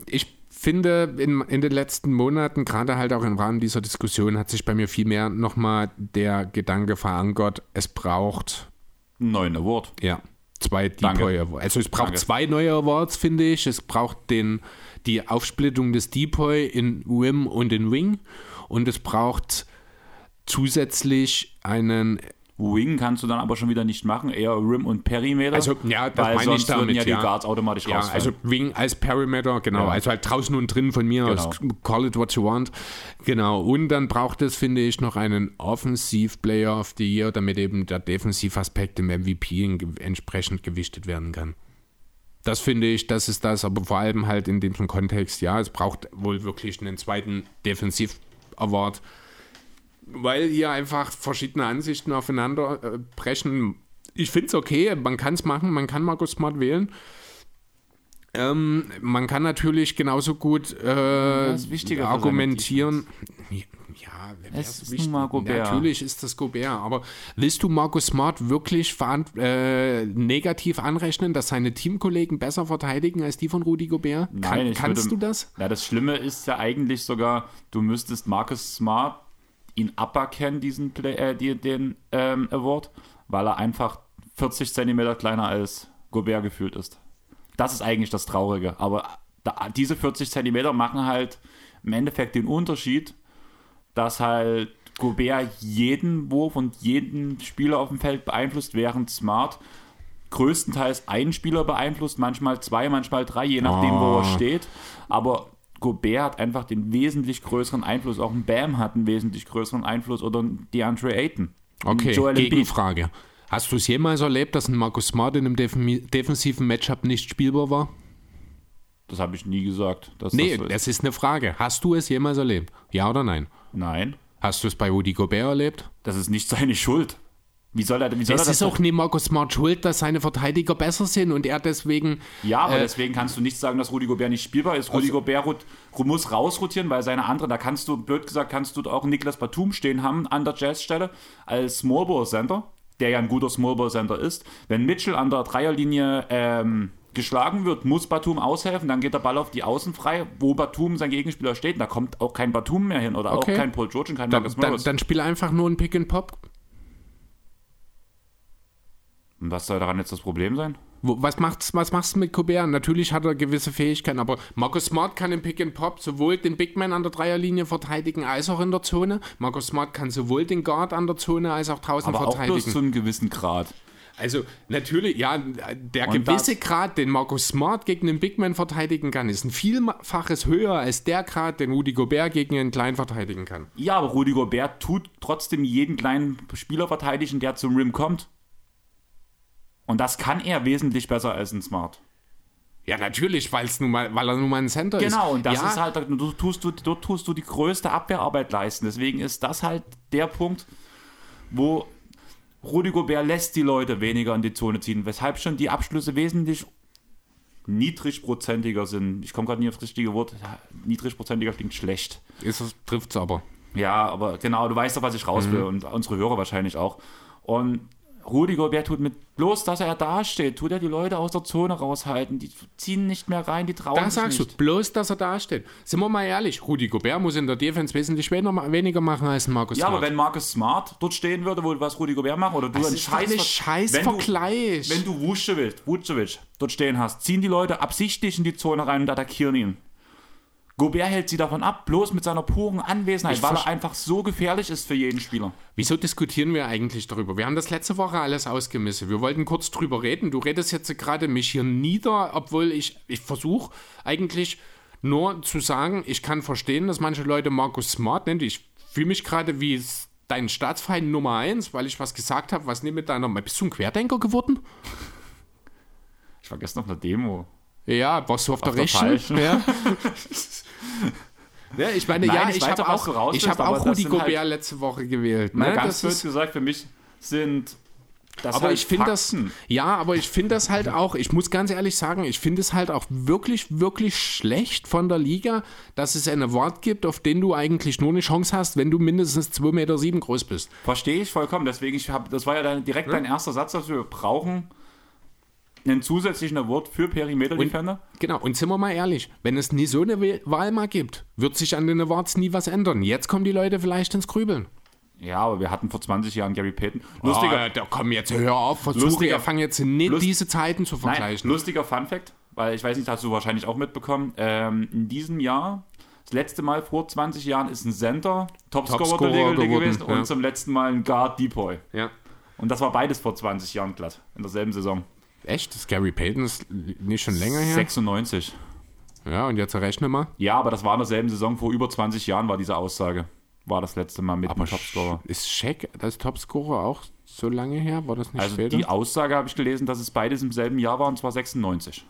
ich finde, in, in den letzten Monaten, gerade halt auch im Rahmen dieser Diskussion, hat sich bei mir viel mehr nochmal der Gedanke verankert, es braucht, neuen Award. ja, zwei. Depoy Awards. Also es braucht Danke. zwei neue Awards, finde ich. Es braucht den, die Aufsplittung des Depoy in Rim und in Wing. Und es braucht zusätzlich einen Wing kannst du dann aber schon wieder nicht machen, eher Rim und Perimeter. Also, ja, das weil meine ich sonst würden damit, ja die ja. Guards automatisch Ja, rausfallen. also Wing als Perimeter, genau. Ja. Also halt draußen und drinnen von mir Genau. aus. Call it what you want. Genau. Und dann braucht es, finde ich, noch einen Offensiv-Player of the Year, damit eben der Defensivaspekt im MVP entsprechend gewichtet werden kann. Das finde ich, das ist das, aber vor allem halt in diesem Kontext, ja, es braucht wohl wirklich einen zweiten Defensiv-Award, weil hier einfach verschiedene Ansichten aufeinander äh, brechen. ich finde es okay, man kann es machen, man kann Markus Smart wählen. Ähm, man kann natürlich genauso gut äh, argumentieren. Ja, es ist wichtig? Mal Gobert. Natürlich ist das Gobert, aber willst du Markus Smart wirklich äh, negativ anrechnen, dass seine Teamkollegen besser verteidigen als die von Rudi Gobert? Nein, kann, kannst würde, du das? Ja, das Schlimme ist ja eigentlich sogar, du müsstest Markus Smart ihn aberkennen, diesen Play, äh, die, den ähm, Award, weil er einfach 40 Zentimeter kleiner als Gobert gefühlt ist. Das ist eigentlich das Traurige. Aber da, diese 40 Zentimeter machen halt im Endeffekt den Unterschied, dass halt Gobert jeden Wurf und jeden Spieler auf dem Feld beeinflusst, während Smart größtenteils einen Spieler beeinflusst, manchmal zwei, manchmal drei, je nachdem, oh. wo er ah. steht. Aber Gobert hat einfach den wesentlich größeren Einfluss. Auch ein Bam hat einen wesentlich größeren Einfluss oder ein DeAndre Ayton. Okay, Gegenfrage. Hast du es jemals erlebt, dass ein Markus Smart in einem defensiven Matchup nicht spielbar war? Das habe ich nie gesagt. nee, das, so ist. das ist eine Frage. Hast du es jemals erlebt? Ja oder nein? Nein. Hast du es bei Rudi Gobert erlebt? Das ist nicht seine Schuld. Wie soll er, wie soll es er das ist auch nicht Markus Smart schuld, dass seine Verteidiger besser sind und er deswegen. Ja, aber äh, deswegen kannst du nicht sagen, dass Rudi Gobert nicht spielbar ist. Rudi also, Gobert muss rausrotieren, weil seine andere, da kannst du, blöd gesagt, kannst du auch Niklas Batum stehen haben an der Jazzstelle als Smallball Center der ja ein guter Smallball Center ist. Wenn Mitchell an der Dreierlinie ähm, geschlagen wird, muss Batum aushelfen, dann geht der Ball auf die Außen frei, wo Batum sein Gegenspieler steht. Da kommt auch kein Batum mehr hin oder okay. auch kein Paul George und kein dann, Marcus Morris. Dann, dann spiel einfach nur ein Pick and Pop. Und was soll daran jetzt das Problem sein? Was, macht's, was machst du mit Colbert? Natürlich hat er gewisse Fähigkeiten, aber Marcus Smart kann im Pick and Pop sowohl den Big Man an der Dreierlinie verteidigen als auch in der Zone. Marcus Smart kann sowohl den Guard an der Zone als auch draußen aber verteidigen. Aber auch bloß zu einem gewissen Grad. Also natürlich, ja, der Und gewisse Grad, den Markus Smart gegen den Big Man verteidigen kann, ist ein Vielfaches höher als der Grad, den Rudi Gobert gegen einen Kleinen verteidigen kann. Ja, aber Rudi Gobert tut trotzdem jeden kleinen Spieler verteidigen, der zum Rim kommt. Und das kann er wesentlich besser als ein Smart. Ja, natürlich, weil's nun mal, weil er nun mal ein Center genau, ist. Genau, und das ja. ist halt, du tust, du, dort tust du die größte Abwehrarbeit leisten. Deswegen ist das halt der Punkt, wo Rudi Gobert lässt die Leute weniger in die Zone ziehen, weshalb schon die Abschlüsse wesentlich niedrigprozentiger sind. Ich komme gerade nie aufs richtige Wort. Niedrigprozentiger klingt schlecht. Trifft es aber. Ja, aber genau, du weißt doch, was ich raus will mhm. und unsere Hörer wahrscheinlich auch. Und Rudi Gobert tut mit bloß, dass er da steht, tut er die Leute aus der Zone raushalten. Die ziehen nicht mehr rein, die trauen Da sagst nicht. du, bloß, dass er da steht. Sind wir mal ehrlich, Rudi Gobert muss in der Defense wesentlich weniger machen als Markus ja, Smart. Ja, aber wenn Markus Smart dort stehen würde, wo was Rudi Gobert macht, oder du das einen Scheiß, Scheiß wenn Vergleich. Du, wenn du Vucevic, Vucevic dort stehen hast, ziehen die Leute absichtlich in die Zone rein und attackieren ihn. Gobert hält sie davon ab, bloß mit seiner puren Anwesenheit, ich weil er einfach so gefährlich ist für jeden Spieler. Wieso diskutieren wir eigentlich darüber? Wir haben das letzte Woche alles ausgemessen. Wir wollten kurz drüber reden. Du redest jetzt gerade mich hier nieder, obwohl ich, ich versuche eigentlich nur zu sagen, ich kann verstehen, dass manche Leute Markus Smart nennen. Ich fühle mich gerade wie dein Staatsfeind Nummer eins, weil ich was gesagt habe, was nicht mit deiner. Bist du ein Querdenker geworden? Ich war gestern auf einer Demo. Ja, warst du auf, auf der, der rechten? Ja. Ja, ich meine, Nein, ja, ich, ich habe auch, ich hab auch Rudi Gobert halt, letzte Woche gewählt. Ne? Ganz blöd gesagt, für mich sind das aber halt ich finde das, ja, aber ich finde das halt auch, ich muss ganz ehrlich sagen, ich finde es halt auch wirklich, wirklich schlecht von der Liga, dass es einen Award gibt, auf den du eigentlich nur eine Chance hast, wenn du mindestens 2,7 Meter sieben groß bist. Verstehe ich vollkommen, deswegen, ich hab, das war ja dann direkt ja. dein erster Satz, dass wir brauchen einen zusätzlichen Award für Perimeter Defender. genau, und sind wir mal ehrlich, wenn es nie so eine Wahl mal gibt, wird sich an den Awards nie was ändern. Jetzt kommen die Leute vielleicht ins Grübeln. Ja, aber wir hatten vor 20 Jahren Gary Payton. Lustiger, oh, da komm jetzt, hör auf, versuche, lustiger, fang jetzt nicht lust, diese Zeiten zu vergleichen. Nein, lustiger Fun Fact, weil ich weiß nicht, hast du wahrscheinlich auch mitbekommen, ähm, in diesem Jahr, das letzte Mal vor 20 Jahren ist ein Center Topscorer Top der Liga gewesen ja. und zum letzten Mal ein Guard Depoy. Ja. Und das war beides vor 20 Jahren glatt, in derselben Saison. Echt? Das Gary Payton ist nicht schon länger her? 96. Ja, und jetzt errechne mal. Ja, aber das war in derselben Saison, vor über 20 Jahren war diese Aussage. War das letzte Mal mit aber dem Topscorer. Ist Shaq das Topscorer auch so lange her? War das nicht also später? die Aussage habe ich gelesen, dass es beides im selben Jahr war, und zwar 96.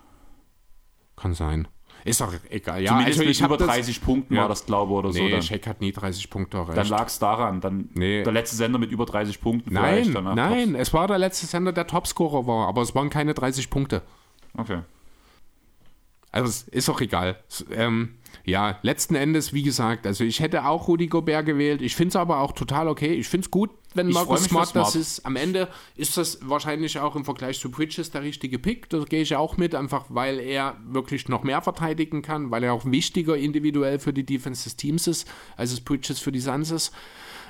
Kann sein. Ist doch egal. Ja, Zumindest also mit ich über das- 30 Punkten Ja. war das, glaube ich, oder so. Nee, Dann, Shaq hat nie 30 Punkte erreicht. dann lag es daran. Dann Nee. Der letzte Sender mit über 30 Punkten nein, nein, es war der letzte Sender, der Topscorer war, aber es waren keine 30 Punkte. Okay. Also es ist auch egal. Es, ähm, ja, letzten Endes, wie gesagt, also ich hätte auch Rudi Gobert gewählt. Ich finde es aber auch total okay. Ich finde es gut, wenn Ich Marcus für Smart das Smart. ist. Am Ende ist das wahrscheinlich auch im Vergleich zu Bridges der richtige Pick. Da gehe ich auch mit, einfach weil er wirklich noch mehr verteidigen kann, weil er auch wichtiger individuell für die Defense des Teams ist, als es Bridges für die Suns ist.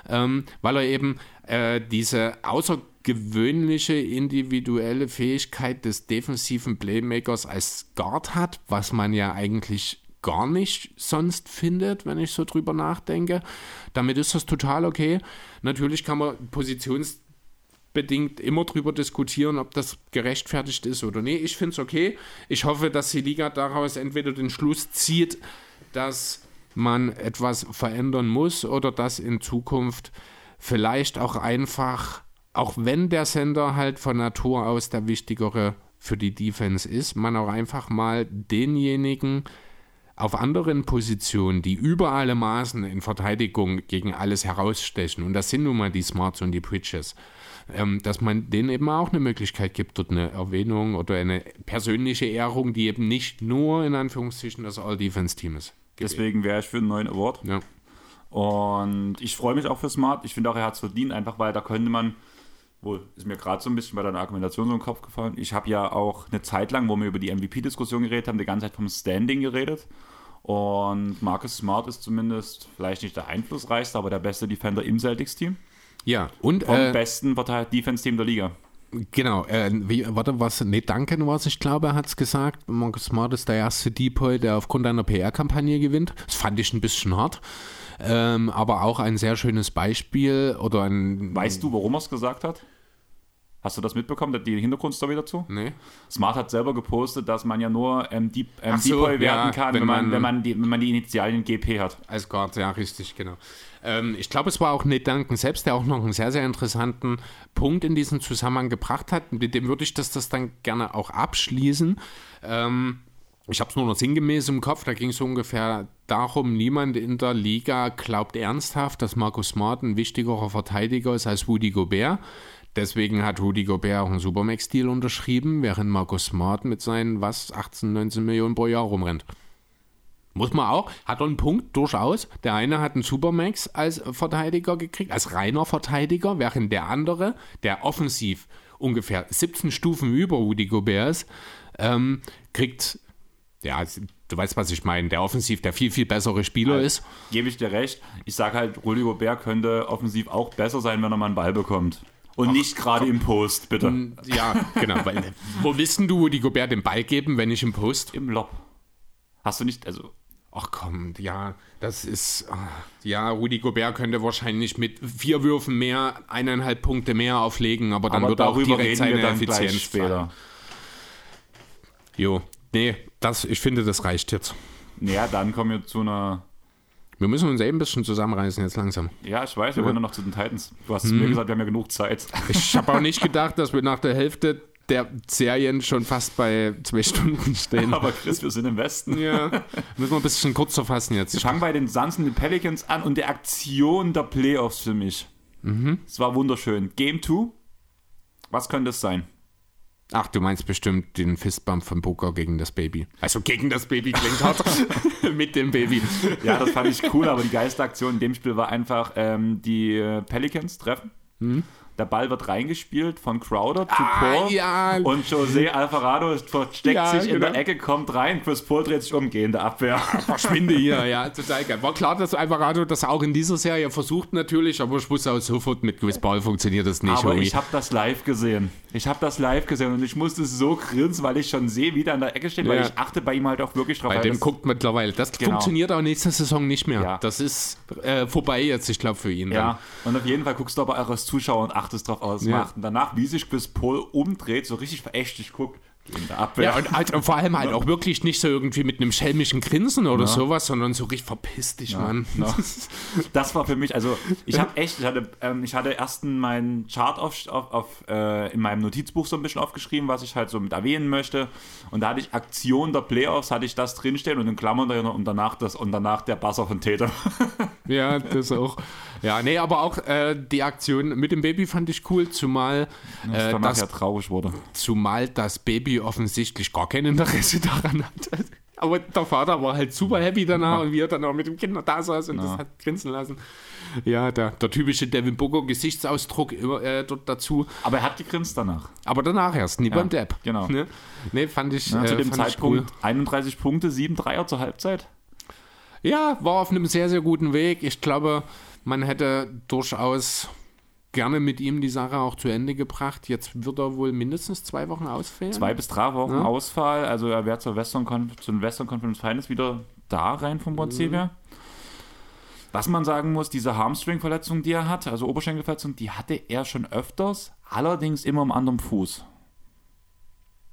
Ähm, weil er eben äh, diese außergewöhnliche individuelle Fähigkeit des defensiven Playmakers als Guard hat, was man ja eigentlich gar nicht sonst findet, wenn ich so drüber nachdenke. Damit ist das total okay. Natürlich kann man positionsbedingt immer drüber diskutieren, ob das gerechtfertigt ist oder nee. Ich finde es okay. Ich hoffe, dass die Liga daraus entweder den Schluss zieht, dass man etwas verändern muss oder dass in Zukunft vielleicht auch einfach, auch wenn der Sender halt von Natur aus der wichtigere für die Defense ist, man auch einfach mal denjenigen auf anderen Positionen, die über alle Maßen in Verteidigung gegen alles herausstechen, und das sind nun mal die Smarts und die Bridges, ähm, dass man denen eben auch eine Möglichkeit gibt, dort eine Erwähnung oder eine persönliche Ehrung, die eben nicht nur in Anführungszeichen das All-Defense-Team ist. Deswegen wäre ich für einen neuen Award. Ja. Und ich freue mich auch für Smart. Ich finde auch, er hat es verdient, einfach weil da könnte man, wohl, ist mir gerade so ein bisschen bei deiner Argumentation so im Kopf gefallen. Ich habe ja auch eine Zeit lang, wo wir über die MVP-Diskussion geredet haben, die ganze Zeit vom Standing geredet. Und Marcus Smart ist zumindest vielleicht nicht der einflussreichste, aber der beste Defender im Celtics-Team. Ja, und Vom äh, besten Defense-Team der Liga. Genau, äh, wie, warte, was, nee, Duncan was, ich glaube, er hat es gesagt. Marcus Smart ist der erste Depoy, der aufgrund einer PR-Kampagne gewinnt. Das fand ich ein bisschen hart. Ähm, aber auch ein sehr schönes Beispiel oder ein. Weißt du, warum er es gesagt hat? Hast du das mitbekommen, die Hintergrundstory dazu? Nee. Smart hat selber gepostet, dass man ja nur ähm, Deep, ähm, so, Depoy ja, werden kann, wenn wenn man, wenn, man die, wenn man die Initialien GP hat. Als Guard, ja, richtig, genau. Ähm, ich glaube, es war auch Nate Duncan selbst, der auch noch einen sehr, sehr interessanten Punkt in diesem Zusammenhang gebracht hat. Mit dem würde ich das, das dann gerne auch abschließen. Ähm, ich habe es nur noch sinngemäß im Kopf, da ging es ungefähr darum, niemand in der Liga glaubt ernsthaft, dass Marcus Smart ein wichtigerer Verteidiger ist als Rudy Gobert. Deswegen hat Rudy Gobert auch einen Supermax-Deal unterschrieben, während Marcus Smart mit seinen, was, 18, 19 Millionen pro Jahr rumrennt. Muss man auch, hat er einen Punkt, durchaus. Der eine hat einen Supermax als Verteidiger gekriegt, als reiner Verteidiger, während der andere, der offensiv ungefähr 17 Stufen über Rudy Gobert ist, ähm, kriegt, ja, du weißt, was ich meine, der offensiv der viel, viel bessere Spieler ist. Gebe ich dir recht. Ich sage halt, Rudy Gobert könnte offensiv auch besser sein, wenn er mal einen Ball bekommt. Und nicht gerade im Post, bitte. Ja, genau. Weil, wo wissen du, Rudy Gobert den Ball geben, wenn nicht im Post? Im Lob. Hast du nicht, also Ach komm, ja, das ist. ah, Ja, Rudi Gobert könnte wahrscheinlich mit vier Würfen mehr, eineinhalb Punkte mehr auflegen, aber dann aber wird auch darüber direkt seine Effizienz später. Jo, nee, das, ich finde, das reicht jetzt. Ja, dann kommen wir zu einer. Wir müssen uns eben ein bisschen zusammenreißen jetzt langsam. Ja, ich weiß, wir wollen ja noch zu den Titans. Du hast Mhm. mir gesagt, wir haben ja genug Zeit. Ich habe auch nicht gedacht, dass wir nach der Hälfte der Serien schon fast bei zwei Stunden stehen. Aber Chris, wir sind im Westen. Ja, müssen wir ein bisschen kurzer fassen jetzt. Wir fangen bei den Suns und den Pelicans an und der Aktion der Playoffs für mich. Mhm. Es war wunderschön. Game 2. Was könnte es sein? Ach, du meinst bestimmt den Fistbump von Booker gegen das Baby. Also gegen das Baby klingt hart. Mit dem Baby. Ja, das fand ich cool, aber die geilste Aktion in dem Spiel war einfach ähm, die äh, Pelicans treffen. Der Ball wird reingespielt von Crowder zu. Ah, Paul. ja. Und José Alvarado versteckt Ja, sich in der genau. Ecke, kommt rein. Chris Paul dreht sich um, gehende Abwehr. Verschwinde hier, ja, total geil. War klar, dass Alvarado das auch in dieser Serie versucht natürlich, aber ich wusste auch sofort, mit Chris Paul funktioniert das nicht. Aber Homie. ich habe das live gesehen. Ich habe das live gesehen und ich musste so grinsen, weil ich schon sehe, wie der an der Ecke steht, weil Ja. ich achte bei ihm halt auch wirklich drauf. Bei weil dem guckt mittlerweile. Das Genau. funktioniert auch nächste Saison nicht mehr. Das ist äh, vorbei jetzt, ich glaube, für ihn. Ja, und auf jeden Fall guckst du aber auch als Zuschauer und achtest drauf aus. Ja. macht. Und danach, wie sich Chris Paul umdreht, so richtig verächtlich guckt, in der Abwehr. Ja, und halt, vor allem halt auch wirklich nicht so irgendwie mit einem schelmischen Grinsen oder sowas, sondern so richtig verpiss dich, Mann. Ja. Das war für mich, also ich habe echt, ich hatte, ähm, ich hatte erst meinen Chart auf, auf, auf äh, in meinem Notizbuch so ein bisschen aufgeschrieben, was ich halt so mit erwähnen möchte. Und da hatte ich Aktion der Playoffs, hatte ich das drinstehen und in Klammern drin und danach das und danach der Buzzer von Täter. Ja, das auch. Ja, nee, aber auch äh, die Aktion mit dem Baby fand ich cool, zumal äh, das, ja traurig wurde. zumal das Baby offensichtlich gar kein Interesse daran hat. Aber der Vater war halt super happy danach und wie er dann auch mit dem Kind da saß und das hat grinsen lassen. Ja, der, der typische Devin Booker Gesichtsausdruck immer, äh, dort dazu. Aber er hat gegrinst danach. Aber danach erst, nie beim Depp. genau. Ne? Nee, fand ich, Ja, äh, zu dem fand ich Zeitpunkt 31 Punkte, 7 Dreier zur Halbzeit. Ja, war auf einem sehr, sehr guten Weg. Ich glaube, man hätte durchaus gerne mit ihm die Sache auch zu Ende gebracht. Jetzt wird er wohl mindestens zwei Wochen ausfällen. Zwei bis drei Wochen Ja. Ausfall. Also er wäre zur Western, Conf zu den Western Conference Finals wieder da rein vom Prinzip Mhm. her. Was man sagen muss, diese Hamstring-Verletzung, die er hat, also Oberschenkelverletzung, die hatte er schon öfters, allerdings immer am anderen Fuß.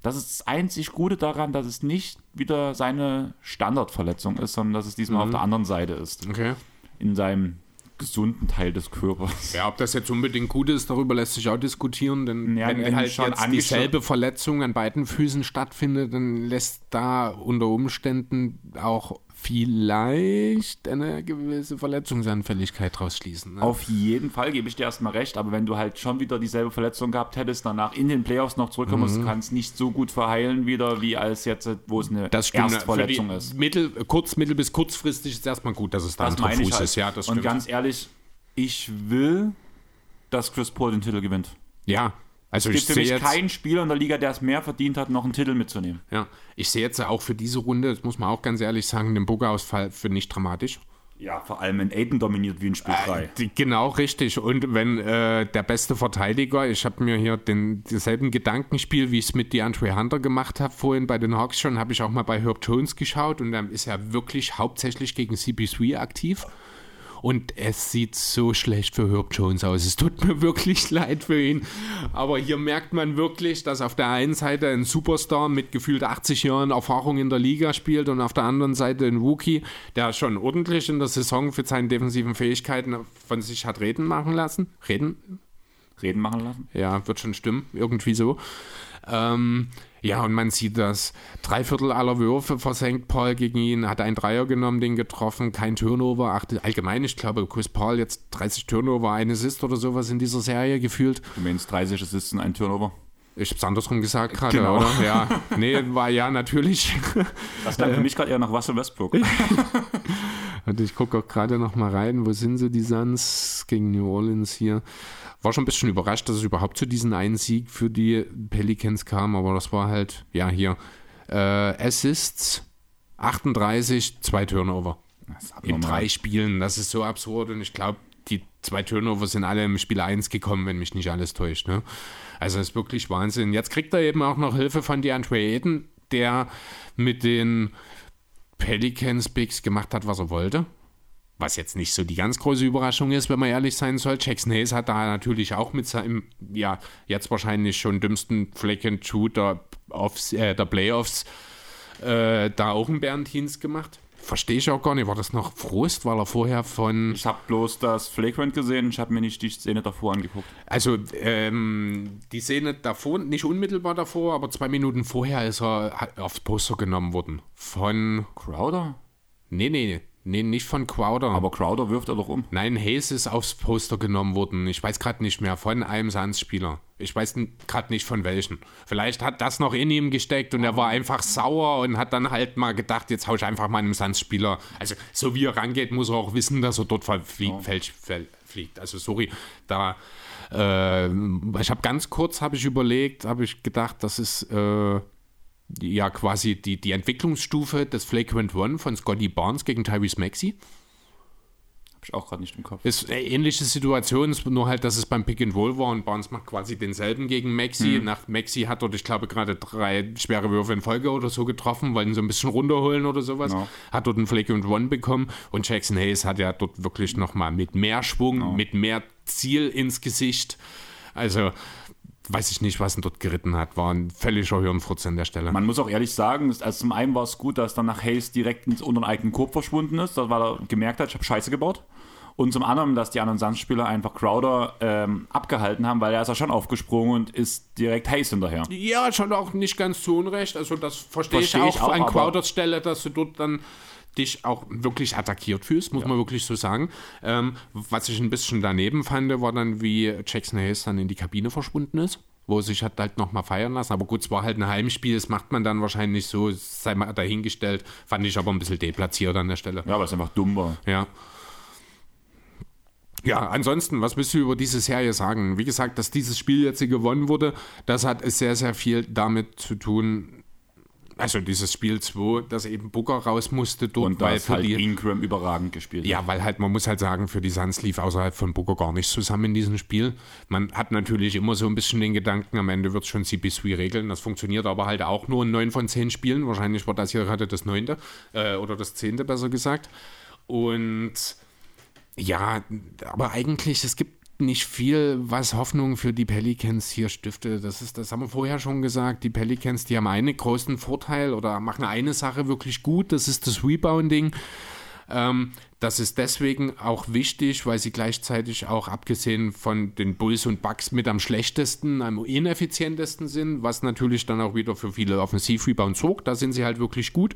Das ist das einzig Gute daran, dass es nicht wieder seine Standardverletzung ist, sondern dass es diesmal Mhm. auf der anderen Seite ist. Okay. In seinem gesunden Teil des Körpers. Ja, ob das jetzt unbedingt gut ist, darüber lässt sich auch diskutieren, denn Ja, wenn wenn halt schon jetzt dieselbe Verletzung an beiden Füßen stattfindet, dann lässt da unter Umständen auch vielleicht eine gewisse Verletzungsanfälligkeit draus schließen. Ne? Auf jeden Fall gebe ich dir erstmal recht, aber wenn du halt schon wieder dieselbe Verletzung gehabt hättest, danach in den Playoffs noch zurückkommen musst, kann es nicht so gut verheilen wieder, wie als jetzt, wo es eine Mhm. das stimmt. Erstverletzung ist. Mittel, kurz, mittel bis kurzfristig ist erstmal gut, dass es da Das Fuß halt. ist. Ja, das Und stimmt. ganz ehrlich, ich will, dass Chris Paul den Titel gewinnt. ja, also Es ich gibt für sehe mich jetzt, keinen Spieler in der Liga, der es mehr verdient hat, noch einen Titel mitzunehmen. ja, ich sehe jetzt auch für diese Runde, das muss man auch ganz ehrlich sagen, den Booker-Ausfall für nicht dramatisch. Ja, vor allem wenn Aiden dominiert wie in Spiel 3. Die, genau richtig. Und wenn äh, der beste Verteidiger, ich habe mir hier den denselben Gedankenspiel, wie ich es mit DeAndre Hunter gemacht habe vorhin bei den Hawks schon, habe ich auch mal bei Herb Jones geschaut und dann ist er wirklich hauptsächlich gegen CP3 aktiv. Und es sieht so schlecht für Herb Jones aus. Es tut mir wirklich leid für ihn. Aber hier merkt man wirklich, dass auf der einen Seite ein Superstar mit gefühlt 80 Jahren Erfahrung in der Liga spielt und auf der anderen Seite ein Rookie, der schon ordentlich in der Saison für seine defensiven Fähigkeiten von sich hat reden machen lassen. Reden? Reden machen lassen. Ja, wird schon stimmen. Irgendwie so. Ähm, ja, und man sieht das. Drei Viertel aller Würfe versenkt Paul gegen ihn, hat einen Dreier genommen, den getroffen, kein Turnover. Ach, allgemein, ich glaube, Chris Paul jetzt 30 Turnover, ein Assist oder sowas in dieser Serie gefühlt. Du meinst 30 Assists und ein Turnover. Ich hab's andersrum gesagt gerade, Genau. oder? Ja. Nee, war ja natürlich. Das klang für mich gerade eher nach Russell Westbrook. Und ich gucke auch gerade noch mal rein, wo sind sie, die Suns gegen New Orleans hier. War schon ein bisschen überrascht, dass es überhaupt zu diesem einen Sieg für die Pelicans kam, aber das war halt, ja, hier. Äh, Assists 38, zwei Turnover. In drei Spielen, das ist so absurd und ich glaube, die zwei Turnover sind alle im Spiel 1 gekommen, wenn mich nicht alles täuscht. Ne? Also das ist wirklich Wahnsinn. Jetzt kriegt er eben auch noch Hilfe von DeAndre Ayton, der mit den Pelicans Bigs gemacht hat, was er wollte. Was jetzt nicht so die ganz große Überraschung ist, wenn man ehrlich sein soll. Jackson Hayes hat da natürlich auch mit seinem, ja, jetzt wahrscheinlich schon dümmsten Fleck-and-Shooter aufs- äh, der Playoffs äh, da auch einen Bärendienst gemacht. Verstehe ich auch gar nicht. War das noch Frust, weil er vorher von. Ich habe bloß das Flagrant gesehen, ich habe mir nicht die Szene davor angeguckt. Also, ähm, die Szene davor, nicht unmittelbar davor, aber zwei Minuten vorher ist er aufs Poster genommen worden. Von. Crowder? Nee, nee, nee, nicht von Crowder. Aber Crowder wirft er doch um. Nein, Hayes ist aufs Poster genommen worden. Ich weiß gerade nicht mehr, von einem Suns-Spieler. Ich weiß gerade nicht von welchen. Vielleicht hat das noch in ihm gesteckt und er war einfach sauer und hat dann halt mal gedacht, jetzt hau ich einfach mal einem Suns-Spieler. Also, so wie er rangeht, muss er auch wissen, dass er dort flie fällt, fliegt. Also, sorry, da. Äh, ich habe ganz kurz, habe ich überlegt, habe ich gedacht, das ist äh, ja quasi die, die Entwicklungsstufe des Flagrant One von Scotty Barnes gegen Tyrese Maxey. Habe ich auch gerade nicht im Kopf. Ist eine ähnliche Situation, nur halt, dass es beim Pick and Roll war und Barnes macht quasi denselben gegen Maxi. Nach Maxi hat dort, ich glaube, gerade drei schwere Würfe in Folge oder so getroffen, wollten so ein bisschen runterholen oder sowas. Ja. Hat dort einen Flick and One bekommen und Jackson Hayes hat ja dort wirklich nochmal mit mehr Schwung, mit mehr Ziel ins Gesicht. Also weiß ich nicht, was ihn dort geritten hat. War ein völliger Hirnfurz an der Stelle. Man muss auch ehrlich sagen, also zum einen war es gut, dass dann nach Hayes direkt ins unter den eigenen Korb verschwunden ist, weil er gemerkt hat, ich habe Scheiße gebaut. Und zum anderen, dass die anderen Suns-Spieler einfach Crowder ähm, abgehalten haben, weil er ist ja schon aufgesprungen und ist direkt Hayes hinterher. Ja, schon auch nicht ganz zu Unrecht. Also das verstehe Versteh ich ich auch, auch, an Crowders Stelle, dass du dort dann dich auch wirklich attackiert fühlst, muss man wirklich so sagen. Ähm, was ich ein bisschen daneben fand, war dann, wie Jackson Hayes dann in die Kabine verschwunden ist, wo er sich hat halt nochmal feiern lassen. Aber gut, es war halt ein Heimspiel, das macht man dann wahrscheinlich so, sei mal dahingestellt. Fand ich aber ein bisschen deplatziert an der Stelle. Ja, weil es einfach dumm war. Ja. Ja, ansonsten, was willst du über diese Serie sagen? Wie gesagt, dass dieses Spiel jetzt hier gewonnen wurde, das hat sehr, sehr viel damit zu tun. Also dieses Spiel 2, dass eben Booker raus musste dort, Und weil für halt die. Ingram überragend gespielt Ja, weil halt, man muss halt sagen, für die Suns lief außerhalb von Booker gar nichts zusammen in diesem Spiel. Man hat natürlich immer so ein bisschen den Gedanken, am Ende wird es schon CP3 regeln. Das funktioniert aber halt auch nur in neun von zehn Spielen. Wahrscheinlich war das hier gerade das neunte äh, oder das zehnte, besser gesagt. Und ja, aber eigentlich, es gibt nicht viel, was Hoffnung für die Pelicans hier stiftet. Das ist, das haben wir vorher schon gesagt. Die Pelicans, die haben einen großen Vorteil oder machen eine Sache wirklich gut. Das ist das Rebounding. Ähm, das ist deswegen auch wichtig, weil sie gleichzeitig auch abgesehen von den Bulls und Bucks mit am schlechtesten, am ineffizientesten sind, was natürlich dann auch wieder für viele Offensiv-Rebounds sorgt. Da sind sie halt wirklich gut.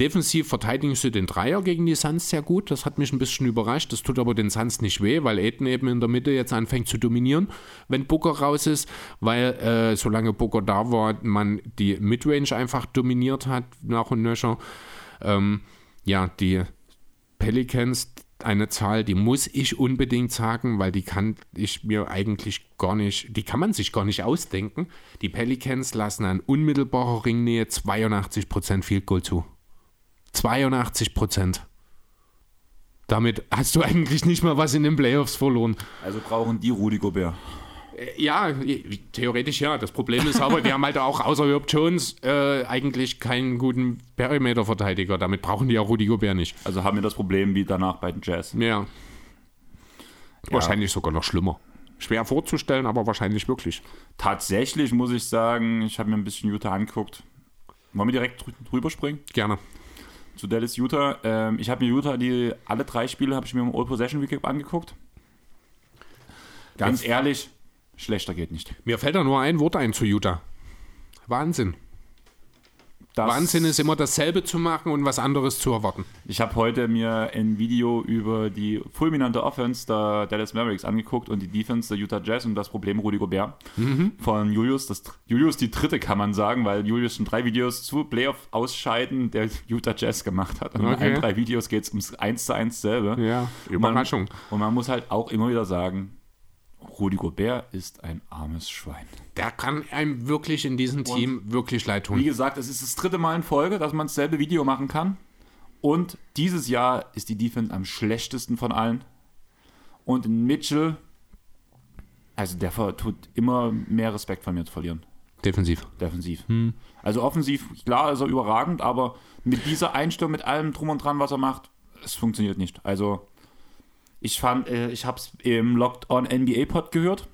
Defensiv verteidigen sie den Dreier gegen die Suns sehr gut. Das hat mich ein bisschen überrascht. Das tut aber den Suns nicht weh, weil Aiden eben in der Mitte jetzt anfängt zu dominieren, wenn Booker raus ist, weil äh, solange Booker da war, man die Midrange einfach dominiert hat, nach und nöcher. Ähm, ja, die Pelicans eine Zahl, die muss ich unbedingt sagen, weil die kann ich mir eigentlich gar nicht, die kann man sich gar nicht ausdenken. Die Pelicans lassen an unmittelbarer Ringnähe 82% Field Goal zu. 82%. Damit hast du eigentlich nicht mal was in den Playoffs verloren. Also brauchen die Rudi Gobert. Ja, theoretisch ja. Das Problem ist aber, wir haben halt auch außer Herb Jones äh, eigentlich keinen guten Perimeter-Verteidiger. Damit brauchen die auch Rudi Gobert nicht. Also haben wir das Problem wie danach bei den Jazz. Ja. Wahrscheinlich sogar noch schlimmer. Schwer vorzustellen, aber wahrscheinlich wirklich. Tatsächlich muss ich sagen, ich habe mir ein bisschen Utah angeguckt. Wollen wir direkt drü- drüber springen? Gerne. Zu Dallas Utah. Ähm, ich habe mir Utah, die alle drei Spiele habe ich mir im All Possession Recap angeguckt. Ganz ehrlich, schlechter geht nicht. Mir fällt da nur ein Wort ein zu Utah. Wahnsinn. Das, Wahnsinn ist immer dasselbe zu machen und was anderes zu erwarten. Ich habe heute mir ein Video über die fulminante Offense der Dallas Mavericks angeguckt und die Defense der Utah Jazz und das Problem Rudi Gobert von Julius. Das, Julius die dritte kann man sagen, weil Julius schon drei Videos zu Playoff ausscheiden der Utah Jazz gemacht hat. Und in Okay. allen drei Videos geht es ums 1 zu 1 selbe. Ja, Und man- Überraschung. Und man muss halt auch immer wieder sagen, Rudi Gobert ist ein armes Schwein. Der kann einem wirklich in diesem Team wirklich leid Wie tun. gesagt, es ist das dritte Mal in Folge, dass man dasselbe Video machen kann. Und dieses Jahr ist die Defense am schlechtesten von allen. Und Mitchell, also der tut immer mehr Respekt von mir zu verlieren. Defensiv. Defensiv. Also offensiv, klar ist er überragend, aber mit dieser Einstellung, mit allem drum und dran, was er macht, es funktioniert nicht. Also ich fand, äh, ich habe es im Locked On NBA Pod gehört,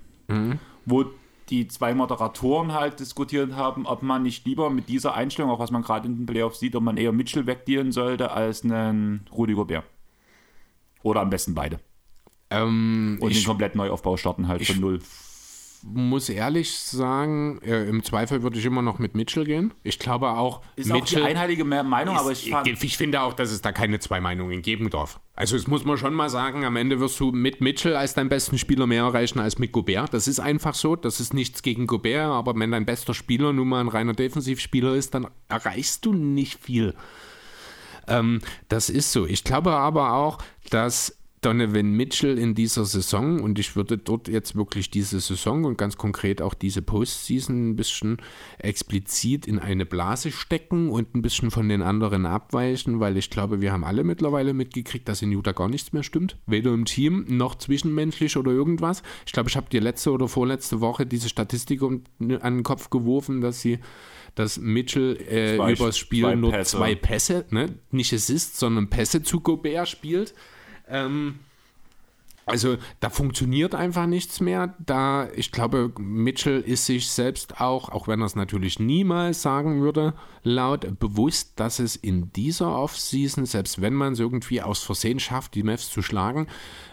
wo die zwei Moderatoren halt diskutiert haben, ob man nicht lieber mit dieser Einstellung, auch was man gerade in den Playoffs sieht, ob man eher Mitchell wegdealen sollte als einen Rudi Gobert. Oder am besten beide. Ähm, Und ich den kompletten Neuaufbau starten halt von null. Muss ehrlich sagen, äh, im Zweifel würde ich immer noch mit Mitchell gehen. Ich glaube auch, Ist auch die Mitchell. einheilige Me- Meinung, aber ich fand, ich finde auch, dass es da keine zwei Meinungen geben darf. Also es muss man schon mal sagen, am Ende wirst du mit Mitchell als dein besten Spieler mehr erreichen als mit Gobert. Das ist einfach so. Das ist nichts gegen Gobert, aber wenn dein bester Spieler nun mal ein reiner Defensivspieler ist, dann erreichst du nicht viel. Ähm, das ist so. Ich glaube aber auch, dass Donovan Mitchell in dieser Saison, und ich würde dort jetzt wirklich diese Saison und ganz konkret auch diese Postseason ein bisschen explizit in eine Blase stecken und ein bisschen von den anderen abweichen, weil ich glaube, wir haben alle mittlerweile mitgekriegt, dass in Utah gar nichts mehr stimmt. Weder im Team noch zwischenmenschlich oder irgendwas. Ich glaube, ich habe dir letzte oder vorletzte Woche diese Statistik um, an den Kopf geworfen, dass sie dass Mitchell äh, übers Spiel zwei nur Pässe. zwei Pässe, ne? nicht Assist, sondern Pässe zu Gobert spielt. Ähm, Also da funktioniert einfach nichts mehr. Da, ich glaube, Mitchell ist sich selbst auch, auch wenn er es natürlich niemals sagen würde, laut bewusst, dass es in dieser Offseason, selbst wenn man es irgendwie aus Versehen schafft, die Mavs zu schlagen,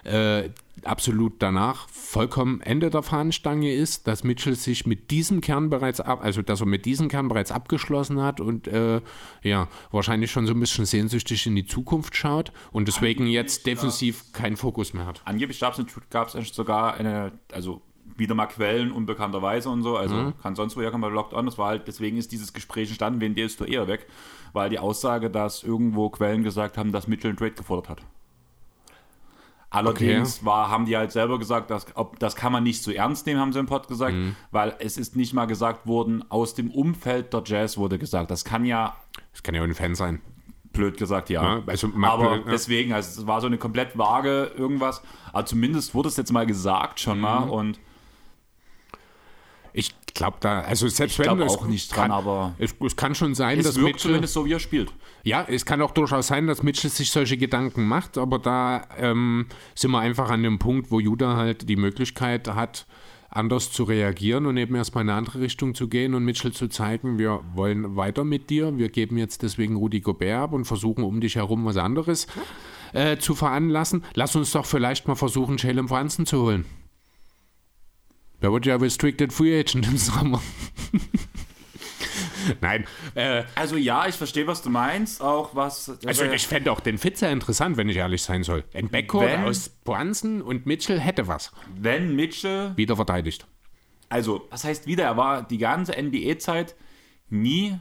äh, absolut danach vollkommen Ende der Fahnenstange ist, dass Mitchell sich mit diesem Kern bereits ab, also dass er mit diesem Kern bereits abgeschlossen hat und äh, ja, wahrscheinlich schon so ein bisschen sehnsüchtig in die Zukunft schaut und deswegen jetzt defensiv keinen Fokus mehr hat. Angeblich gab es sogar eine, also wieder mal Quellen unbekannterweise und so, also mhm. kann sonst wo herkommen bei Locked On, das war halt, deswegen ist dieses Gespräch entstanden, wen der ist du eher weg, weil die Aussage, dass irgendwo Quellen gesagt haben, dass Mitchell einen Trade gefordert hat. Allerdings okay. war, haben die halt selber gesagt, dass, ob, das kann man nicht so ernst nehmen, haben sie im Pod gesagt, mhm. weil es ist nicht mal gesagt worden, aus dem Umfeld der Jazz wurde gesagt. Das kann ja. Das kann ja auch ein Fan sein. Blöd gesagt, ja. ja also, Aber ja. deswegen, also es war so eine komplett vage irgendwas. Aber zumindest wurde es jetzt mal gesagt schon mhm. mal und glaube da, also selbst ich wenn es auch nicht dran, kann, aber es, es, kann schon sein, es dass wirkt Mitchell, zumindest so wie er spielt. Ja, es kann auch durchaus sein, dass Mitchell sich solche Gedanken macht, aber da ähm, sind wir einfach an dem Punkt, wo Judah halt die Möglichkeit hat, anders zu reagieren und eben erstmal in eine andere Richtung zu gehen und Mitchell zu zeigen, wir wollen weiter mit dir, wir geben jetzt deswegen Rudi Gobert ab und versuchen um dich herum was anderes äh, zu veranlassen. Lass uns doch vielleicht mal versuchen, Jalen Franzen zu holen. Der wird ja Restricted Free Agent im Sommer. Nein. Äh, also ja, ich verstehe, was du meinst. Auch was. Also ich fände auch den Fit sehr interessant, wenn ich ehrlich sein soll. Ein Backcourt wenn, aus Brunson und Mitchell hätte was. Wenn Mitchell. Wieder verteidigt. Also, was heißt wieder? Er war die ganze NBA-Zeit nie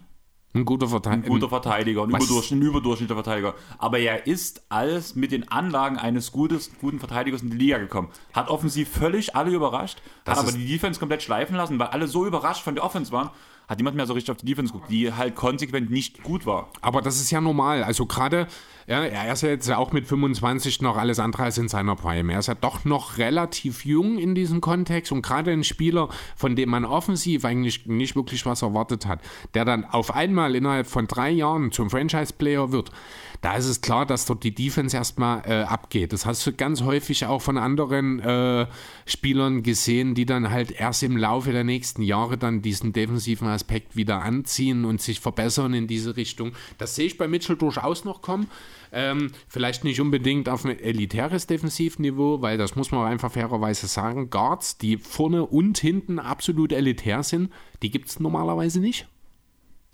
ein guter, Verte ein guter Verteidiger, ein, Überdurchschnitt, ein überdurchschnittlicher Verteidiger. Aber er ist als mit den Anlagen eines gutes, guten Verteidigers in die Liga gekommen. Hat offensiv völlig alle überrascht, das hat aber die Defense komplett schleifen lassen, weil alle so überrascht von der Offense waren, hat niemand mehr so richtig auf die Defense geguckt, die halt konsequent nicht gut war. Aber das ist ja normal. Also gerade, ja, er ist ja jetzt auch mit 25 noch alles andere als in seiner Prime. Er ist ja doch noch relativ jung in diesem Kontext und gerade ein Spieler, von dem man offensiv eigentlich nicht wirklich was erwartet hat, der dann auf einmal innerhalb von drei Jahren zum Franchise-Player wird, da ist es klar, dass dort die Defense erstmal äh, abgeht. Das hast du ganz häufig auch von anderen äh, Spielern gesehen, die dann halt erst im Laufe der nächsten Jahre dann diesen defensiven Aspekt wieder anziehen und sich verbessern in diese Richtung. Das sehe ich bei Mitchell durchaus noch kommen. Ähm, vielleicht nicht unbedingt auf ein elitäres Defensivniveau, weil das muss man einfach fairerweise sagen. Guards, die vorne und hinten absolut elitär sind, die gibt es normalerweise nicht.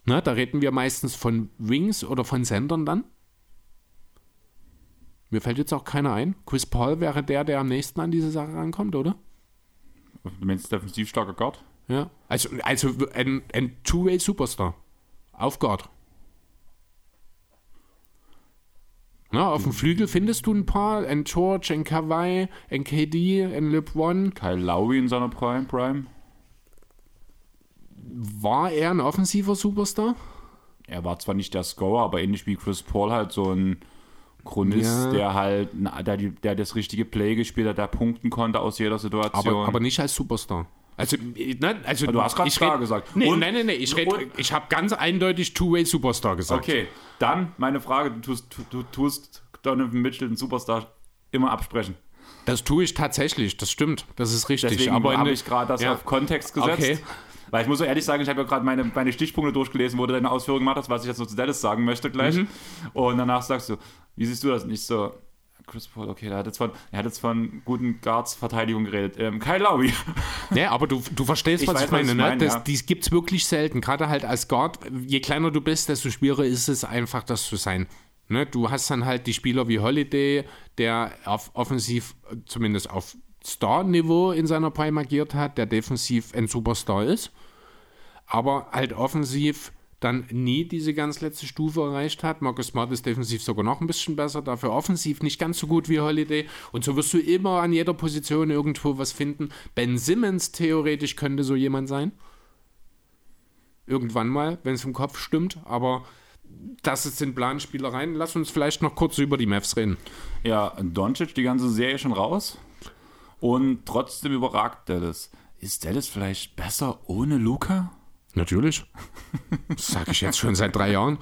Na, da reden wir meistens von Wings oder von Sendern dann. Mir fällt jetzt auch keiner ein. Chris Paul wäre der, der am nächsten an diese Sache rankommt, oder? Du meinst defensiv starker Guard? Ja. Also, also ein, ein Two-Way-Superstar. Auf Guard. Na, auf dem Flügel findest du ein paar. Ein George, ein Kawhi, ein KD, ein LeBron. Kyle Lowry in seiner Prime. Prime. War er ein offensiver Superstar? Er war zwar nicht der Scorer, aber ähnlich wie Chris Paul halt so ein Chronist, ja. der halt, der, der das richtige Play gespielt hat, der punkten konnte aus jeder Situation. Aber, aber nicht als Superstar. Also, nein, also du hast gerade Star gesagt. Nee, nein, nein, nein, ich, ich habe ganz eindeutig Two-Way Superstar gesagt. Okay, dann meine Frage: Du tust, du, du tust Donovan Mitchell, den Superstar, immer absprechen. Das tue ich tatsächlich, das stimmt, das ist richtig. Deswegen aber habe ich gerade das ja. auf Kontext gesetzt. Okay. Weil ich muss so ehrlich sagen, ich habe ja gerade meine, meine Stichpunkte durchgelesen, wo du deine Ausführungen gemacht hast, was ich jetzt noch zu Dallas sagen möchte gleich. Mhm. Und danach sagst du, wie siehst du das? Nicht so, Chris Paul, okay, er hat jetzt von, er hat jetzt von guten Guards Verteidigung geredet. Ähm, Kyle Lowry. Ja, aber du, du verstehst, ich was weiß, ich meine. Was ich ne? meine das, ja. Dies gibt es wirklich selten. Gerade halt als Guard, je kleiner du bist, desto schwieriger ist es einfach, das zu sein. Ne? Du hast dann halt die Spieler wie Holiday, der auf offensiv, zumindest auf Star-Niveau in seiner Prime agiert hat, der defensiv ein Superstar ist, aber halt offensiv dann nie diese ganz letzte Stufe erreicht hat. Marcus Smart ist defensiv sogar noch ein bisschen besser, dafür offensiv nicht ganz so gut wie Holiday. Und so wirst du immer an jeder Position irgendwo was finden. Ben Simmons theoretisch könnte so jemand sein. Irgendwann mal, wenn es im Kopf stimmt, aber das sind Planspielereien. Lass uns vielleicht noch kurz über die Mavs reden. Ja, Doncic die ganze Serie schon raus und trotzdem überragt Dallas. Ist Dallas vielleicht besser ohne Luca? Natürlich. Das sage ich jetzt schon seit drei Jahren.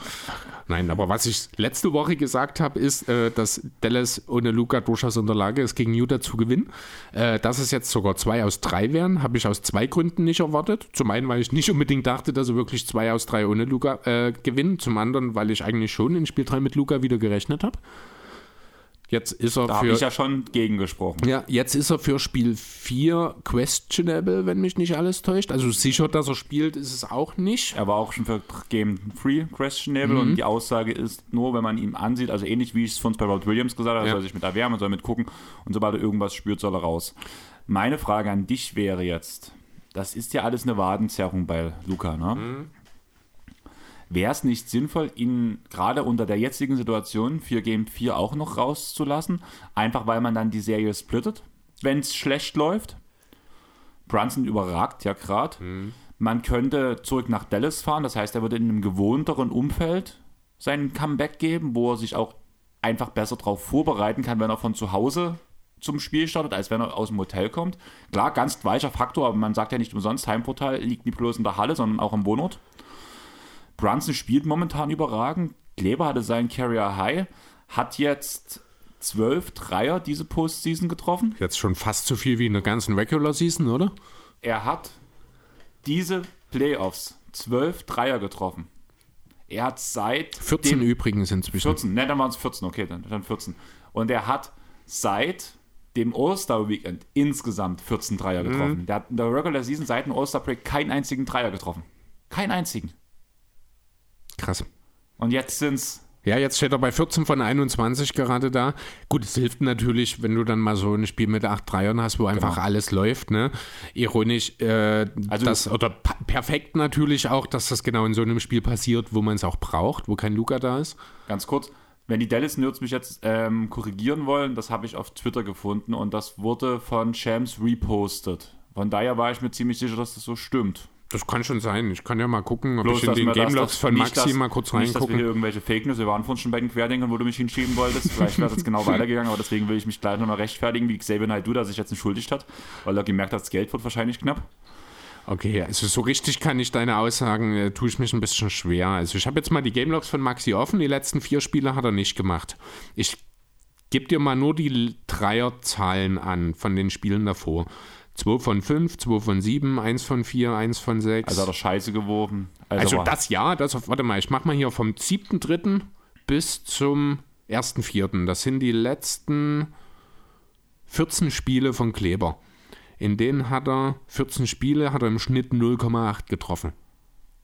Nein, aber was ich letzte Woche gesagt habe, ist, äh, dass Dallas ohne Luca durchaus in der Lage ist, gegen Utah zu gewinnen. Äh, dass es jetzt sogar zwei aus drei wären, habe ich aus zwei Gründen nicht erwartet. Zum einen, weil ich nicht unbedingt dachte, dass sie wirklich zwei aus drei ohne Luca äh, gewinnen. Zum anderen, weil ich eigentlich schon in Spiel 3 mit Luca wieder gerechnet habe. Jetzt ist er Da für. habe ich ja schon gegengesprochen. Ja, jetzt ist er für Spiel 4 questionable, wenn mich nicht alles täuscht. Also sicher, dass er spielt, ist es auch nicht. Er war auch schon für Game 3 questionable Mhm. und die Aussage ist nur, wenn man ihm ansieht, also ähnlich wie ich es von bei Rod Williams gesagt habe, er Ja. soll sich mit erwärmen, soll mit gucken und sobald er irgendwas spürt, soll er raus. Meine Frage an dich wäre jetzt, das ist ja alles eine Wadenzerrung bei Luca, ne? Mhm. Wäre es nicht sinnvoll, ihn gerade unter der jetzigen Situation für Game 4 auch noch rauszulassen? Einfach weil man dann die Serie splittet, wenn es schlecht läuft? Brunson überragt ja gerade. Man könnte zurück nach Dallas fahren, das heißt, er würde in einem gewohnteren Umfeld seinen Comeback geben, wo er sich auch einfach besser darauf vorbereiten kann, wenn er von zu Hause zum Spiel startet, als wenn er aus dem Hotel kommt. Klar, ganz weicher Faktor, aber man sagt ja nicht umsonst, Heimvorteil liegt nicht bloß in der Halle, sondern auch am Wohnort. Brunson spielt momentan überragend. Kleber hatte seinen Carrier High, hat jetzt zwölf Dreier diese Postseason getroffen. Jetzt schon fast so viel wie in der ganzen Regular Season, oder? Er hat diese Playoffs zwölf Dreier getroffen. Er hat seit 14 dem, übrigens inzwischen. 14, ne, dann waren es 14, okay, dann, dann 14. Und er hat seit dem All-Star-Weekend insgesamt 14 Dreier getroffen. Der hat in der Regular Season seit dem All-Star-Break keinen einzigen Dreier getroffen. Keinen einzigen. Krass. Und jetzt sind es Ja, jetzt steht er bei 14 von 21 gerade da. Gut, es hilft natürlich, wenn du dann mal so ein Spiel mit 8 Dreiern hast, wo einfach Genau. alles läuft. Ne? Ironisch, äh, Also- das, oder perfekt natürlich auch, dass das genau in so einem Spiel passiert, wo man es auch braucht, wo kein Luca da ist. Ganz kurz, wenn die Dallas Nerds mich jetzt ähm, korrigieren wollen, das habe ich auf Twitter gefunden und das wurde von Shams repostet. Von daher war ich mir ziemlich sicher, dass das so stimmt. Das kann schon sein. Ich kann ja mal gucken, ob Bloß, ich in dass den das- Gamelogs das- von Maxi dass- mal kurz Nicht, dass wir reingucken. hier irgendwelche Fake News, wir waren vorhin schon bei den Querdenkern, wo du mich hinschieben wolltest. Vielleicht wäre es jetzt genau weitergegangen, aber deswegen will ich mich gleich nochmal rechtfertigen, wie Xavier Naidoo, der sich jetzt entschuldigt hat, weil er gemerkt hat, das Geld wird wahrscheinlich knapp. Okay, also so richtig kann ich deine Aussagen, äh, tue ich mich ein bisschen schwer. Also ich habe jetzt mal die Gamelogs von Maxi offen, die letzten vier Spiele hat er nicht gemacht. Ich gebe dir mal nur die Dreierzahlen an von den Spielen davor. 2 von 5, 2 von 7, 1 von 4, 1 von 6. Also hat er Scheiße geworfen. Also war- das Jahr, das, warte mal, ich mach mal hier vom 7.3. bis zum 1.4. Das sind die letzten 14 Spiele von Kleber. In denen hat er 14 Spiele, hat er im Schnitt 0,8 getroffen.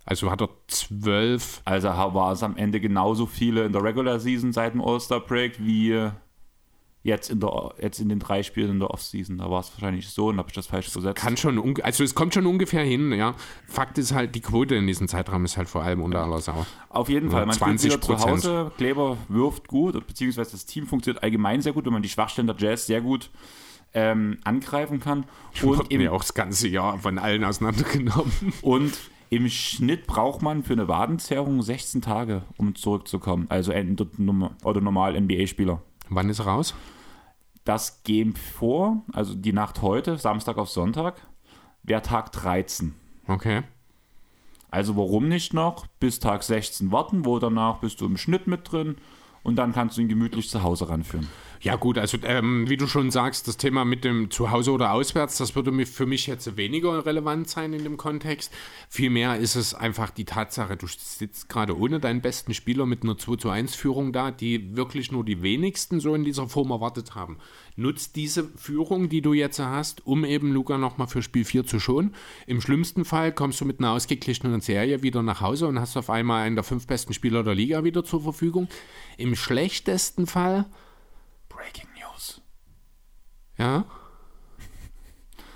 Also hat er 12, Also war es am Ende genauso viele in der Regular Season seit dem All-Star Break wie jetzt in, der, jetzt in den drei Spielen in der Offseason. Da war es wahrscheinlich so und habe ich das falsch gesetzt. kann schon, also es kommt schon ungefähr hin, ja. Fakt ist halt, die Quote in diesem Zeitraum ist halt vor allem unter aller Sau. Auf jeden Fall. Man spielt 20 wieder zu Hause. Kleber wirft gut, beziehungsweise das Team funktioniert allgemein sehr gut, wenn man die Schwachstellen der Jazz sehr gut ähm, angreifen kann. Und im, mir auch das ganze Jahr von allen auseinandergenommen. und im Schnitt braucht man für eine Wadenzerrung 16 Tage, um zurückzukommen. Also ein- oder normal NBA-Spieler. Wann ist er raus? Das Game vor, also die Nacht heute, Samstag auf Sonntag, wäre Tag 13. Okay. Also warum nicht noch bis Tag 16 warten, wo danach bist du im Schnitt mit drin und dann kannst du ihn gemütlich zu Hause ranführen. Ja gut, also ähm, wie du schon sagst, das Thema mit dem Zuhause oder auswärts, das würde für mich jetzt weniger relevant sein in dem Kontext. Vielmehr ist es einfach die Tatsache, du sitzt gerade ohne deinen besten Spieler mit einer 2 zu 1 Führung da, die wirklich nur die wenigsten so in dieser Form erwartet haben. Nutzt diese Führung, die du jetzt hast, um eben Luca nochmal für Spiel 4 zu schonen. Im schlimmsten Fall kommst du mit einer ausgeglichenen Serie wieder nach Hause und hast auf einmal einen der fünf besten Spieler der Liga wieder zur Verfügung. Im schlechtesten Fall Breaking News. ja.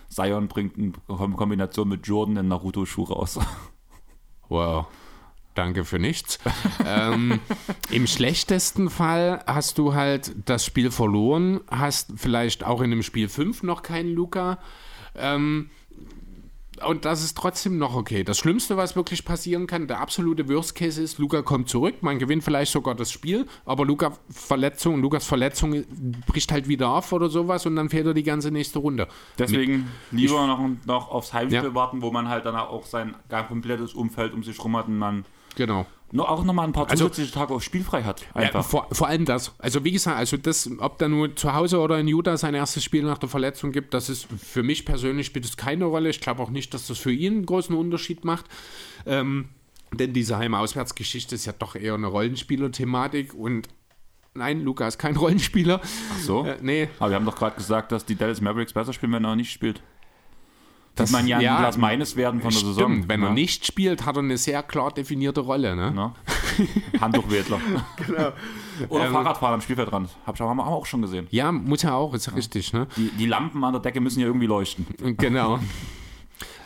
Zion bringt in Kombination mit Jordan einen Naruto-Schuh raus. Wow. Danke für nichts. ähm, Im schlechtesten Fall hast du halt das Spiel verloren, hast vielleicht auch in dem Spiel 5 noch keinen Luca. Ähm, und das ist trotzdem noch okay. Das Schlimmste, was wirklich passieren kann, der absolute Worst Case ist, Luca kommt zurück, man gewinnt vielleicht sogar das Spiel, aber Luca Verletzung, Lukas Verletzung bricht halt wieder auf oder sowas und dann fehlt er die ganze nächste Runde. Deswegen Mit, lieber noch, noch aufs Heimspiel ja. warten, wo man halt dann auch sein komplettes Umfeld um sich rum hat und man Genau. Nur auch nochmal ein paar also zusätzliche also, Tage auf spielfrei hat. Einfach. Ja, vor, vor, allem das. Also wie gesagt, also das, ob da nur zu Hause oder in Utah sein erstes Spiel nach der Verletzung gibt, das ist für mich persönlich spielt es keine Rolle. Ich glaube auch nicht, dass das für ihn einen großen Unterschied macht. Ähm, denn diese Heim-Auswärts-Geschichte ist ja doch eher eine Rollenspieler-Thematik und Nein, Luca ist kein Rollenspieler. Ach so? Äh, nee. Aber wir haben doch gerade gesagt, dass die Dallas Mavericks besser spielen, wenn er nicht spielt. Das man ja, ja ein meines werden von der stimmt. Saison. Wenn ne? er nicht spielt, hat er eine sehr klar definierte Rolle. Ne? Ne? Handtuchwedler. genau. Oder ähm, Fahrradfahren am Spielfeldrand. Hab ich, haben wir auch schon gesehen. Ja, muss ja auch, ist ja. richtig. Ne? Die, die Lampen an der Decke müssen ja irgendwie leuchten. Genau.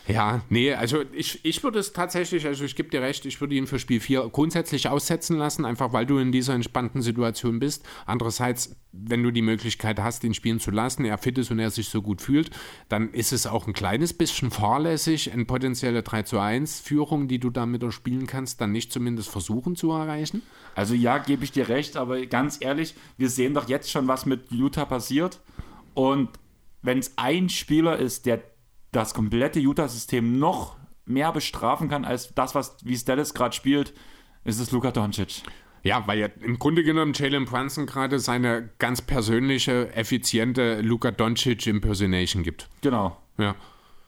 Ja, nee, also ich, ich würde es tatsächlich, also ich gebe dir recht, ich würde ihn für Spiel 4 grundsätzlich aussetzen lassen, einfach weil du in dieser entspannten Situation bist. Andererseits, wenn du die Möglichkeit hast, ihn spielen zu lassen, er fit ist und er sich so gut fühlt, dann ist es auch ein kleines bisschen fahrlässig, eine potenzielle 3 zu 1 Führung, die du damit spielen kannst, dann nicht zumindest versuchen zu erreichen. Also ja, gebe ich dir recht, aber ganz ehrlich, wir sehen doch jetzt schon, was mit Utah passiert. Und wenn es ein Spieler ist, der das komplette Utah-System noch mehr bestrafen kann als das, was wie Dallas gerade spielt, ist es Luka Doncic. Ja, weil ja im Grunde genommen Jalen Brunson gerade seine ganz persönliche, effiziente Luka Doncic Impersonation gibt. Genau. Ja.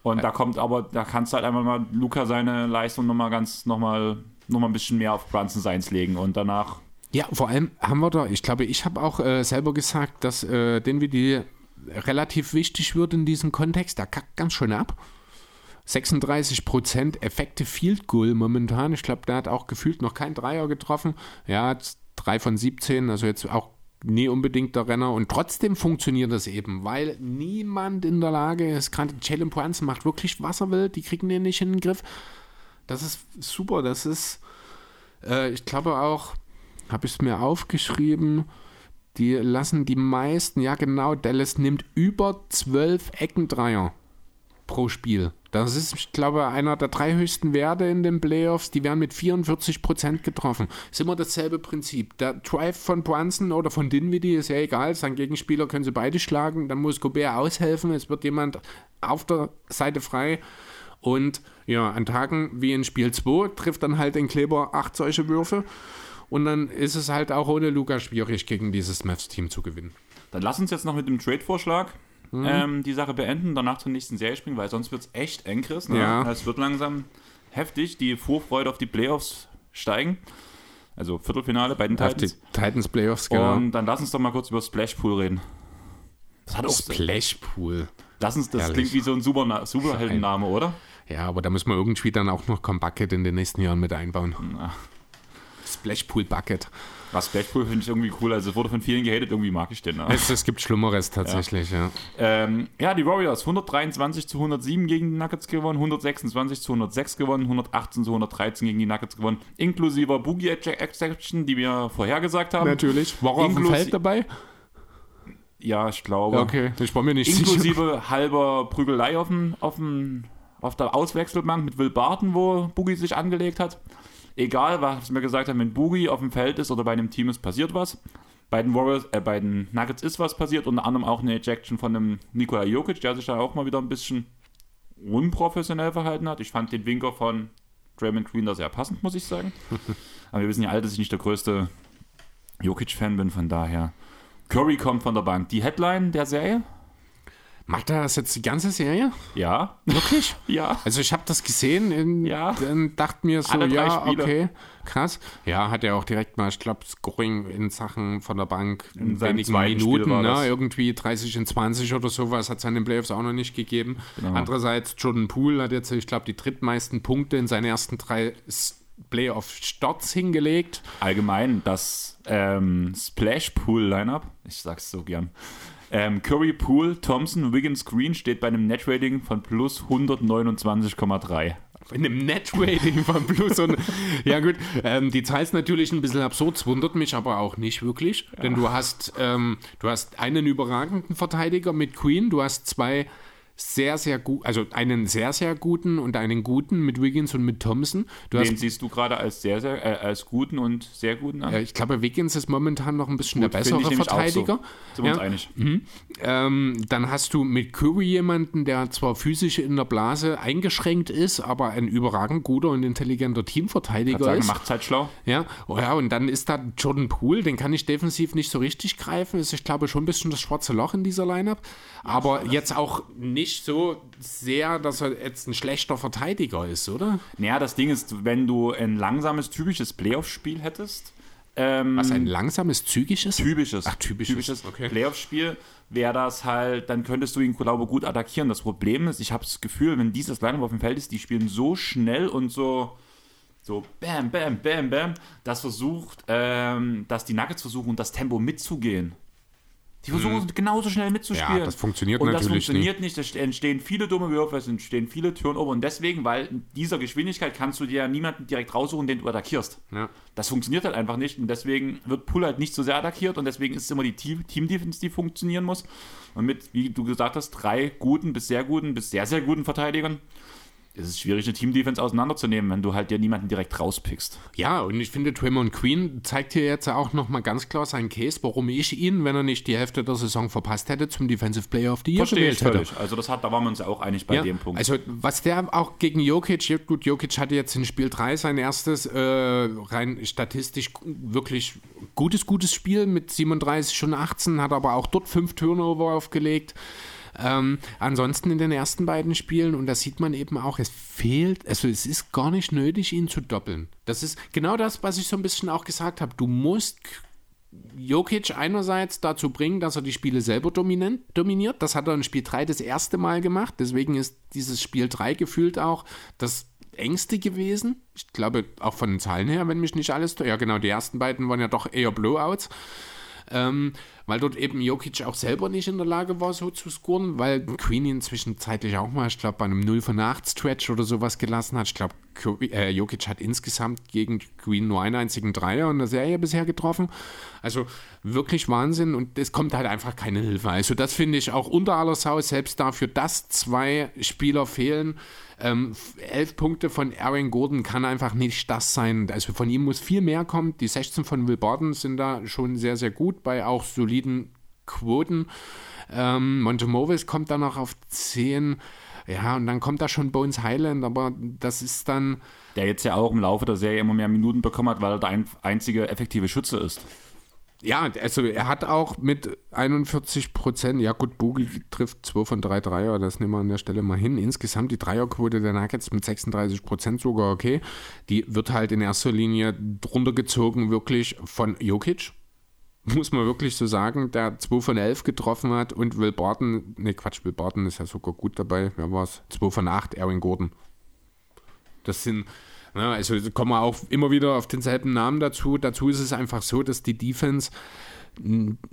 Und da kommt aber, da kannst du halt einfach mal Luca seine Leistung nochmal ganz, nochmal noch mal ein bisschen mehr auf Brunson seins legen und danach. Ja, vor allem haben wir da, ich glaube, ich habe auch äh, selber gesagt, dass äh, den wie die relativ wichtig wird in diesem Kontext. Der kackt ganz schön ab. 36% Effekte Field Goal momentan. Ich glaube, der hat auch gefühlt noch kein Dreier getroffen. Ja, 3 von 17, also jetzt auch nie unbedingt der Renner. Und trotzdem funktioniert das eben, weil niemand in der Lage ist, gerade Jalen Brunson macht wirklich, was er will. Die kriegen den nicht in den Griff. Das ist super. Das ist, äh, ich glaube auch, habe ich es mir aufgeschrieben, die lassen die meisten, ja genau, Dallas nimmt über zwölf Eckendreier pro Spiel. Das ist, ich glaube, einer der drei höchsten Werte in den Playoffs. Die werden mit 44 Prozent getroffen. Ist immer dasselbe Prinzip. Der Drive von Brunson oder von Dinwiddie ist ja egal. Sein Gegenspieler können sie beide schlagen. Dann muss Gobert aushelfen. Es wird jemand auf der Seite frei. Und ja, an Tagen wie in Spiel 2 trifft dann halt den Kleber acht solche Würfe. Und dann ist es halt auch ohne Luca schwierig, gegen dieses Mavs-Team zu gewinnen. Dann lass uns jetzt noch mit dem Trade-Vorschlag mhm. ähm, die Sache beenden, danach zur nächsten Serie springen, weil sonst wird es echt eng, Chris. Ne? Ja. Es wird langsam heftig, die Vorfreude auf die Playoffs steigen. Also Viertelfinale bei den Titans. Die Titans Playoffs, genau. Und dann lass uns doch mal kurz über Splashpool reden. Das hat auch Splashpool. Lass uns, das Herrlich. klingt wie so ein Super, Superheldenname, oder? Ja, aber da muss man irgendwie dann auch noch Bucket in den nächsten Jahren mit einbauen. Na. Splashpool Bucket. Was Splashpool finde ich irgendwie cool. Also es wurde von vielen gehatet, irgendwie mag ich den. Ne? Es, es gibt Schlimmeres tatsächlich, ja. Ja. Ähm, ja, die Warriors 123 zu 107 gegen die Nuggets gewonnen, 126 zu 106 gewonnen, 118 zu 113 gegen die Nuggets gewonnen, inklusive Boogie Exception, die wir vorhergesagt haben. Natürlich. War er auf dem Feld dabei? Ja, ich glaube. Okay, ich war mir nicht Inklusive sicher. halber Prügelei auf, dem, auf, dem, auf der Auswechselbank mit Will Barton, wo Boogie sich angelegt hat egal was wir gesagt haben, wenn Boogie auf dem Feld ist oder bei einem Team ist, passiert was. Bei den Warriors, äh, bei den Nuggets ist was passiert, unter anderem auch eine Ejection von einem Nikola Jokic, der sich da auch mal wieder ein bisschen unprofessionell verhalten hat. Ich fand den Winker von Draymond Green da sehr passend, muss ich sagen. Aber wir wissen ja alle, dass ich nicht der größte Jokic-Fan bin, von daher. Curry kommt von der Bank. Die Headline der Serie? Macht er das jetzt die ganze Serie? Ja. Wirklich? ja. Also ich habe das gesehen und ja. dachte mir so, ja, okay, krass. Ja, hat er auch direkt mal, ich glaube, Scoring in Sachen von der Bank in, in wenigen Minuten, ne, irgendwie 30 in 20 oder sowas, hat es an den Playoffs auch noch nicht gegeben. Genau. Andererseits, Jordan Poole hat jetzt, ich glaube, die drittmeisten Punkte in seinen ersten drei Playoff-Starts hingelegt. Allgemein das ähm, Splash-Pool-Lineup, ich sag's so gern, ähm, Curry, Poole, Thompson, Wiggins, Green steht bei einem Net-Rating von plus 129,3. In einem Net-Rating von plus und ja gut, ähm, die Zahl ist natürlich ein bisschen absurd, es wundert mich aber auch nicht wirklich, ja. denn du hast, ähm, du hast einen überragenden Verteidiger mit Queen, du hast zwei sehr, sehr gut, also einen sehr, sehr guten und einen guten mit Wiggins und mit Thompson. Du Den siehst du gerade als sehr, sehr, äh, als guten und sehr guten an? Ja, ich glaube, Wiggins ist momentan noch ein bisschen Gut, der bessere Verteidiger. so. Sind wir uns Ja. einig? Ähm, dann hast du mit Curry jemanden, der zwar physisch in der Blase eingeschränkt ist, aber ein überragend guter und intelligenter Teamverteidiger Sagen, ist. macht halt schlau. Ja, oh ja, und dann ist da Jordan Poole, den kann ich defensiv nicht so richtig greifen. Ist, ich glaube, schon ein bisschen das schwarze Loch in dieser Lineup. Aber jetzt auch nicht so sehr, dass er jetzt ein schlechter Verteidiger ist, oder? Naja, das Ding ist, wenn du ein langsames, typisches Playoff-Spiel hättest, ähm, Was ein langsames, zügiges? typisches, Ach, typisches, okay. Playoff-Spiel, wäre das halt, dann könntest du ihn, glaube ich, gut attackieren. Das Problem ist, ich habe das Gefühl, wenn dieses Line auf dem Feld ist, die spielen so schnell und so, so bam, bam, bam, bam, dass versucht, ähm, dass die Nuggets versuchen, das Tempo mitzugehen. Die versuchen genauso schnell mitzuspielen. Ja, das funktioniert und natürlich das funktioniert nicht. Es entstehen viele dumme Würfe, es entstehen viele Turnover und deswegen, weil in dieser Geschwindigkeit kannst du dir ja niemanden direkt raussuchen, den du attackierst. Ja. Das funktioniert halt einfach nicht und deswegen wird Pull halt nicht so sehr attackiert und deswegen ist es immer die Team- Team-Defense, die funktionieren muss. Und mit, wie du gesagt hast, drei guten bis sehr guten bis sehr, sehr guten Verteidigern ist es schwierig, eine Team-Defense auseinanderzunehmen, wenn du halt dir niemanden direkt rauspickst. Ja, und ich finde, Draymond Queen zeigt hier jetzt auch nochmal ganz klar seinen Case, warum ich ihn, wenn er nicht die Hälfte der Saison verpasst hätte, zum Defensive Player of the Year Verstehe ich gewählt hätte. völlig. Also das hat, da waren wir uns ja auch einig bei Ja, dem Punkt. Also was der auch gegen Jokic, gut, Jokic hatte jetzt in Spiel 3 sein erstes äh, rein statistisch wirklich gutes, gutes Spiel mit 37 und 18, hat aber auch dort fünf Turnover aufgelegt. Ähm, ansonsten in den ersten beiden Spielen, und da sieht man eben auch, es fehlt, also es ist gar nicht nötig, ihn zu doppeln. Das ist genau das, was ich so ein bisschen auch gesagt habe. Du musst Jokic einerseits dazu bringen, dass er die Spiele selber dominiert. Das hat er in Spiel 3 das erste Mal gemacht. Deswegen ist dieses Spiel 3 gefühlt auch das engste gewesen. Ich glaube, auch von den Zahlen her, wenn mich nicht alles. Ja, genau, die ersten beiden waren ja doch eher Blowouts. Ähm, weil dort eben Jokic auch selber nicht in der Lage war, so zu scoren, weil Queen ihn zwischenzeitlich auch mal, ich glaube, bei einem 0 von 8 Stretch oder sowas gelassen hat. Ich glaube, äh, Jokic hat insgesamt gegen Queen nur einen einzigen Dreier in der Serie bisher getroffen. Also wirklich Wahnsinn und es kommt halt einfach keine Hilfe. Also das finde ich auch unter aller Sau, selbst dafür, dass zwei Spieler fehlen. Ähm, elf Punkte von Aaron Gordon kann einfach nicht das sein. Also von ihm muss viel mehr kommen. Die 16 von Will Barton sind da schon sehr, sehr gut bei auch soliden Quoten. Ähm, Montemovis kommt dann noch auf 10. Ja, und dann kommt da schon Bones Highland, aber das ist dann. der jetzt ja auch im Laufe der Serie immer mehr Minuten bekommen hat, weil er der ein, einzige effektive Schütze ist. Ja, also er hat auch mit 41 Prozent, ja gut, Boogie trifft 2 von 3 Dreier, das nehmen wir an der Stelle mal hin. Insgesamt die Dreierquote der Nuggets mit 36 Prozent sogar okay. Die wird halt in erster Linie drunter gezogen wirklich von Jokic, muss man wirklich so sagen, der 2 von 11 getroffen hat und Will Barton, ne Quatsch, Will Barton ist ja sogar gut dabei, wer war es? 2 von 8, Aaron Gordon. Das sind, ne, also kommen wir auch immer wieder auf denselben Namen dazu. Dazu ist es einfach so, dass die Defense,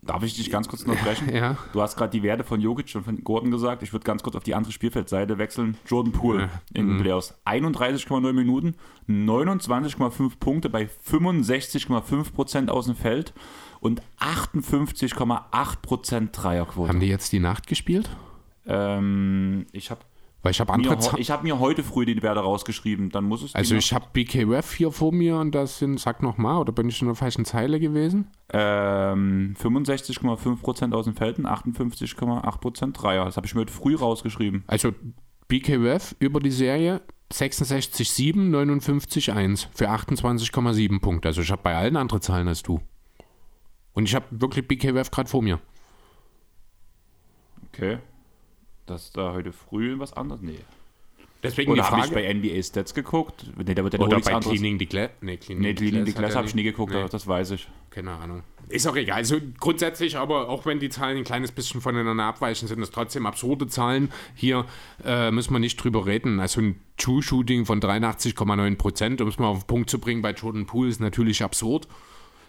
Darf ich dich ganz kurz unterbrechen? ja, Du hast gerade die Werte von Jokic und von Gordon gesagt. Ich würde ganz kurz auf die andere Spielfeldseite wechseln. Jordan Poole in den Playoffs. 31,9 Minuten, 29,5 Punkte bei 65,5% aus dem Feld und 58,8% Dreierquote. haben die jetzt die Nacht gespielt? Ähm, ich habe Weil ich habe mir, andere Zahlen. ich hab mir heute früh die Werte rausgeschrieben. Dann muss es Also ich habe BKRF hier vor mir und das sind, sag nochmal, oder bin ich in der falschen Zeile gewesen? ähm, 65,5% aus dem Feld und 58,8% Dreier. Das habe ich mir heute früh rausgeschrieben. Also BKRF über die Serie 66,7, 59,1 für 28,7 Punkte. Also ich habe bei allen andere Zahlen als du. Und ich habe wirklich BKRF gerade vor mir. Okay. Das ist da heute früh was anderes? Nee. Deswegen Oder habe ich bei NBA Stats geguckt? Nee, da wird oder bei anderes. Cleaning the Glass. Nee, Cleaning, Nee, Cleaning the Glass habe ich nie geguckt, Nee. das weiß ich. Keine Ahnung. Ist auch egal. Also grundsätzlich, aber auch wenn die Zahlen ein kleines bisschen voneinander abweichen, sind es trotzdem absurde Zahlen. Hier äh, müssen wir nicht drüber reden. Also ein True-Shooting von 83,9 Prozent, um es mal auf den Punkt zu bringen, bei Jordan Poole ist natürlich absurd.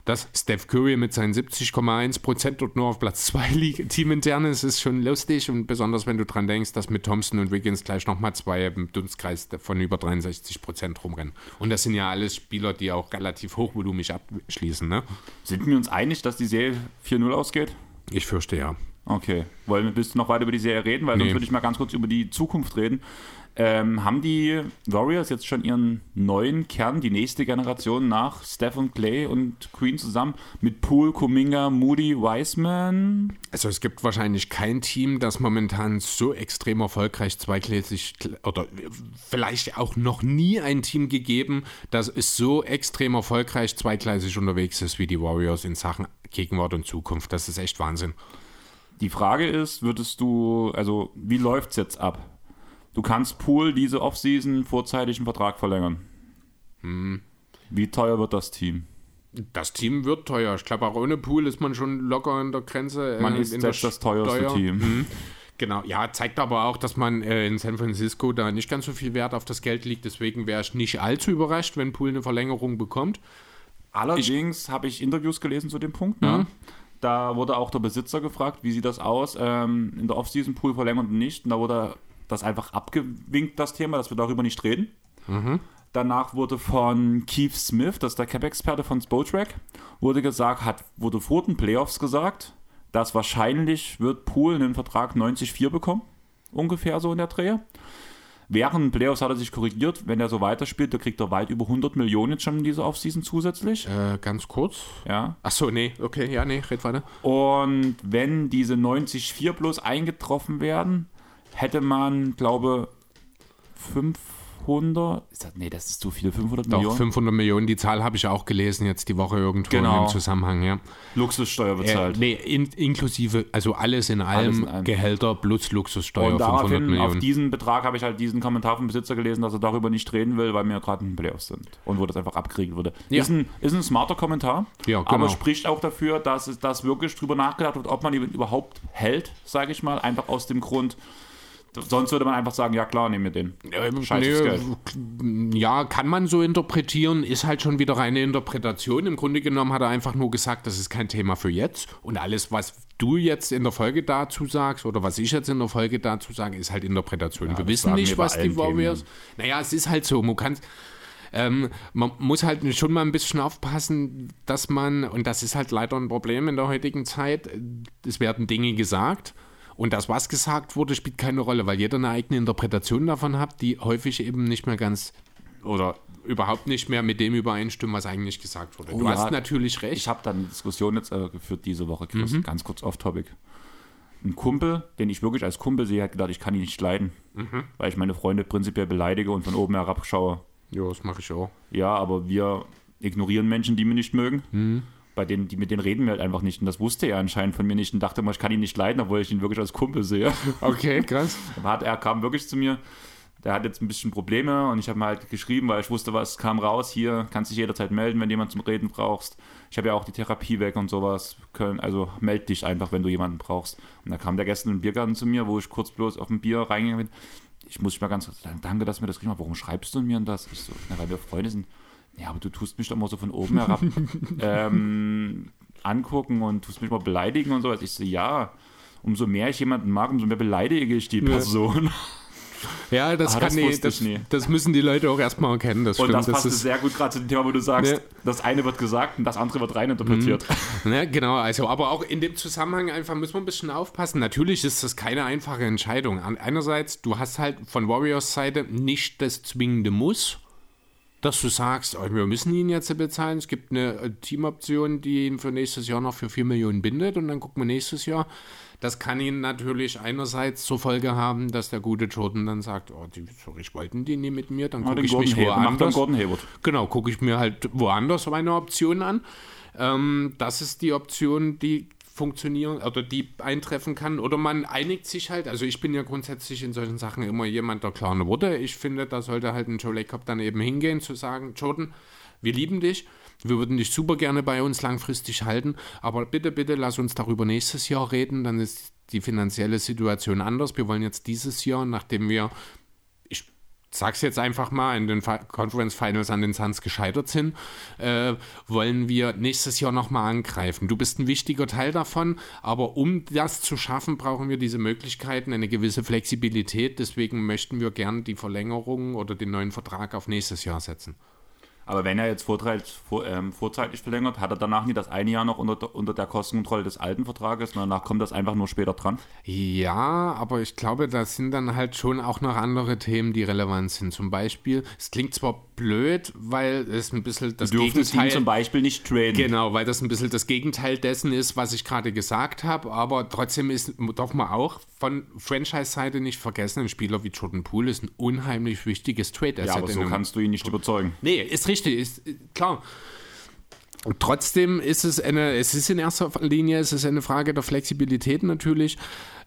Dass Steph Curry mit seinen 70,1 Prozent dort nur auf Platz 2 liegt, teamintern ist, ist schon lustig und besonders wenn du dran denkst, dass mit Thompson und Wiggins gleich nochmal zwei im Dunstkreis von über 63 Prozent rumrennen. Und das sind ja alles Spieler, die auch relativ hochvolumig abschließen, ne? Sind wir uns einig, dass die Serie 4-0 ausgeht? Ich fürchte ja. Okay. Wollen wir bis noch weiter über die Serie reden? Weil Nee. sonst würde ich mal ganz kurz über die Zukunft reden. Ähm, haben die Warriors jetzt schon ihren neuen Kern, die nächste Generation nach Steph und Clay und Queen zusammen mit Poole, Kuminga, Moody, Wiseman? Also es gibt wahrscheinlich kein Team, das momentan so extrem erfolgreich zweigleisig oder vielleicht auch noch nie ein Team gegeben, das ist so extrem erfolgreich zweigleisig unterwegs ist wie die Warriors in Sachen Gegenwart und Zukunft. Das ist echt Wahnsinn. Die Frage ist, würdest du, also wie läuft's jetzt ab? Du kannst Poole diese Offseason vorzeitig einen Vertrag verlängern. Wie teuer wird das Team? Das Team wird teuer. Ich glaube, auch ohne Pool ist man schon locker an der Grenze. äh, Man ist in selbst das teuerste Steuer. Team. Mhm. Genau, ja, zeigt aber auch, dass man äh, in San Francisco da nicht ganz so viel Wert auf das Geld liegt. Deswegen wäre ich nicht allzu überrascht, wenn Pool eine Verlängerung bekommt. Allerdings habe ich Interviews gelesen zu dem Punkt. Ne? Da wurde auch der Besitzer gefragt, wie sieht das aus, ähm, in der Offseason Pool verlängern und nicht. Und da wurde das einfach abgewinkt, das Thema, dass wir darüber nicht reden. Danach wurde von Keith Smith, das ist der Cap-Experte von Spotrack, wurde gesagt, hat, wurde vor den Playoffs gesagt, dass wahrscheinlich wird Pool einen Vertrag 90-4 bekommen. Ungefähr so in der Drehe. Während den Playoffs hat er sich korrigiert, wenn er so weiterspielt, da kriegt er weit über 100 Millionen jetzt schon in dieser Offseason zusätzlich. Äh, ganz kurz. Ja. Ach so, nee, okay, ja, nee, red weiter. Und wenn diese 90-4 plus eingetroffen werden, hätte man, glaube 500. Ist das, nee, das ist zu viel. 500 Doch, Millionen. 500 Millionen, die Zahl habe ich auch gelesen jetzt die Woche irgendwo Genau. im Zusammenhang, ja. Luxussteuer Äh, bezahlt. nee, in, inklusive, also alles in allem, Alles in allem. Gehälter plus Luxussteuer, und 500 daraufhin, auf Millionen. diesen Betrag habe ich halt diesen Kommentar vom Besitzer gelesen, dass er darüber nicht reden will, weil wir gerade in den Playoffs sind. Und wo das einfach abgekriegt wurde. Ja. Ist, ein, ist ein smarter Kommentar, Ja, aber genau. spricht auch dafür, dass dass wirklich drüber nachgedacht wird, ob man ihn überhaupt hält, sage ich mal. Einfach aus dem Grund, sonst würde man einfach sagen, ja klar, nehmen wir den. Scheiß aufs Geld. nee, ja, kann man so interpretieren, ist halt schon wieder reine Interpretation. Im Grunde genommen hat er einfach nur gesagt, das ist kein Thema für jetzt. Und alles, was du jetzt in der Folge dazu sagst oder was ich jetzt in der Folge dazu sage, ist halt Interpretation. Wir das wissen nicht, wir was die. Warriors. Naja, es ist halt so, man kann. Ähm, man muss halt schon mal ein bisschen aufpassen, dass man, und das ist halt leider ein Problem in der heutigen Zeit, es werden Dinge gesagt und das, was gesagt wurde, spielt keine Rolle, weil jeder eine eigene Interpretation davon hat, die häufig eben nicht mehr ganz oder überhaupt nicht mehr mit dem übereinstimmen, was eigentlich gesagt wurde. Oh du ja, hast natürlich recht. Ich habe da eine Diskussion jetzt äh, geführt diese Woche, Chris, Mhm. ganz kurz off-topic. Ein Kumpel, den ich wirklich als Kumpel sehe, hat gedacht, ich kann ihn nicht leiden, Mhm. weil ich meine Freunde prinzipiell beleidige und von oben herab schaue. ja, das mache ich auch. Ja, aber wir ignorieren Menschen, die wir nicht mögen. Mhm. Bei denen, die, mit denen reden wir halt einfach nicht. Und das wusste er anscheinend von mir nicht und dachte immer, ich kann ihn nicht leiden, obwohl ich ihn wirklich als Kumpel sehe. Okay, krass. Hat, er kam wirklich zu mir, der hat jetzt ein bisschen Probleme und ich habe mal halt geschrieben, weil ich wusste, was kam raus. Hier kannst dich jederzeit melden, wenn du jemanden zum Reden brauchst. Ich habe ja auch die Therapie weg und sowas. Können, also meld dich einfach, wenn du jemanden brauchst. Und da kam der gestern im Biergarten zu mir, wo ich kurz bloß auf ein Bier reingegangen bin. Ich muss mich mal ganz kurz sagen, danke, dass du mir das geschrieben hast. Warum schreibst du mir das? Ich so, na, weil wir Freunde sind. Ja, aber du tust mich doch mal so von oben herab ähm, angucken und tust mich mal beleidigen und sowas. Ich so, ja, umso mehr ich jemanden mag, umso mehr beleidige ich die Person. Ja, das, Ah, kann das wusste das, ich nie. das müssen die Leute auch erstmal erkennen. Das Und stimmt. das passt ist, sehr gut gerade zu dem Thema, wo du sagst, Ja. das eine wird gesagt und das andere wird reininterpretiert. Ne, genau, also aber auch in dem Zusammenhang einfach müssen wir ein bisschen aufpassen. Natürlich ist das keine einfache Entscheidung. Einerseits, du hast halt von Warriors Seite nicht das zwingende Muss, dass du sagst, oh, wir müssen ihn jetzt bezahlen. Es gibt eine äh, Teamoption, die ihn für nächstes Jahr noch für 4 Millionen bindet und dann gucken wir nächstes Jahr. Das kann ihn natürlich einerseits zur Folge haben, dass der gute Jordan dann sagt, oh, die, sorry, ich wollten die nie mit mir, dann Ja, gucke den ich mich Hayward. Macht dann woanders. Gordon Hayward. Genau, gucke ich mir halt woanders meine Option an. Ähm, das ist die Option, die funktionieren oder die eintreffen kann. Oder man einigt sich halt. Also ich bin ja grundsätzlich in solchen Sachen immer jemand der klaren Worte. Ich finde, da sollte halt ein Joe Lacob dann eben hingehen, zu sagen, Jordan, wir lieben dich. Wir würden dich super gerne bei uns langfristig halten, aber bitte, bitte lass uns darüber nächstes Jahr reden, dann ist die finanzielle Situation anders. Wir wollen jetzt dieses Jahr, nachdem wir sag's jetzt einfach mal, in den Conference Finals an den Suns gescheitert sind, äh, wollen wir nächstes Jahr nochmal angreifen. Du bist ein wichtiger Teil davon, aber um das zu schaffen, brauchen wir diese Möglichkeiten, eine gewisse Flexibilität. Deswegen möchten wir gern die Verlängerung oder den neuen Vertrag auf nächstes Jahr setzen. Aber wenn er jetzt vorzeitig, vor, ähm, vorzeitig verlängert, hat er danach nie das eine Jahr noch unter, unter der Kostenkontrolle des alten Vertrages und danach kommt das einfach nur später dran? Ja, aber ich glaube, da sind dann halt schon auch noch andere Themen, die relevant sind. Zum Beispiel, es klingt zwar blöd, weil es ein bisschen das Du dürfen Gegenteil... zum Beispiel nicht traden. Genau, weil das ein bisschen das Gegenteil dessen ist, was ich gerade gesagt habe. Aber trotzdem ist, darf man auch von Franchise-Seite nicht vergessen, ein Spieler wie Jordan Poole ist ein unheimlich wichtiges Trade-Asset. Ja, aber so kannst du ihn nicht überzeugen. Nee, ist richtig, ist äh, klar. Und trotzdem ist es eine, es ist in erster Linie, es ist eine Frage der Flexibilität natürlich.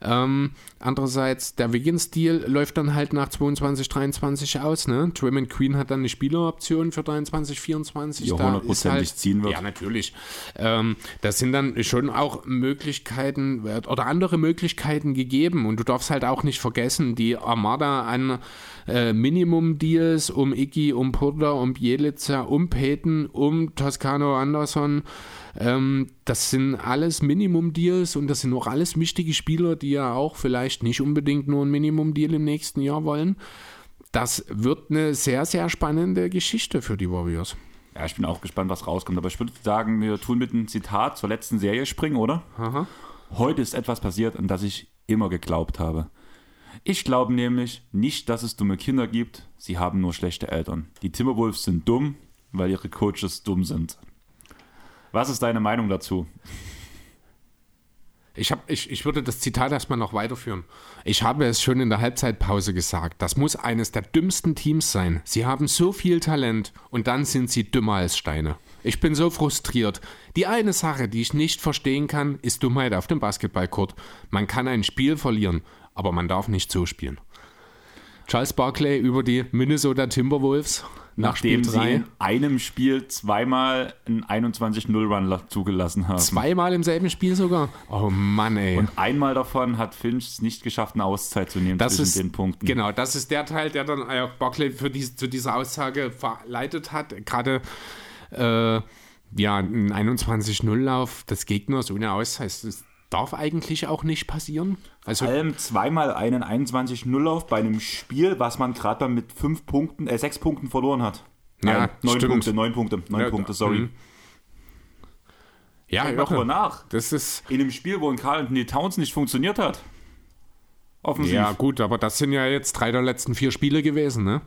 Ähm, andererseits, der Wiggins-Deal läuft dann halt nach 22, 23 aus. Ne? Draymond Queen hat dann eine Spieleroption für 23, 24. Die hundertprozentig ist ziehen wird. Ja, natürlich. Ähm, das sind dann schon auch Möglichkeiten äh, oder andere Möglichkeiten gegeben. Und du darfst halt auch nicht vergessen, die Armada an äh, Minimum-Deals um Iggy, um Porter, um Bielica, um Peyton, um Toscano Anderson. Ähm, das sind alles Minimum-Deals und das sind auch alles wichtige Spieler, die ja auch vielleicht nicht unbedingt nur ein Minimum-Deal im nächsten Jahr wollen. Das wird eine sehr, sehr spannende Geschichte für die Warriors. Ja, ich bin auch gespannt, was rauskommt. Aber ich würde sagen, wir tun mit einem Zitat zur letzten Serie springen, oder? Aha. Heute ist etwas passiert, an das ich immer geglaubt habe. Ich glaube nämlich nicht, dass es dumme Kinder gibt, sie haben nur schlechte Eltern. Die Timberwolves sind dumm, weil ihre Coaches dumm sind. Was ist deine Meinung dazu? Ich, hab, ich, ich würde das Zitat erstmal noch weiterführen. Ich habe es schon in der Halbzeitpause gesagt. Das muss eines der dümmsten Teams sein. Sie haben so viel Talent und dann sind sie dümmer als Steine. Ich bin so frustriert. Die eine Sache, die ich nicht verstehen kann, ist Dummheit auf dem Basketballcourt. Man kann ein Spiel verlieren, aber man darf nicht so spielen. Charles Barkley über die Minnesota Timberwolves nach Spiel Nachdem sie 3. in einem Spiel zweimal einen 21-0-Run zugelassen haben. Zweimal im selben Spiel sogar. Oh Mann, ey. Und einmal davon hat Finch es nicht geschafft, eine Auszeit zu nehmen Das zwischen ist, den Punkten. Genau, das ist der Teil, der dann auch Barclay für die, zu dieser Aussage verleitet hat. Gerade äh, ja, ein 21-0-Lauf des Gegners ohne Auszeit. Das darf eigentlich auch nicht passieren. Also, Vor allem zweimal einen 21-0-Lauf bei einem Spiel, was man gerade mit fünf Punkten, äh, sechs Punkten verloren hat. Ja, Nein, neun stimmt. Punkte, neun Punkte, neun Ja, Punkte, sorry. mhm. ja, Denk mal nach. das ist. In einem Spiel, wo ein Carl Anthony Towns nicht funktioniert hat. Offensiv. Ja, gut, aber das sind ja jetzt drei der letzten vier Spiele gewesen, ne?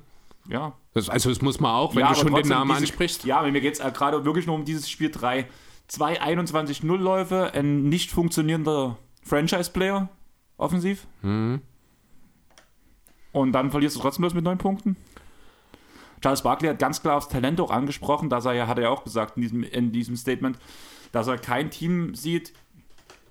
ja. Das, also, das muss man auch, wenn ja, du schon den Namen diese, ansprichst. Ja, mir geht es gerade wirklich nur um dieses Spiel 3. Zwei 21-0-Läufe, ein nicht funktionierender Franchise-Player, offensiv. Mhm. Und dann verlierst du trotzdem bloß mit neun Punkten. Charles Barkley hat ganz klar aufs Talent auch angesprochen, dass er ja, hat er ja auch gesagt in diesem, in diesem Statement, dass er kein Team sieht,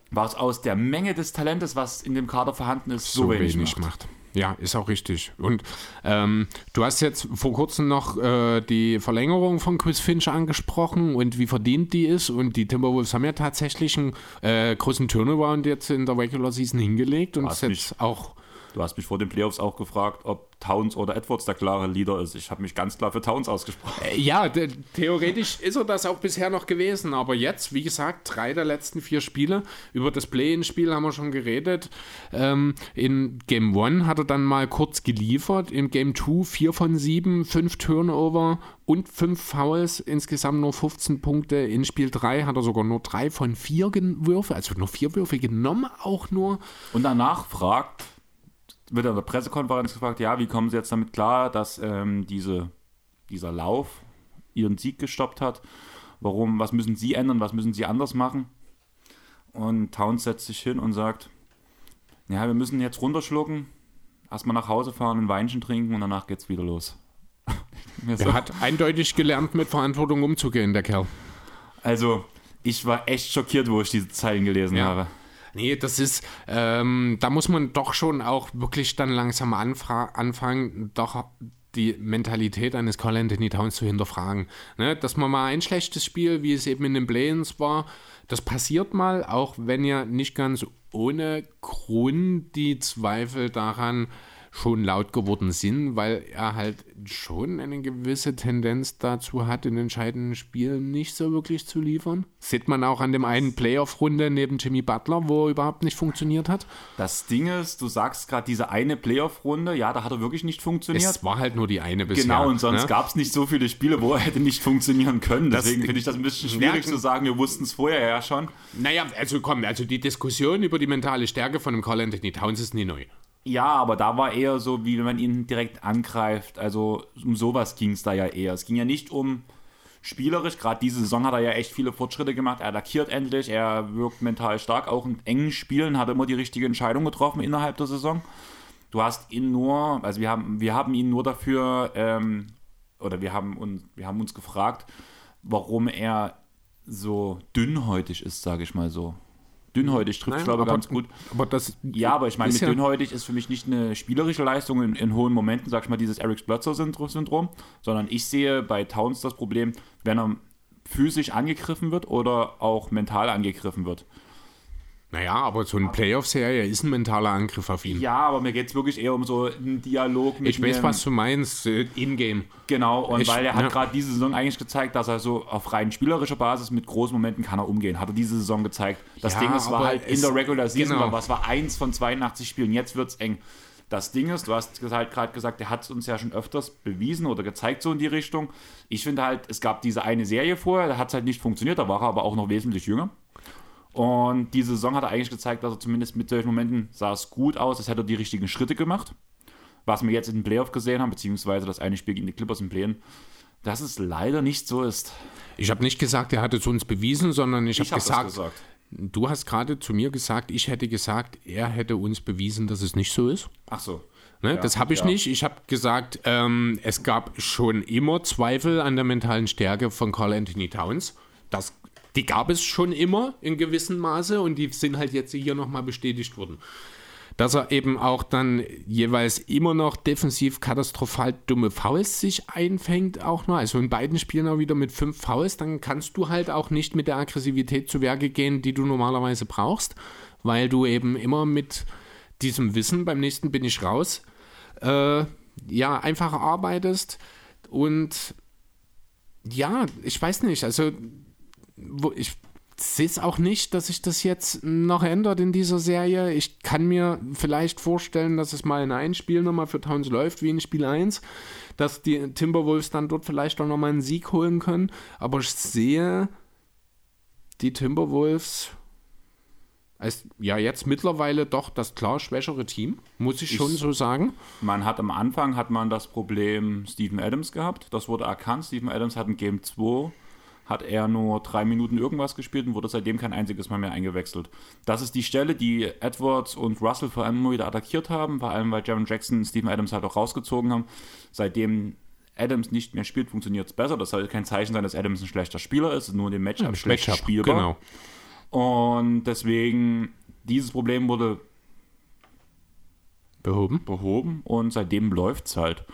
was aus der Menge des Talentes, was in dem Kader vorhanden ist, so, wenig, macht. macht. Ja, ist auch richtig. Und ähm, du hast jetzt vor kurzem noch äh, die Verlängerung von Chris Finch angesprochen und wie verdient die ist. Und die Timberwolves haben ja tatsächlich einen äh, großen Turnaround jetzt in der Regular Season hingelegt und ist jetzt auch Du hast mich vor den Playoffs auch gefragt, ob Towns oder Edwards der klare Leader ist. Ich habe mich ganz klar für Towns ausgesprochen. Äh, Ja, theoretisch ist er das auch bisher noch gewesen, aber jetzt, wie gesagt, drei der letzten vier Spiele. Über das Play-In-Spiel haben wir schon geredet. Ähm, in Game 1 hat er dann mal kurz geliefert. In Game 2 vier von sieben, fünf Turnover und fünf Fouls, insgesamt nur 15 Punkte. In Spiel 3 hat er sogar nur drei von vier Gen- Würfe, also nur vier Würfe genommen, auch nur. Und danach fragt, wird an der Pressekonferenz gefragt, ja, wie kommen Sie jetzt damit klar, dass ähm, diese, dieser Lauf Ihren Sieg gestoppt hat? Warum, was müssen Sie ändern, was müssen Sie anders machen? Und Towns setzt sich hin und sagt, ja, wir müssen jetzt runterschlucken, erstmal nach Hause fahren, ein Weinchen trinken und danach geht's wieder los. Mir so- Er hat eindeutig gelernt, mit Verantwortung umzugehen, der Kerl. also, ich war echt schockiert, wo ich diese Zeilen gelesen Ja. habe. Nee, das ist, ähm, da muss man doch schon auch wirklich dann langsam anfangen, doch die Mentalität eines Carl Anthony Towns zu hinterfragen. Ne? Dass man mal ein schlechtes Spiel, wie es eben in den Play-ins war, das passiert mal, auch wenn ja nicht ganz ohne Grund die Zweifel daran schon laut geworden sind, weil er halt schon eine gewisse Tendenz dazu hat, in entscheidenden Spielen nicht so wirklich zu liefern. Sieht man auch an dem einen Playoff-Runde neben Jimmy Butler, wo er überhaupt nicht funktioniert hat. Das Ding ist, du sagst gerade diese eine Playoff-Runde, ja, da hat er wirklich nicht funktioniert. Es war halt nur die eine bisher. Genau, und sonst ne? gab es nicht so viele Spiele, wo er hätte nicht funktionieren können. Deswegen finde ich das ein bisschen schwierig zu sagen, wir wussten es vorher ja schon. Naja, also komm, also die Diskussion über die mentale Stärke von dem Carl Anthony Towns ist nie neu. Ja, aber da war eher so, wie wenn man ihn direkt angreift. Also um sowas ging es da ja eher. Es ging ja nicht um spielerisch. Gerade diese Saison hat er ja echt viele Fortschritte gemacht. Er lackiert endlich, er wirkt mental stark. Auch in engen Spielen hat er immer die richtige Entscheidung getroffen innerhalb der Saison. Du hast ihn nur, also wir haben, wir haben ihn nur dafür, ähm, oder wir haben, uns, wir haben uns gefragt, warum er so dünnhäutig ist, sage ich mal so dünnhäutig trifft, glaube ich, ganz gut. Aber das ja, aber ich meine, mit ja dünnhäutig ist für mich nicht eine spielerische Leistung in, in hohen Momenten, sag ich mal, dieses Eric Splotzer-Syndrom, sondern ich sehe bei Towns das Problem, wenn er physisch angegriffen wird oder auch mental angegriffen wird. Naja, aber so eine Playoff-Serie ist ein mentaler Angriff auf ihn. Ja, aber mir geht es wirklich eher um so einen Dialog mit Ich weiß, was du meinst, äh, in-game. Genau, und ich, weil er hat ja. gerade diese Saison eigentlich gezeigt, dass er so auf rein spielerischer Basis mit großen Momenten kann er umgehen. Hat er diese Saison gezeigt. Das ja, Ding ist, war halt in der Regular Season, genau. was war eins von 82 Spielen, jetzt wird es eng. Das Ding ist, du hast halt gerade gesagt, er hat es uns ja schon öfters bewiesen oder gezeigt, so in die Richtung. Ich finde halt, es gab diese eine Serie vorher, da hat es halt nicht funktioniert, da war er aber auch noch wesentlich jünger. Und diese Saison hat er eigentlich gezeigt, dass er zumindest mit solchen Momenten sah es gut aus, als hätte er die richtigen Schritte gemacht. Was wir jetzt in den Playoff gesehen haben, beziehungsweise das eine Spiel gegen die Clippers im Playen, dass es leider nicht so ist. Ich habe nicht gesagt, er hat es uns bewiesen, sondern ich, ich habe hab gesagt, gesagt, du hast gerade zu mir gesagt, ich hätte gesagt, er hätte uns bewiesen, dass es nicht so ist. Ach so. Ne, ja, das habe ich ja. nicht. Ich habe gesagt, ähm, es gab schon immer Zweifel an der mentalen Stärke von Carl Anthony Towns. Das die gab es schon immer in gewissem Maße und die sind halt jetzt hier nochmal bestätigt worden. Dass er eben auch dann jeweils immer noch defensiv katastrophal dumme Fouls sich einfängt, auch noch. Also in beiden Spielen auch wieder mit fünf Fouls, dann kannst du halt auch nicht mit der Aggressivität zu Werke gehen, die du normalerweise brauchst, weil du eben immer mit diesem Wissen, beim nächsten bin ich raus, äh, ja, einfach arbeitest und ja, ich weiß nicht, also wo ich sehe es auch nicht, dass sich das jetzt noch ändert in dieser Serie. Ich kann mir vielleicht vorstellen, dass es mal in ein Spiel nochmal für Towns läuft, wie in Spiel 1, dass die Timberwolves dann dort vielleicht auch nochmal einen Sieg holen können. Aber ich sehe die Timberwolves als ja jetzt mittlerweile doch das klar schwächere Team, muss ich, ich schon so sagen. Man hat am Anfang hat man das Problem Steven Adams gehabt, das wurde erkannt. Steven Adams hat in Game 2 hat er nur drei Minuten irgendwas gespielt und wurde seitdem kein einziges Mal mehr eingewechselt. Das ist die Stelle, die Edwards und Russell vor allem wieder attackiert haben, vor allem weil Jaron Jackson Steven Adams halt auch rausgezogen haben. Seitdem Adams nicht mehr spielt, funktioniert es besser. Das soll kein Zeichen sein, dass Adams ein schlechter Spieler ist, nur in dem Matchup ja, schlecht spielbar. Genau. Und deswegen, dieses Problem wurde behoben. behoben und seitdem läuft es halt.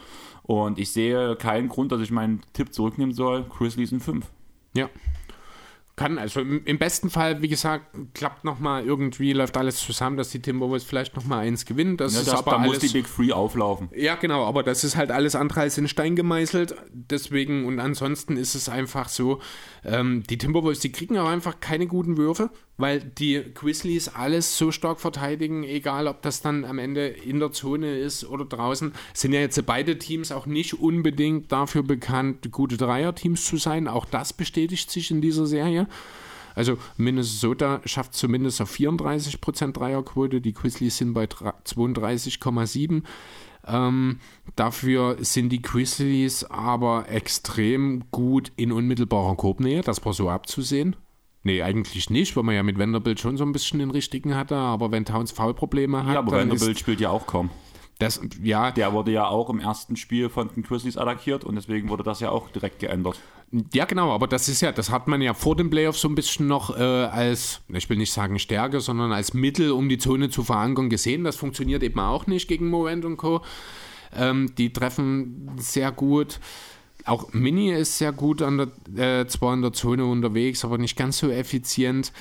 Und ich sehe keinen Grund, dass ich meinen Tipp zurücknehmen soll. Grizzlies in 5. Ja. Kann, also im, im besten Fall, wie gesagt, klappt nochmal irgendwie, läuft alles zusammen, dass die Timberwolves vielleicht nochmal eins gewinnen. Das ja, ist das, aber da alles, muss die Big Free auflaufen. Ja, genau, aber das ist halt alles andere als in Stein gemeißelt. Deswegen und ansonsten ist es einfach so, ähm, die Timberwolves, die kriegen aber einfach keine guten Würfe, weil die Grizzlies alles so stark verteidigen, egal ob das dann am Ende in der Zone ist oder draußen. Sind ja jetzt beide Teams auch nicht unbedingt dafür bekannt, gute Dreierteams zu sein. Auch das bestätigt sich in dieser Serie. Also Minnesota schafft zumindest auf 34% Dreierquote, die Grizzlies sind bei 32,7%. Ähm, dafür sind die Grizzlies aber extrem gut in unmittelbarer Korbnähe, das war so abzusehen. Nee, eigentlich nicht, weil man ja mit Vanderbilt schon so ein bisschen den richtigen hatte, aber wenn Towns Foulprobleme hat. Ja, aber Vanderbilt spielt ja auch kaum. Das, ja. Der wurde ja auch im ersten Spiel von den Grizzlies attackiert und deswegen wurde das ja auch direkt geändert. Ja, genau, aber das ist ja, das hat man ja vor dem Playoff so ein bisschen noch äh, als, ich will nicht sagen Stärke, sondern als Mittel, um die Zone zu verankern, gesehen. Das funktioniert eben auch nicht gegen Morant und Co. Ähm, die treffen sehr gut. Auch Mini ist sehr gut an der, äh, zwar in der Zone unterwegs, aber nicht ganz so effizient.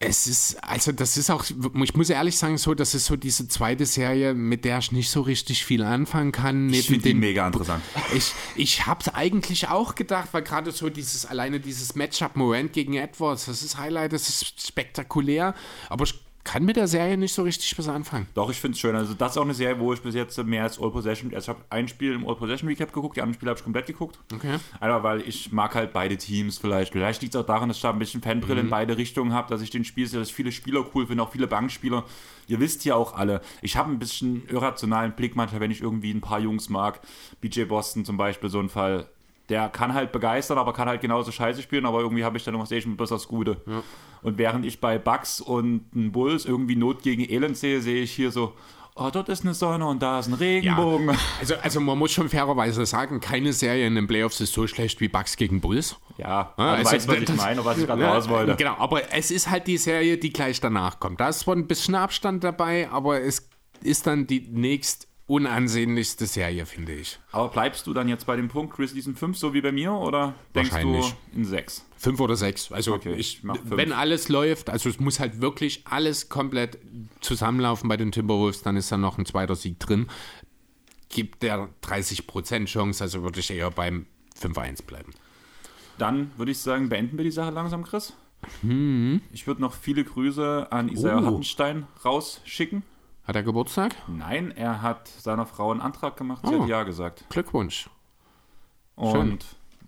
Es ist, also das ist auch, ich muss ehrlich sagen, so, das ist so diese zweite Serie, mit der ich nicht so richtig viel anfangen kann. Ich finde die mega interessant. Ich, ich habe es eigentlich auch gedacht, weil gerade so dieses, alleine dieses Matchup Morant gegen Edwards, das ist Highlight, das ist spektakulär, aber ich kann mit der Serie nicht so richtig was anfangen. Doch, ich finde es schön. Also, das ist auch eine Serie, wo ich bis jetzt mehr als All Possession. Also, ich habe ein Spiel im All Possession Recap geguckt, die anderen Spiele habe ich komplett geguckt. Okay. Einfach weil ich mag halt beide Teams vielleicht. Vielleicht liegt es auch daran, dass ich da ein bisschen Fanbrille Mhm. in beide Richtungen habe, dass ich den Spiel sehe, dass ich viele Spieler cool finde, auch viele Bankspieler. Ihr wisst ja auch alle, ich habe ein bisschen irrationalen Blick manchmal, wenn ich irgendwie ein paar Jungs mag. BJ Boston zum Beispiel, so ein Fall. Der kann halt begeistern, aber kann halt genauso scheiße spielen, aber irgendwie habe ich dann noch sehe ich das Gute. Und während ich bei Bucks und Bulls irgendwie Not gegen Elend sehe, sehe ich hier so, oh, dort ist eine Sonne und da ist ein Regenbogen. Also, also man muss schon fairerweise sagen, keine Serie in den Playoffs ist so schlecht wie Bucks gegen Bulls. Ja, Ah, also weißt was ich das- meine, was ich gerade Ja, raus wollte. Genau, aber es ist halt die Serie, die gleich danach kommt. Da ist zwar ein bisschen Abstand dabei, aber es ist dann die nächst unansehnlichste Serie, finde ich. Aber bleibst du dann jetzt bei dem Punkt Grizzlies in 5, so wie bei mir, oder denkst du in 6? Fünf oder sechs. Also Okay, ich, wenn alles läuft, also es muss halt wirklich alles komplett zusammenlaufen bei den Timberwolves, dann ist da noch ein zweiter Sieg drin. Gibt der 30% Chance, also würde ich eher beim 5-1 bleiben. Dann würde ich sagen, beenden wir die Sache langsam, Chris. Ich würde noch viele Grüße an Isaiah Oh. Hattenstein rausschicken. Hat er Geburtstag? Nein, er hat seiner Frau einen Antrag gemacht, sie Oh. hat Ja gesagt. Glückwunsch. Und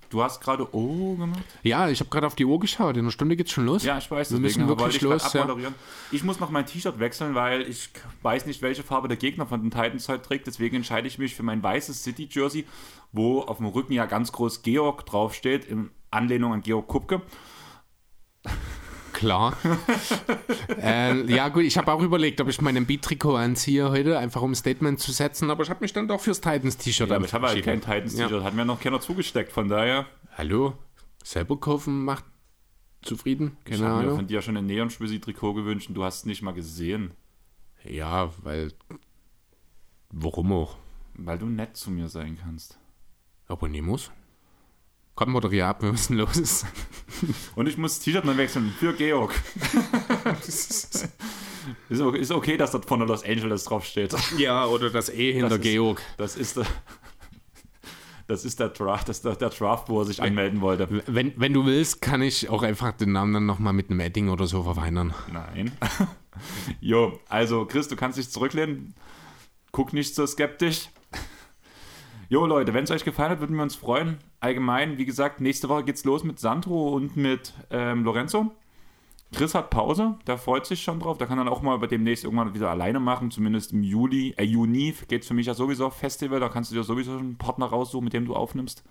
du hast gerade Oh gemacht? Ja, ich habe gerade auf die Uhr geschaut. In einer Stunde geht's schon los. Ja, ich weiß, Wir müssen wirklich ich los, ja. Ich muss noch mein T-Shirt wechseln, weil ich weiß nicht, welche Farbe der Gegner von den Titans heute trägt. Deswegen entscheide ich mich für mein weißes City-Jersey, wo auf dem Rücken ja ganz groß Georg draufsteht, in Anlehnung an Georg Kupke. Klar. äh, ja, gut, ich habe auch überlegt, ob ich mein Beat-Trikot anziehe heute, einfach um ein Statement zu setzen, aber ich habe mich dann doch fürs Titans-T-Shirt Ja, aber ich habe halt kein. Titans-T-Shirt, hat mir noch keiner zugesteckt, von daher. Hallo? Selber kaufen macht zufrieden? Ich Keine habe mir Ahnung. von dir schon ein Neon-Spüssi-Trikot gewünscht und du hast es nicht mal gesehen, Ja, weil. Warum auch? weil du nett zu mir sein kannst. Aber nie muss. Komm, moderier ab, wir müssen los. Und ich muss das T-Shirt noch wechseln für Georg. ist, okay, dass dort vorne Los Angeles draufsteht. ja, oder das E hinter Das ist- Georg. Das ist der, das ist der Draft, das ist der, der Draft, wo er sich anmelden wollte. Wenn, wenn du willst, kann ich auch einfach den Namen dann nochmal mit einem Edding oder so verfeinern. Nein. jo, also Chris, du kannst dich zurücklehnen. Guck nicht so skeptisch. Jo, Leute, wenn es euch gefallen hat, würden wir uns freuen. Allgemein, wie gesagt, nächste Woche geht's los mit Sandro und mit ähm, Lorenzo. Chris hat Pause, der freut sich schon drauf. Der kann dann auch mal bei demnächst irgendwann wieder alleine machen. Zumindest im Juli, äh, Juni geht's für mich ja sowieso auf Festival. Da kannst du dir sowieso einen Partner raussuchen, mit dem du aufnimmst.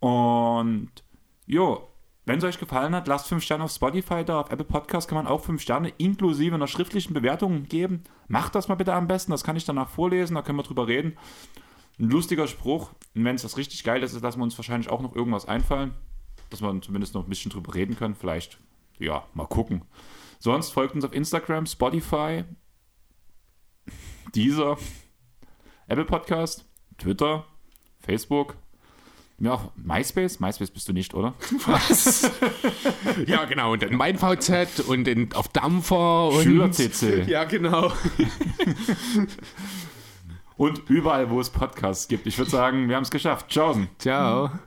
Und jo, wenn es euch gefallen hat, lasst 5 Sterne auf Spotify da. Auf Apple Podcast kann man auch 5 Sterne inklusive einer schriftlichen Bewertung geben. Macht das mal bitte am besten, das kann ich danach vorlesen, da können wir drüber reden. Ein lustiger Spruch. Und wenn es das richtig geil ist, lassen wir uns wahrscheinlich auch noch irgendwas einfallen, dass wir zumindest noch ein bisschen drüber reden können. Vielleicht, ja, mal gucken. Sonst folgt uns auf Instagram, Spotify, dieser, Apple Podcast, Twitter, Facebook. Ja, auch MySpace? MySpace bist du nicht, oder? Was? ja, genau. Und in mein VZ und in, auf Dampfer und. Schüler-CC. Ja, genau. und überall, wo es Podcasts gibt. Ich würde sagen, wir haben es geschafft. Tschaußen. Ciao. Ciao.